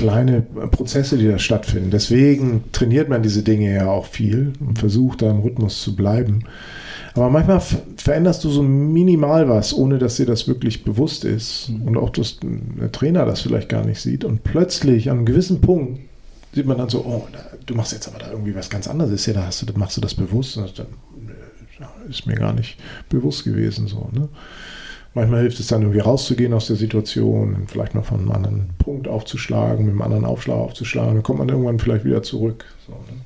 kleine Prozesse, die da stattfinden. Deswegen trainiert man diese Dinge ja auch viel und versucht da im Rhythmus zu bleiben. Aber manchmal veränderst du so minimal was, ohne dass dir das wirklich bewusst ist mhm. und auch dass der Trainer das vielleicht gar nicht sieht. Und plötzlich an einem gewissen Punkt sieht man dann so, oh, du machst jetzt aber da irgendwie was ganz anderes. Ja, da hast du, machst du das bewusst. Und dann ist mir gar nicht bewusst gewesen. So, ne? Manchmal hilft es dann irgendwie rauszugehen aus der Situation, vielleicht noch von einem anderen Punkt aufzuschlagen, mit einem anderen Aufschlag aufzuschlagen. Dann kommt man irgendwann vielleicht wieder zurück. So, ne?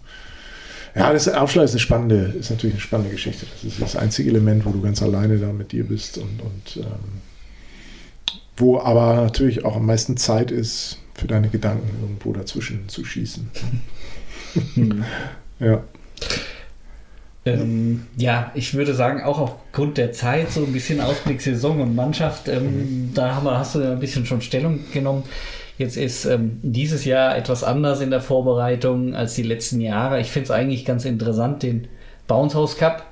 Ja, das Aufschlag ist eine spannende, ist natürlich eine spannende Geschichte. Das ist das einzige Element, wo du ganz alleine da mit dir bist und, und ähm, wo aber natürlich auch am meisten Zeit ist, für deine Gedanken irgendwo dazwischen zu schießen. Hm. ja. Ähm, ja, ich würde sagen, auch aufgrund der Zeit, so ein bisschen Ausblick Saison und Mannschaft, ähm, mhm. da haben wir, hast du ein bisschen schon Stellung genommen. Jetzt ist ähm, dieses Jahr etwas anders in der Vorbereitung als die letzten Jahre. Ich finde es eigentlich ganz interessant, den Bounce House Cup.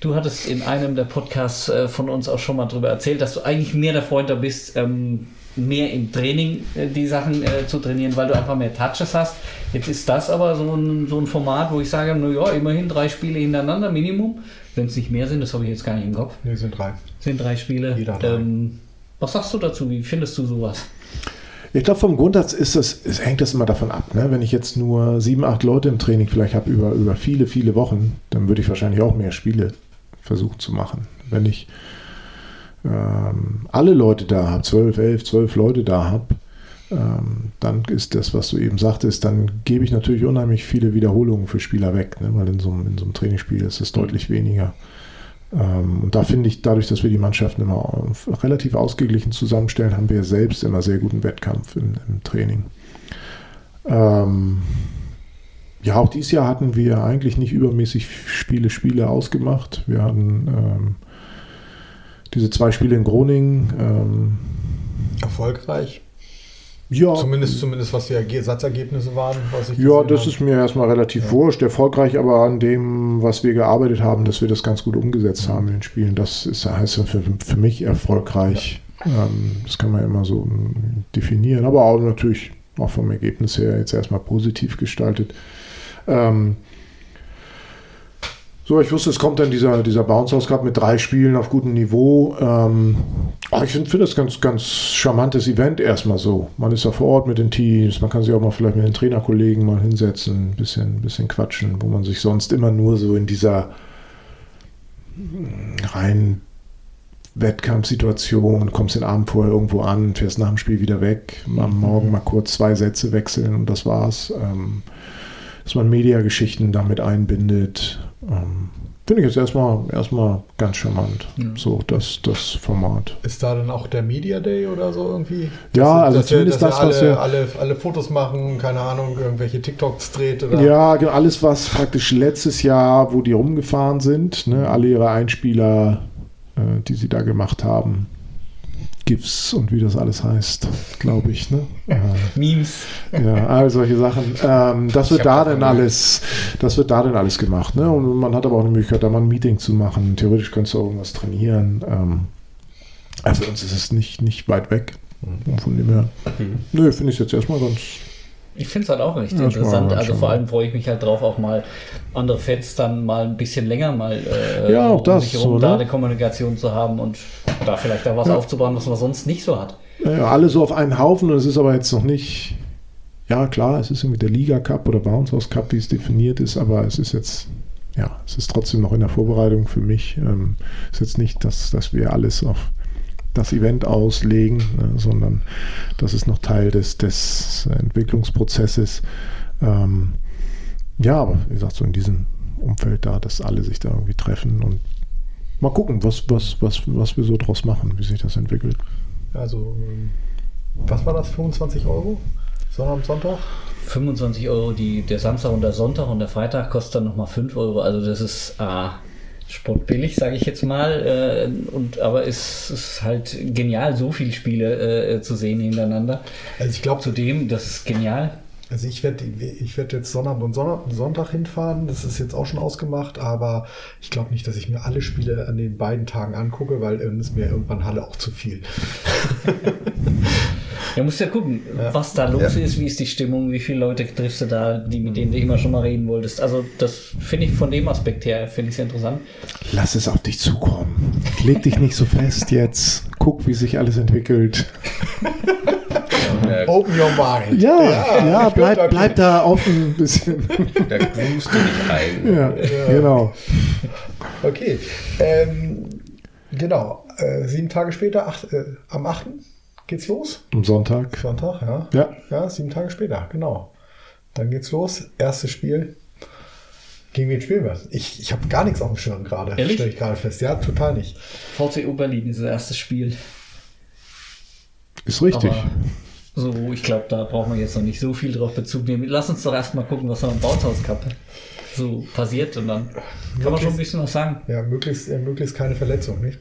Du hattest in einem der Podcasts äh, von uns auch schon mal darüber erzählt, dass du eigentlich mehr der Freund da bist, ähm, mehr im Training äh, die Sachen äh, zu trainieren, weil du einfach mehr Touches hast. Jetzt ist das aber so ein, so ein Format, wo ich sage, naja, immerhin drei Spiele hintereinander, Minimum. Wenn es nicht mehr sind, das habe ich jetzt gar nicht im Kopf. Nee, sind drei. Sind drei Spiele. Jeder drei. Ähm, was sagst du dazu? Wie findest du sowas? Ich glaube, vom Grundsatz ist das, es hängt das immer davon ab. Ne? Wenn ich jetzt nur sieben, acht Leute im Training vielleicht habe über, über viele, viele Wochen, dann würde ich wahrscheinlich auch mehr Spiele versuchen zu machen. Wenn ich ähm, alle Leute da habe, zwölf, elf, zwölf Leute da habe, ähm, dann ist das, was du eben sagtest, dann gebe ich natürlich unheimlich viele Wiederholungen für Spieler weg, ne? weil in so, einem, in so einem Trainingsspiel ist es deutlich weniger. Ähm, und da finde ich, dadurch, dass wir die Mannschaften immer relativ ausgeglichen zusammenstellen, haben wir selbst immer sehr guten Wettkampf im, im Training. Ähm, ja, auch dieses Jahr hatten wir eigentlich nicht übermäßig viele Spiele ausgemacht. Wir hatten ähm, diese zwei Spiele in Groningen. Ähm, Erfolgreich. Ja. Zumindest, zumindest was die Satzergebnisse waren. ja, das habe. ist mir erstmal relativ ja. wurscht. Erfolgreich aber an dem, was wir gearbeitet haben, dass wir das ganz gut umgesetzt mhm. haben in den Spielen. Das ist, heißt für, für mich erfolgreich. Ja. Ähm, das kann man immer so definieren. Aber auch natürlich auch vom Ergebnis her jetzt erstmal positiv gestaltet. Ähm, so, ich wusste, es kommt dann dieser, dieser Bounce House Cup mit drei Spielen auf gutem Niveau. Ähm, ich finde find das ganz, ganz charmantes Event erstmal so. Man ist da vor Ort mit den Teams, man kann sich auch mal vielleicht mit den Trainerkollegen mal hinsetzen, ein bisschen, bisschen quatschen, wo man sich sonst immer nur so in dieser rein Wettkampfsituation, kommst den Abend vorher irgendwo an, fährst nach dem Spiel wieder weg, am. Morgen mal kurz zwei Sätze wechseln und das war's. Ähm, dass man Mediageschichten damit einbindet. Ähm, Finde ich jetzt erstmal, erstmal ganz charmant, ja. so das, das Format. Ist da dann auch der Media Day oder so irgendwie? Ja, also dass zumindest ihr, das, alle, was wir... Alle, alle Fotos machen, keine Ahnung, irgendwelche TikToks dreht oder... Ja, genau, alles, was praktisch letztes Jahr, wo die rumgefahren sind, ne, alle ihre Einspieler, äh, die sie da gemacht haben, GIFs und wie das alles heißt, glaube ich. Ne? Memes. Ja, all solche Sachen. Ähm, das wird da denn alles, das wird da denn alles gemacht. Ne? Und man hat aber auch eine Möglichkeit, da mal ein Meeting zu machen. Theoretisch könntest du auch irgendwas trainieren. Ähm, also uns ist es nicht, nicht weit weg. Von dem her. Mhm. Nö, finde ich jetzt erstmal ganz, Ich finde es halt auch recht ja, interessant. Also vor allem freue ich mich halt drauf, auch mal andere Fans dann mal ein bisschen länger mal äh, ja, auch um das, sich herum so, da eine Kommunikation zu haben und da vielleicht auch was ja. aufzubauen, was man sonst nicht so hat. Ja, alle so auf einen Haufen und es ist aber jetzt noch nicht. Ja, klar, es ist irgendwie der Liga Cup oder Bounce House Cup, wie es definiert ist, aber es ist jetzt ja, es ist trotzdem noch in der Vorbereitung für mich. Ähm, es ist jetzt nicht, dass, dass wir alles auf das Event auslegen, ne, sondern das ist noch Teil des, des Entwicklungsprozesses. Ähm, ja, aber wie gesagt, so in diesem Umfeld da, dass alle sich da irgendwie treffen und mal gucken, was, was, was, was wir so draus machen, wie sich das entwickelt. Also, was war das, 25 Euro? Sonntag, Sonntag? 25 Euro die, der Samstag und der Sonntag und der Freitag kostet dann nochmal 5 Euro. Also das ist ah, sportbillig, sage ich jetzt mal. Äh, und, aber es ist halt genial, so viele Spiele äh, zu sehen hintereinander. Also ich glaube zudem, das ist genial. Also ich werde ich werd jetzt Sonntag und Sonntag hinfahren, das ist jetzt auch schon ausgemacht, aber ich glaube nicht, dass ich mir alle Spiele an den beiden Tagen angucke, weil dann ist mir irgendwann Halle auch zu viel. Ja, musst ja gucken, ja. was da los ja. ist, wie ist die Stimmung, wie viele Leute triffst du da, die, mit denen du immer schon mal reden wolltest. Also das finde ich von dem Aspekt her, finde ich sehr interessant. Lass es auf dich zukommen. Leg dich nicht so fest jetzt. Guck, wie sich alles entwickelt. Open your mind. Ja, ja, ja bleib, bleib da offen ein bisschen. Da grüßt du dich ein. Ja, ja. genau. Okay. Ähm, genau. Äh, sieben Tage später, acht, äh, am 8 geht's los. Am Sonntag. Sonntag, ja. Ja. Ja, sieben Tage später, genau. Dann geht's los. Erstes Spiel. Gegen wen spielen wir? Ich, ich habe gar nichts auf dem Schirm gerade. Stelle ich gerade fest. Ja, total nicht. VCU Berlin ist das erste Spiel. Ist richtig. Aber so, ich glaube, da brauchen wir jetzt noch nicht so viel drauf Bezug nehmen. Lass uns doch erstmal gucken, was am Bauhaus Cup so passiert und dann kann man schon ein bisschen was sagen. Ja, möglichst, äh, möglichst keine Verletzung, nicht?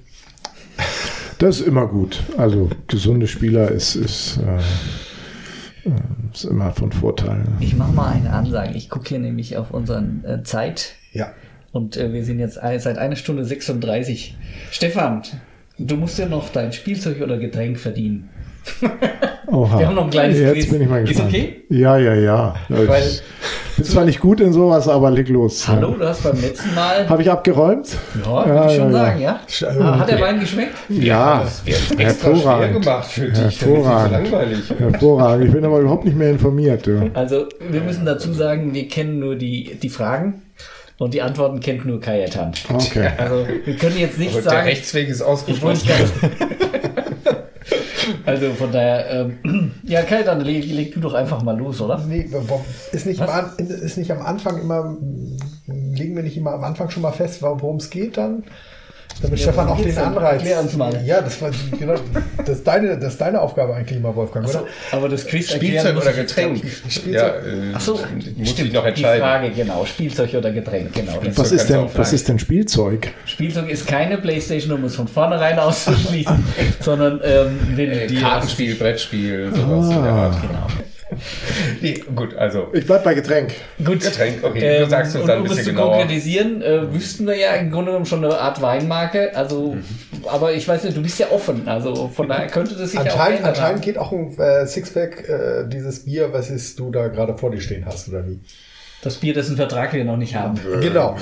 Das ist immer gut. Also gesunde Spieler ist, ist, äh, äh, ist immer von Vorteil. Ich mache mal eine Ansage. Ich gucke hier nämlich auf unseren äh, Zeit. Ja. Und äh, wir sind jetzt seit einer Stunde 36. Stefan, du musst ja noch dein Spielzeug oder Getränk verdienen. Oha. Wir haben noch ein kleines Jetzt Quiz. bin ich mal gespannt. Ist okay? Ja, ja, ja. Weil, bin zwar nicht gut in sowas, aber leg los. Hallo, ja. du hast beim letzten Mal. Habe ich abgeräumt? Ja, würde ja, ich schon ja, sagen, ja. Ah, hat der Wein geschmeckt? Ja, hervorragend. gemacht für dich, hervorragend. So hervorragend. Ich bin aber überhaupt nicht mehr informiert. Also, wir müssen dazu sagen, wir kennen nur die, die Fragen. Und die Antworten kennt nur Kajetan. Okay. Also wir können jetzt nicht aber sagen. Der Rechtsweg ist ausgeschlossen. Also von daher, ähm, ja Kai, dann leg, leg, du doch einfach mal los, oder? Nee, ist nicht, am, ist nicht am Anfang immer, legen wir nicht immer am Anfang schon mal fest, worum es geht dann? Damit ja, Stefan auch den Anreiz. Klär uns mal. Ja, das war genau, das ist deine, das ist deine Aufgabe eigentlich immer, Wolfgang, so, oder? Aber das Quiz Spielzeug oder Getränk. Spielzeug. Ja, äh, Ach so, muss stimmt, ich noch entscheiden. Die Frage, genau, Spielzeug oder Getränk, genau. Spielzeug was ist denn, was ist denn Spielzeug? Spielzeug ist keine Playstation, um es von vornherein auszuschließen, sondern ähm, wenn äh, Kartenspiel, Brettspiel, sowas. Ah. Genau. Nee, gut, also. Ich bleib bei Getränk. Gut. Getränk, okay. Du sagst uns ähm, dann ein bisschen genauer. Um es zu konkretisieren, äh, wüssten wir ja im Grunde genommen schon eine Art Weinmarke. Also, mhm. aber ich weiß nicht, du bist ja offen. Also von daher könnte das sich anscheinend, auch Anscheinend geht auch ein äh, Sixpack äh, dieses Bier, was ist du da gerade vor dir stehen hast, oder wie? Das Bier, dessen Vertrag wir noch nicht haben. Genau.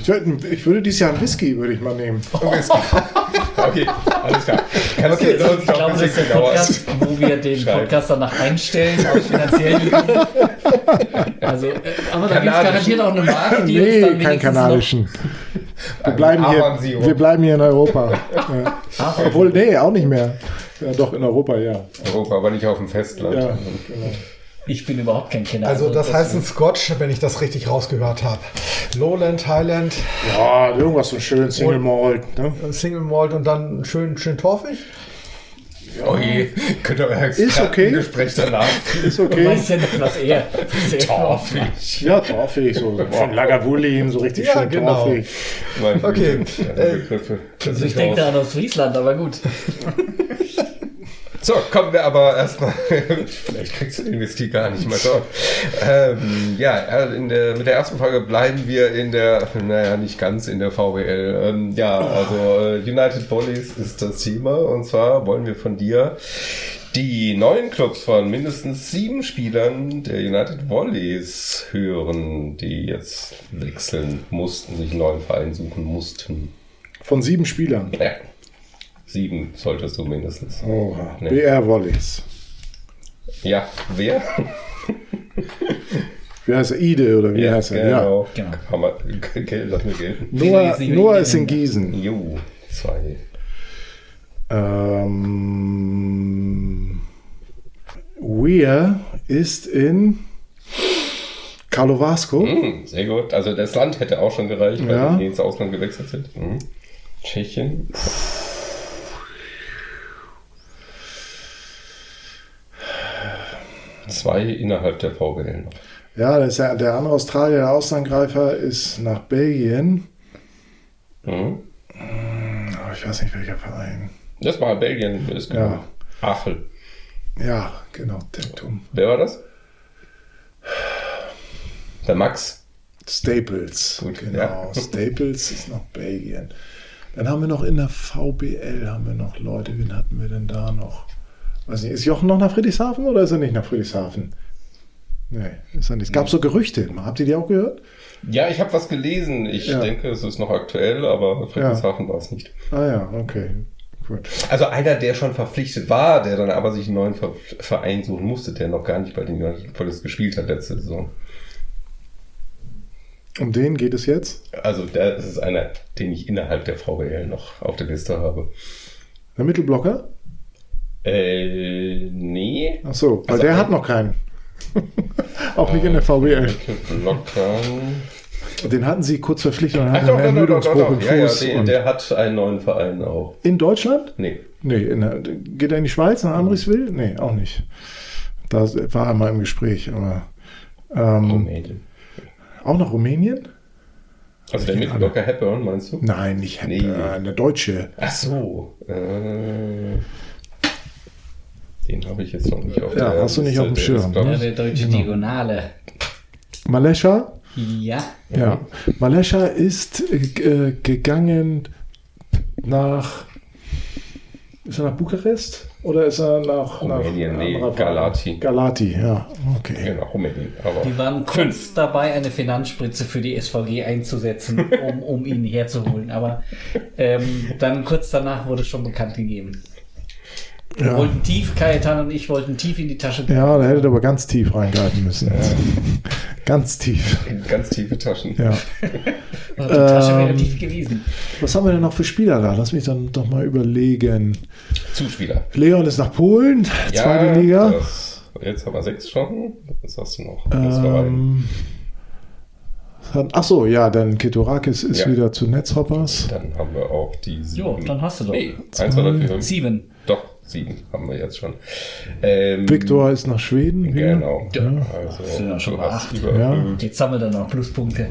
Ich, ich würde dieses Jahr einen Whisky, würde ich mal nehmen. Oh, Whisky. okay, alles klar. Kannst okay, du ich glaube, das ist der Podcast, wo wir den Podcast danach einstellen, aus finanziellen Gründen. Also, äh, aber da gibt es garantiert auch eine Marke, die nee, uns dann kein kanadischen. Wir bleiben, hier, wir bleiben hier in Europa. ja. Obwohl, nee, auch nicht mehr. Ja, doch, in Europa, ja. Europa, aber nicht auf dem Festland. Ja, genau. Ich bin überhaupt kein Kenner. Also, das, das heißt ein Scotch, wenn ich das richtig rausgehört habe. Lowland, Highland. Ja, irgendwas so schön, Single Malt. Ne? Single Malt und dann schön, schön torfig. Oh je, könnt ihr euer ist okay. Gespräch danach. Ist okay. Weißt ja nicht, was er. Torfig. Ja, torfig. So von Lagavulin, so richtig ja, schön genau. torfig. Okay. Äh, also ich denke da an aus Friesland, aber gut. So, kommen wir aber erstmal. Vielleicht kriegst du den Whisky gar nicht mal dort. Ähm, ja, äh, der, mit der ersten Frage bleiben wir in der, naja, nicht ganz in der VWL. Ähm, ja, also äh, United Police ist das Thema und zwar wollen wir von dir Die neuen Clubs von mindestens sieben Spielern der United Volleys hören, die jetzt wechseln mussten, sich einen neuen Verein suchen mussten. Von sieben Spielern. Ja. Sieben solltest du mindestens. Oh, Nee. BR Volleys. Ja, wer? Wie heißt er? Ide oder wie heißt er? Ja. genau. Genau. Kann man, Geld lassen wir gelten. Noah, Noah ist in Gießen. Jo, zwei. Ähm, Weir ist in Carlo Vasco. Hm, sehr gut. Also das Land hätte auch schon gereicht, weil Ja. die ins Ausland gewechselt sind. Hm. Tschechien. Zwei innerhalb der VWL noch. Ja, das ist ja, der andere Australier, der Außenangreifer, ist nach Belgien. Mhm. Aber ich weiß nicht, welcher Verein. Das war Belgien, ist Ja. genau. Achel. Ja, genau, Tentum. Wer war das? Der Max. Staples. Gut, genau. ja. Staples ist nach Belgien. Dann haben wir noch in der VBL haben wir noch Leute. Wen hatten wir denn da noch? Weiß nicht, ist Jochen noch nach Friedrichshafen oder ist er nicht nach Friedrichshafen? Nee, ist er nicht. Es gab so Gerüchte. Habt ihr die auch gehört? Ja, ich habe was gelesen. Ich Ja. denke, es ist noch aktuell, aber Friedrichshafen war es nicht. Ah ja, okay. Gut. Also einer, der schon verpflichtet war, der dann aber sich einen neuen Ver Verein suchen musste, der noch gar nicht bei den Volleys gespielt hat letzte Saison. Um den geht es jetzt? Also der, das ist einer, den ich innerhalb der VWL noch auf der Liste habe. Der Mittelblocker? Äh, nee. Ach so, weil Also der hat noch keinen. auch nicht in der VBL. Den hatten sie kurz verpflichtet und hatten einen Ermüdungsbruch im Ja, ja, Fuß. der, hat einen neuen Verein auch. in Deutschland? Nee. Nee, in geht er in die Schweiz, nach Amriswil? Nee, auch nicht. Da war er mal im Gespräch, aber ähm, Rumänien. auch nach Rumänien? Also der Mittelblocker Hepburn, meinst du? Nein, nicht Nee. Hepburn, der Deutsche. Ach so. Äh, den habe ich jetzt noch nicht auf Ja, hast du nicht auf dem Liste. Der ist, Schirm, der deutsche Diagonale. Malescha? Ja. Ja. Malescha ist äh, gegangen nach. Ist er nach Bukarest? Oder ist er nach. Rumänien, nach nee, Galati. Galati, ja. Okay. Genau, Rumänien. Aber Die waren kurz dabei, eine Finanzspritze für die SVG einzusetzen, um, um ihn herzuholen. Aber ähm, dann kurz danach wurde schon bekannt gegeben. Wir Ja. wollten tief, Kajetan und ich wollten tief in die Tasche. Ja, da hättet ihr aber ganz tief reingreifen müssen. ganz tief. in ganz tiefe Taschen. Ja. Die Tasche wäre Ähm, tief gewesen. Was haben wir denn noch für Spieler da? Lass mich dann doch mal überlegen. Zuspieler. Leon ist nach Polen, zweite Liga. Das, jetzt haben wir sechs schon. Was hast du noch? Das war ein- Ähm, hat- ach so, ja, dann Ketorakis ist Ja. wieder zu Netzhoppers. Dann haben wir auch die sieben. Jo, dann hast du doch. Nee, eins, zwei, drei, vier, fünf. Sieben. Doch, sieben haben wir jetzt schon. Ähm, Viktor ist nach Schweden. Genau. Ja. Also, sind ja schon acht. übererfüllt. Jetzt sammelt er noch Pluspunkte.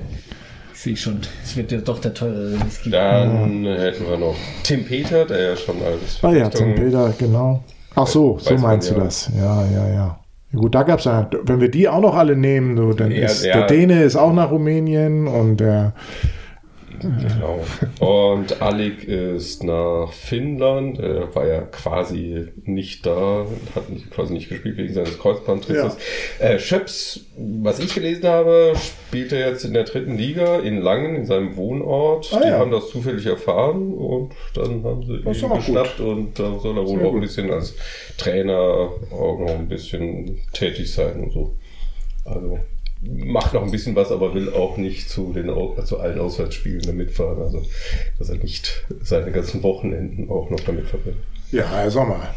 Ich sehe schon, es wird ja doch der teure Whisky. Dann hätten wir noch Tim Peter, der ja schon als Ah ja, Tim Peter, genau. Ach so, so meinst du ja. das. Ja, ja, ja. Ja, Gut, da gab es ja, wenn wir die auch noch alle nehmen, so, dann Ja, ist der Däne ist auch nach Rumänien und der Genau. Und Alec ist nach Finnland. Er war ja quasi nicht da, hat nicht, quasi nicht gespielt wegen seines Kreuzbandrisses. Äh, Schöps, was ich gelesen habe, spielt er jetzt in der dritten Liga in Langen, in seinem Wohnort. Ah, Die ja. haben das zufällig erfahren und dann haben sie Das ihn geschnappt und da soll er wohl auch ein gut. bisschen als Trainer auch noch ein bisschen tätig sein und so. Also macht noch ein bisschen was, aber will auch nicht zu den zu allen Auswärtsspielen da mitfahren. Also dass er nicht seine ganzen Wochenenden auch noch damit verbringt. Ja, Herr Sommer.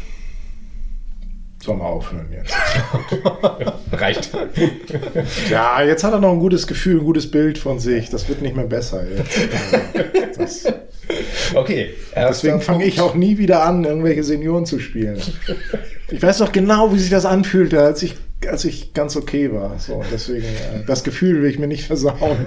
Mal aufhören jetzt. Reicht. Ja, jetzt hat er noch ein gutes Gefühl, ein gutes Bild von sich. Das wird nicht mehr besser. Jetzt. Das, Okay. deswegen fange ich auch nie wieder an, irgendwelche Senioren zu spielen. Ich weiß doch genau, wie sich das anfühlte, als ich, als ich ganz okay war. So, deswegen, äh, das Gefühl will ich mir nicht versauen.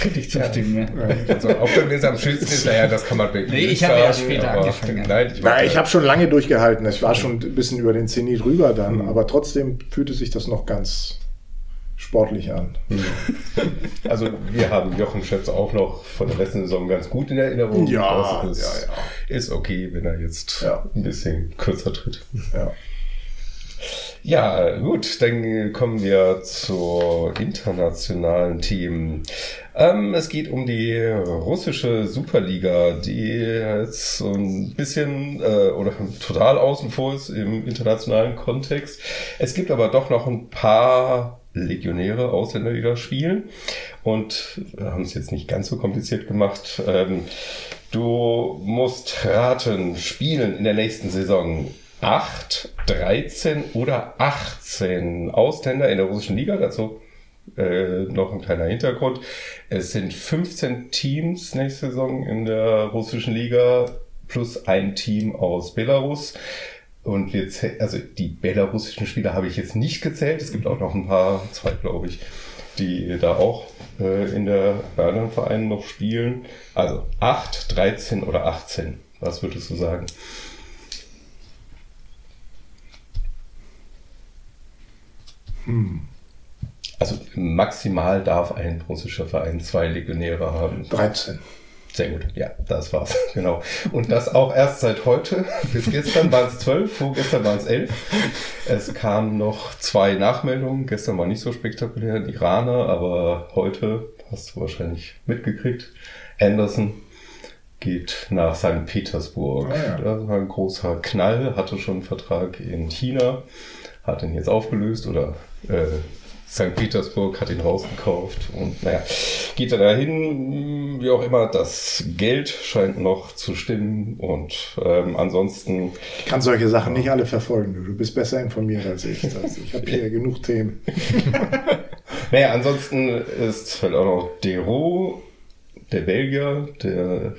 Könnte ich zustimmen, ja. Also aufhören ist am schönsten ist, naja, das kann man wirklich Nee, nicht ich habe ja sagen, später angefangen. Nein, ich, Na, ich habe schon lange durchgehalten. Ich war schon ein bisschen über den Zenit rüber dann, aber trotzdem fühlte sich das noch ganz, sportlich an. Also wir haben Jochen Schötz auch noch von der letzten Saison ganz gut in Erinnerung. Ja, ist, ja, ja. ist okay, wenn er jetzt Ja. ein bisschen kürzer tritt. Ja. Ja, gut, dann kommen wir zur internationalen Team. Ähm, es geht um die russische Superliga, die jetzt so ein bisschen äh, oder total außen vor ist im internationalen Kontext. Es gibt aber doch noch ein paar Legionäre, Ausländer, die da spielen. Und wir haben es jetzt nicht ganz so kompliziert gemacht. Ähm, du musst raten, spielen in der nächsten Saison 8, 13 oder 18 Ausländer in der russischen Liga. Dazu äh, noch ein kleiner Hintergrund. Es sind 15 Teams nächste Saison in der russischen Liga plus ein Team aus Belarus. Und wir also die belarussischen Spieler habe ich jetzt nicht gezählt. Es gibt auch noch ein paar, zwei glaube ich, die da auch äh, in der anderen Vereinen noch spielen. Also 8, 13 oder 18. Was würdest du sagen? Also maximal darf ein russischer Verein zwei Legionäre haben. 13. Sehr gut, ja, das war's, genau. Und das auch erst seit heute. Bis gestern waren es zwölf, vorgestern waren es elf. Es kamen noch zwei Nachmeldungen. Gestern war nicht so spektakulär, ein Iraner, aber heute hast du wahrscheinlich mitgekriegt. Anderson geht nach St. Petersburg. Ah, ja. Das war ein großer Knall, hatte schon einen Vertrag in China, hat ihn jetzt aufgelöst oder äh, St. Petersburg hat ihn rausgekauft und naja, geht er dahin, wie auch immer, das Geld scheint noch zu stimmen und ähm, ansonsten, Ich kann solche Sachen nicht alle verfolgen. Du, du bist besser informiert als ich. Also ich habe hier genug Themen. naja, ansonsten ist halt auch noch Dero, der Belgier, der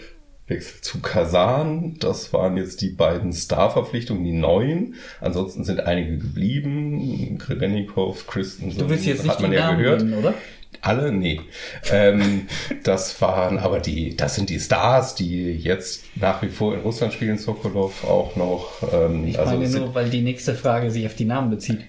wechselt zu Kasan. Das waren jetzt die beiden Star-Verpflichtungen, die neuen. Ansonsten sind einige geblieben. Krebenikov, Christensen, Du willst jetzt nicht hat man ja Namen gehört. nennen, oder? Alle? Nee. Ähm, das waren aber die, das sind die Stars, die jetzt nach wie vor in Russland spielen, Sokolov auch noch. Ähm, Ich also meine sind nur, weil die nächste Frage sich auf die Namen bezieht.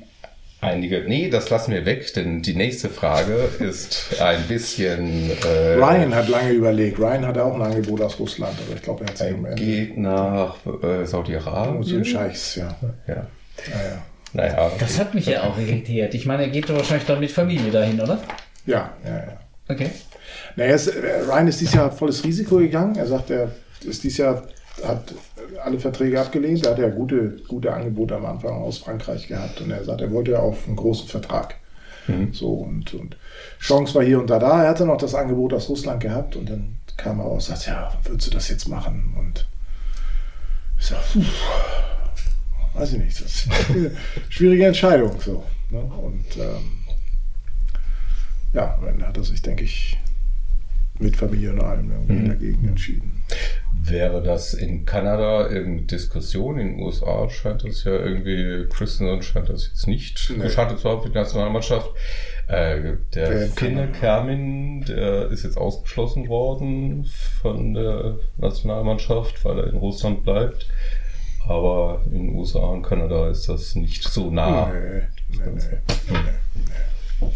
Einige. Nee, das lassen wir weg, denn die nächste Frage ist ein bisschen. Äh, Ryan hat lange überlegt. Ryan hatte auch ein Angebot aus Russland, aber ich glaube, er hat sich am Er Ende geht nach äh, zu den Saudi-Arabien. Scheichs, ja. Ja. Naja. Naja. Das hat mich ja auch irritiert. Ich meine, er geht doch wahrscheinlich dann mit Familie dahin, oder? Ja, ja, ja. Okay. Naja, es, äh, Ryan ist dieses Jahr volles Risiko gegangen. Er sagt, er ist dieses Jahr hat alle Verträge abgelehnt. Er hat ja gute, gute Angebote am Anfang aus Frankreich gehabt. Und er sagt, er wollte ja auf einen großen Vertrag. So und, und Chance war hier und da da. Er hatte noch das Angebot aus Russland gehabt und dann kam er und sagt, ja, würdest du das jetzt machen? Und ich sag, puh, weiß ich nicht. Das ist eine schwierige Entscheidung. So, ne? Und ähm, ja, Ende hat er sich, denke ich, mit Familie und allem irgendwie Mhm. dagegen entschieden. Wäre das in Kanada in Diskussion? In den USA scheint das ja irgendwie, Christensen scheint das jetzt nicht Nee. geschadet zu haben für die Nationalmannschaft. Äh, der Finne? Kermin, der ist jetzt ausgeschlossen worden von der Nationalmannschaft, weil er in Russland bleibt. Aber in den USA und Kanada ist das nicht so nah. Nee, nee, nee, nee, nee.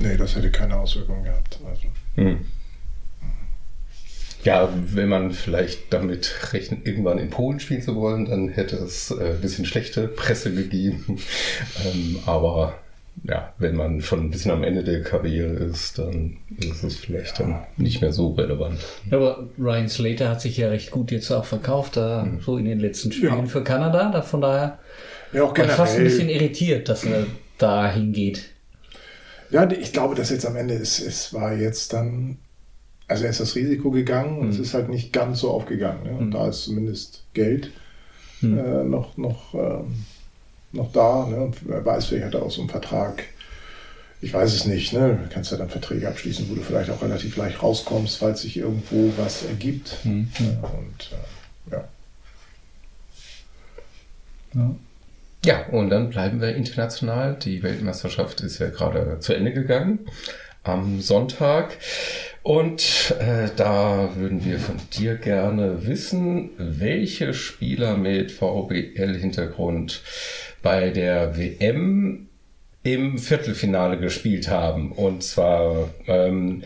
Nee, das hätte keine Auswirkungen gehabt. Also, Hm. Ja, wenn man vielleicht damit rechnet, irgendwann in Polen spielen zu wollen, dann hätte es äh, ein bisschen schlechte Presse gegeben. ähm, aber ja, wenn man schon ein bisschen am Ende der Karriere ist, dann ist es vielleicht dann nicht mehr so relevant. Ja, aber Ryan Slater hat sich ja recht gut jetzt auch verkauft, da so in den letzten Spielen Ja. für Kanada. Da von daher ja, auch war ich fast ein bisschen irritiert, dass er da hingeht. Ja, ich glaube, dass jetzt am Ende ist, es war jetzt dann, also er ist das Risiko gegangen und es ist halt nicht ganz so aufgegangen. Ne? Und da ist zumindest Geld äh, noch, noch, ähm, noch da. Ne? Und wer weiß, vielleicht hat er auch so einen Vertrag. Ich weiß es nicht. Ne? Du kannst ja dann Verträge abschließen, wo du vielleicht auch relativ leicht rauskommst, falls sich irgendwo was ergibt. Ja, und äh, ja. Ja, und dann bleiben wir international. Die Weltmeisterschaft ist ja gerade zu Ende gegangen am Sonntag. Und äh, da würden wir von dir gerne wissen, welche Spieler mit VBL-Hintergrund bei der WM im Viertelfinale gespielt haben. Und zwar ähm,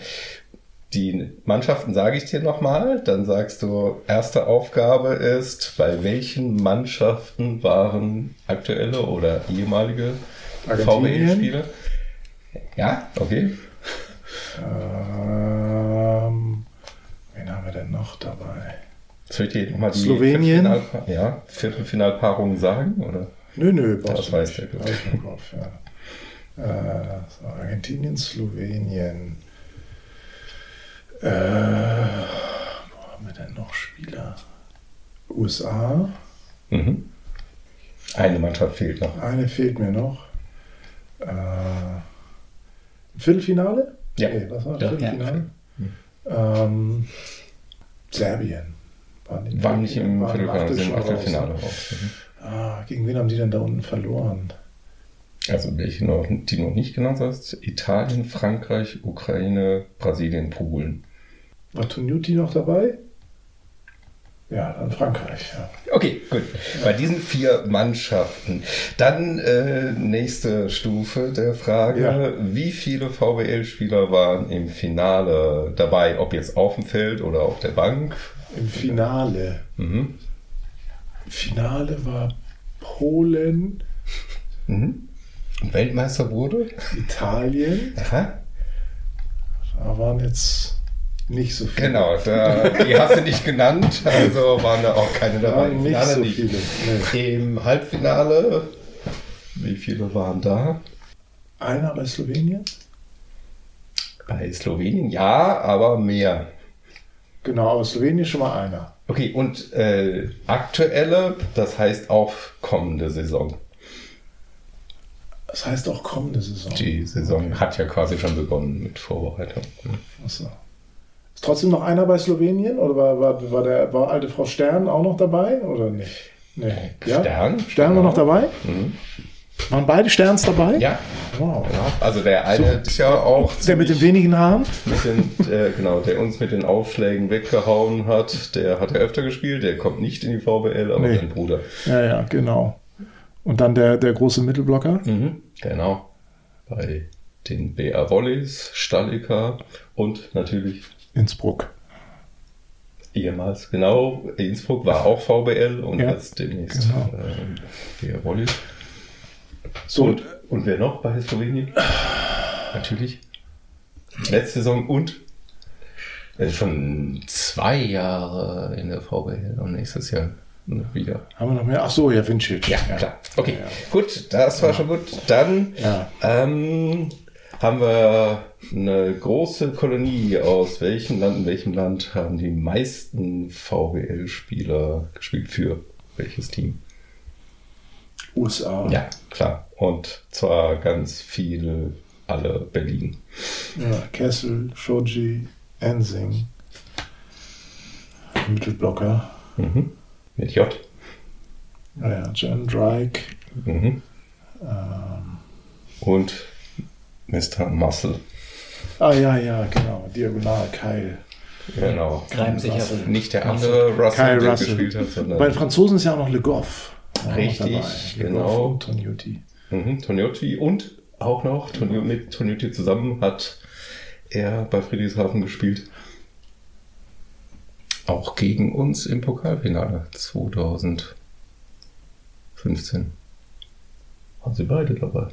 die Mannschaften sage ich dir nochmal. Dann sagst du, erste Aufgabe ist, bei welchen Mannschaften waren aktuelle oder ehemalige VWE-Spieler? Ja, okay. Haben wir denn noch dabei? Soll ich dir nochmal die Slowenien? Viertelfinal ja, Viertelfinalpaarungen sagen? Oder? Nö, nö, Das weiß der gut. Kopf, ja. Äh, so, Argentinien, Slowenien. Äh, wo haben wir denn noch Spieler? USA. Mhm. Eine Mannschaft fehlt noch. Eine fehlt mir noch. Äh, Viertelfinale? Ja. Nee, was war Ja. Viertelfinale? Ähm, Serbien. Waren, die- War nicht im waren Viertelfinale, sind im Achtelfinale raus. Mhm. Ah, gegen wen haben die denn da unten verloren? Also welche noch, die du noch nicht genannt hast? Italien, Frankreich, Ukraine, Brasilien, Polen. War Tonuti noch dabei? Ja, dann Frankreich. Ja. Okay, gut. Bei diesen vier Mannschaften. Dann äh, nächste Stufe der Frage. Ja. Wie viele VWL-Spieler waren im Finale dabei? Ob jetzt auf dem Feld oder auf der Bank? Im Finale. Mhm. Finale war Polen, Mhm. Weltmeister wurde? Italien. Aha. Da waren jetzt nicht so viele. Genau, da, die hast du nicht genannt, also waren da auch keine Da dabei. Im nicht Finale so nicht. viele. Nee. Im Halbfinale, wie viele waren da? Einer bei Slowenien? Bei Slowenien ja, aber mehr. Genau, aber Slowenien schon mal einer. Okay, und äh, aktuelle, das heißt auch kommende Saison. Das heißt auch kommende Saison. Die Saison Okay. hat ja quasi schon begonnen mit Vorbereitung. Achso. Ist trotzdem noch einer bei Slowenien? Oder war, war, war der war alte Frau Stern auch noch dabei? Oder nicht? Nee. Ja? Stern? Stern war noch dabei? Mhm. Waren beide Sterns dabei? Ja, Wow. also der eine ist ja auch Der mit den wenigen Haaren? mit den, äh, genau, der uns mit den Aufschlägen weggehauen hat, der hat ja öfter gespielt, der kommt nicht in die VBL, aber Nee. sein Bruder. Ja, ja, genau. Und dann der, der große Mittelblocker? Mhm, genau. Bei den BR Volleys, Stalliker und natürlich Innsbruck. ehemals, genau, Innsbruck war auch VBL und Ja, jetzt demnächst genau. BR Volleys. So, Und, und wer noch bei Slowenien? Natürlich. Letzte Saison und äh, schon zwei Jahre in der VBL und nächstes Jahr wieder. haben wir noch mehr? Ach so, ja, Vincic. Ja, klar. Okay, gut, das war schon gut. Dann Ja. ähm, haben wir eine große Kolonie. Aus welchem Land, in welchem Land haben die meisten VWL-Spieler gespielt für welches Team? USA. Ja, klar. Und zwar ganz viele, alle Berlin. Ja, Kessel, Shoji, Ensing. Mittelblocker. Mhm. Mit J. Ja, ja, Jan Drake. Mhm. Ähm, Und Mr. Muscle. ah ja, ja, genau. Diagonal, Kyle. Genau. Auf. Nicht der andere Russell, Kyle der Russell. gespielt hat, sondern Bei den Franzosen ist ja auch noch Le Goff. noch Richtig. Le genau. Goff und Tonuti. Mhm, und auch noch Tonu- mit Tonuti zusammen hat er bei Friedrichshafen gespielt. Auch gegen uns im Pokalfinale 2015. Waren sie beide dabei.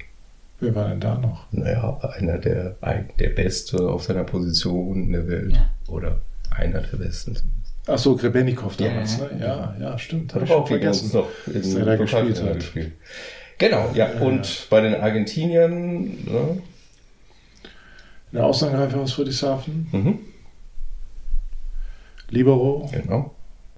Wer war denn da noch? Naja, einer der, der Beste auf seiner Position in der Welt. Ja. Oder einer der Besten. Ach so, Grebennikov damals, Ja, ne? Ja, ja, stimmt. Hat Hab ich auch vergessen. noch dass er da gespielt hat. gespielt. Genau, ja. Und bei den Argentiniern, ne? Der Außenangreifer aus Friedrichshafen. mhm, Libero. genau.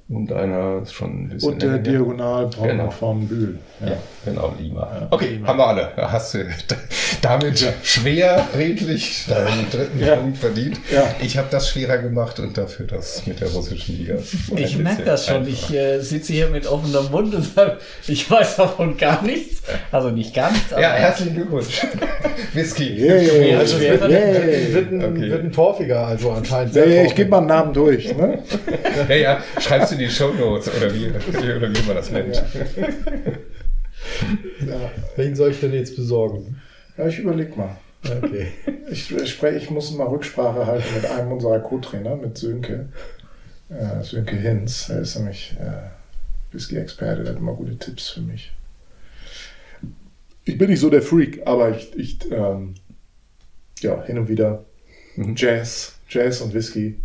Und einer ist schon ein bisschen Und der. Diagonal Genau. von Bühl. Ja, genau, Lima. Ja, okay, Lima. haben wir alle. Hast du damit schwer redlich deinen dritten Ja. Punkt verdient. Ja. Ich habe das schwerer gemacht und dafür das mit der russischen Liga. Ich merke das schon. Ich äh, sitze hier mit offenem Mund und sage, ich weiß davon gar nichts. Also nicht gar nichts, aber ja, herzlichen Glückwunsch. Whisky. Yeah. Also, wird, Yay. wird, ein, Okay. wird ein torfiger, also anscheinend. Ja, sehr ja, ich gebe mal einen Namen durch. Ne? Ja, ja, schreibst du in die Shownotes oder wie, oder wie man das nennt. Ja. Wen soll ich denn jetzt besorgen? Ja, ich überleg mal. Okay. Ich, spreche, ich muss mal Rücksprache halten mit einem unserer Co-Trainer, mit Sönke. Äh, Sönke Hinz. Er ist nämlich äh, Whisky-Experte, der hat immer gute Tipps für mich. Ich bin nicht so der Freak, aber ich, ich ähm, ja, hin und wieder Mhm. Jazz, Jazz und Whisky.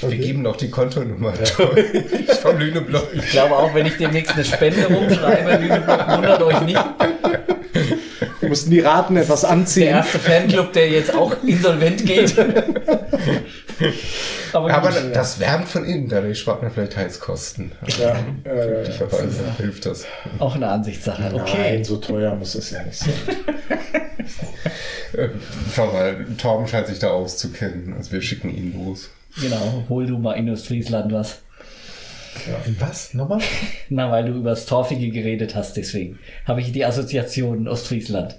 Wir geben noch die Kontonummer. Vom Lüneblock. Ich glaube auch, wenn ich demnächst eine Spende rumschreibe, Lüneburg, wundert euch nicht. Wir mussten die Raten etwas Der anziehen. erste Fanclub, der jetzt auch insolvent geht. Aber, Aber gut. das wärmt von innen, dadurch spart man vielleicht Heizkosten. Ja, äh, Ich glaube, also hilft das. auch eine Ansichtssache. Okay. Nein, so teuer muss das ja nicht sein. Äh, Schau mal, Torben scheint sich da auszukennen. Also wir schicken ihn los. Genau, hol du mal in Ostfriesland was. Was? Nochmal? Na, weil du über das Torfige geredet hast, deswegen habe ich die Assoziation Ostfriesland.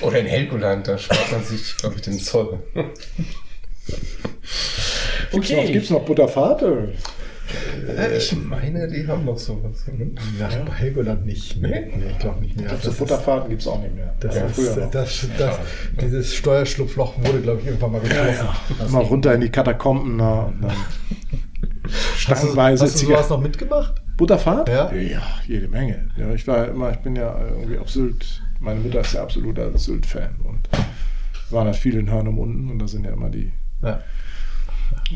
Oder in Helgoland, da spart man sich, glaube ich, den Zoll. Gibt's noch, gibt's noch Butterfahrt? Äh, ich meine, die haben noch sowas. ne? Ja, bei Helgoland nicht. Nee, nee ich glaube nicht mehr. Ich glaube, so Futterfahrten gibt es auch nicht mehr. Das Ja, ist, früher noch. das, das, dieses Steuerschlupfloch wurde, glaube ich, irgendwann mal getroffen. Immer runter in die Katakomben na, und dann Hast du, stangenweise hast du sowas noch mitgemacht? Butterfahrt? Ja. ja, jede Menge. Ja, ich war immer, ich bin ja irgendwie auf Sylt. Meine Mutter ist ja absoluter Sylt-Fan und waren halt viel in Hörnum unten und da sind ja immer die, Ja.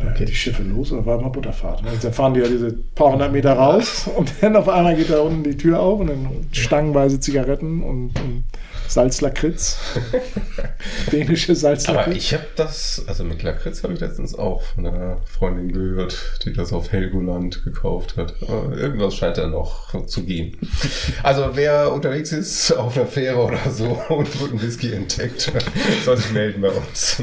Äh, die Schiffe los da war immer Butterfahrt. Und dann fahren die ja diese paar hundert Meter raus und dann auf einmal geht da unten die Tür auf und dann stangenweise Zigaretten und, und Salzlakritz. Dänische Aber Salzlakritz. ich habe das, also mit Lakritz habe ich letztens auch von einer Freundin gehört, die das auf Helgoland gekauft hat. Aber irgendwas scheint da noch zu gehen. Also wer unterwegs ist auf einer Fähre oder so und guten Whisky entdeckt, soll sich melden bei uns.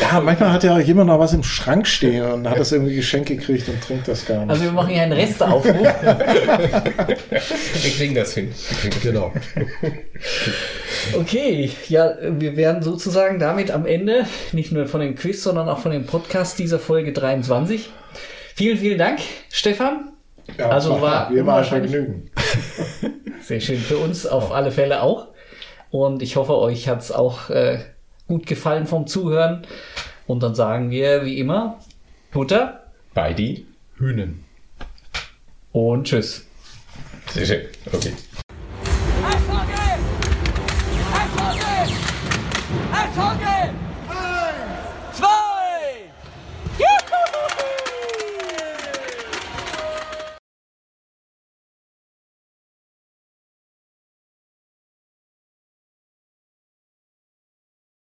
Ja, manchmal hat ja jemand noch was im Schrank stehen und hat das irgendwie geschenkt gekriegt und trinkt das gar nicht. Also wir machen hier einen Resteaufruf. Wir kriegen das hin. Wir Genau. Okay, ja, wir werden sozusagen damit am Ende, nicht nur von dem Quiz, sondern auch von dem Podcast dieser Folge 23. Vielen, vielen Dank, Stefan. ja, also war immer ein unwahrscheinlich- Vergnügen. Sehr schön für uns, auf alle Fälle auch. Und ich hoffe, euch hat es auch äh, gut gefallen vom Zuhören. Und dann sagen wir wie immer Butter Bei die? Hühnen. und Tschüss. Sehr schön. Okay.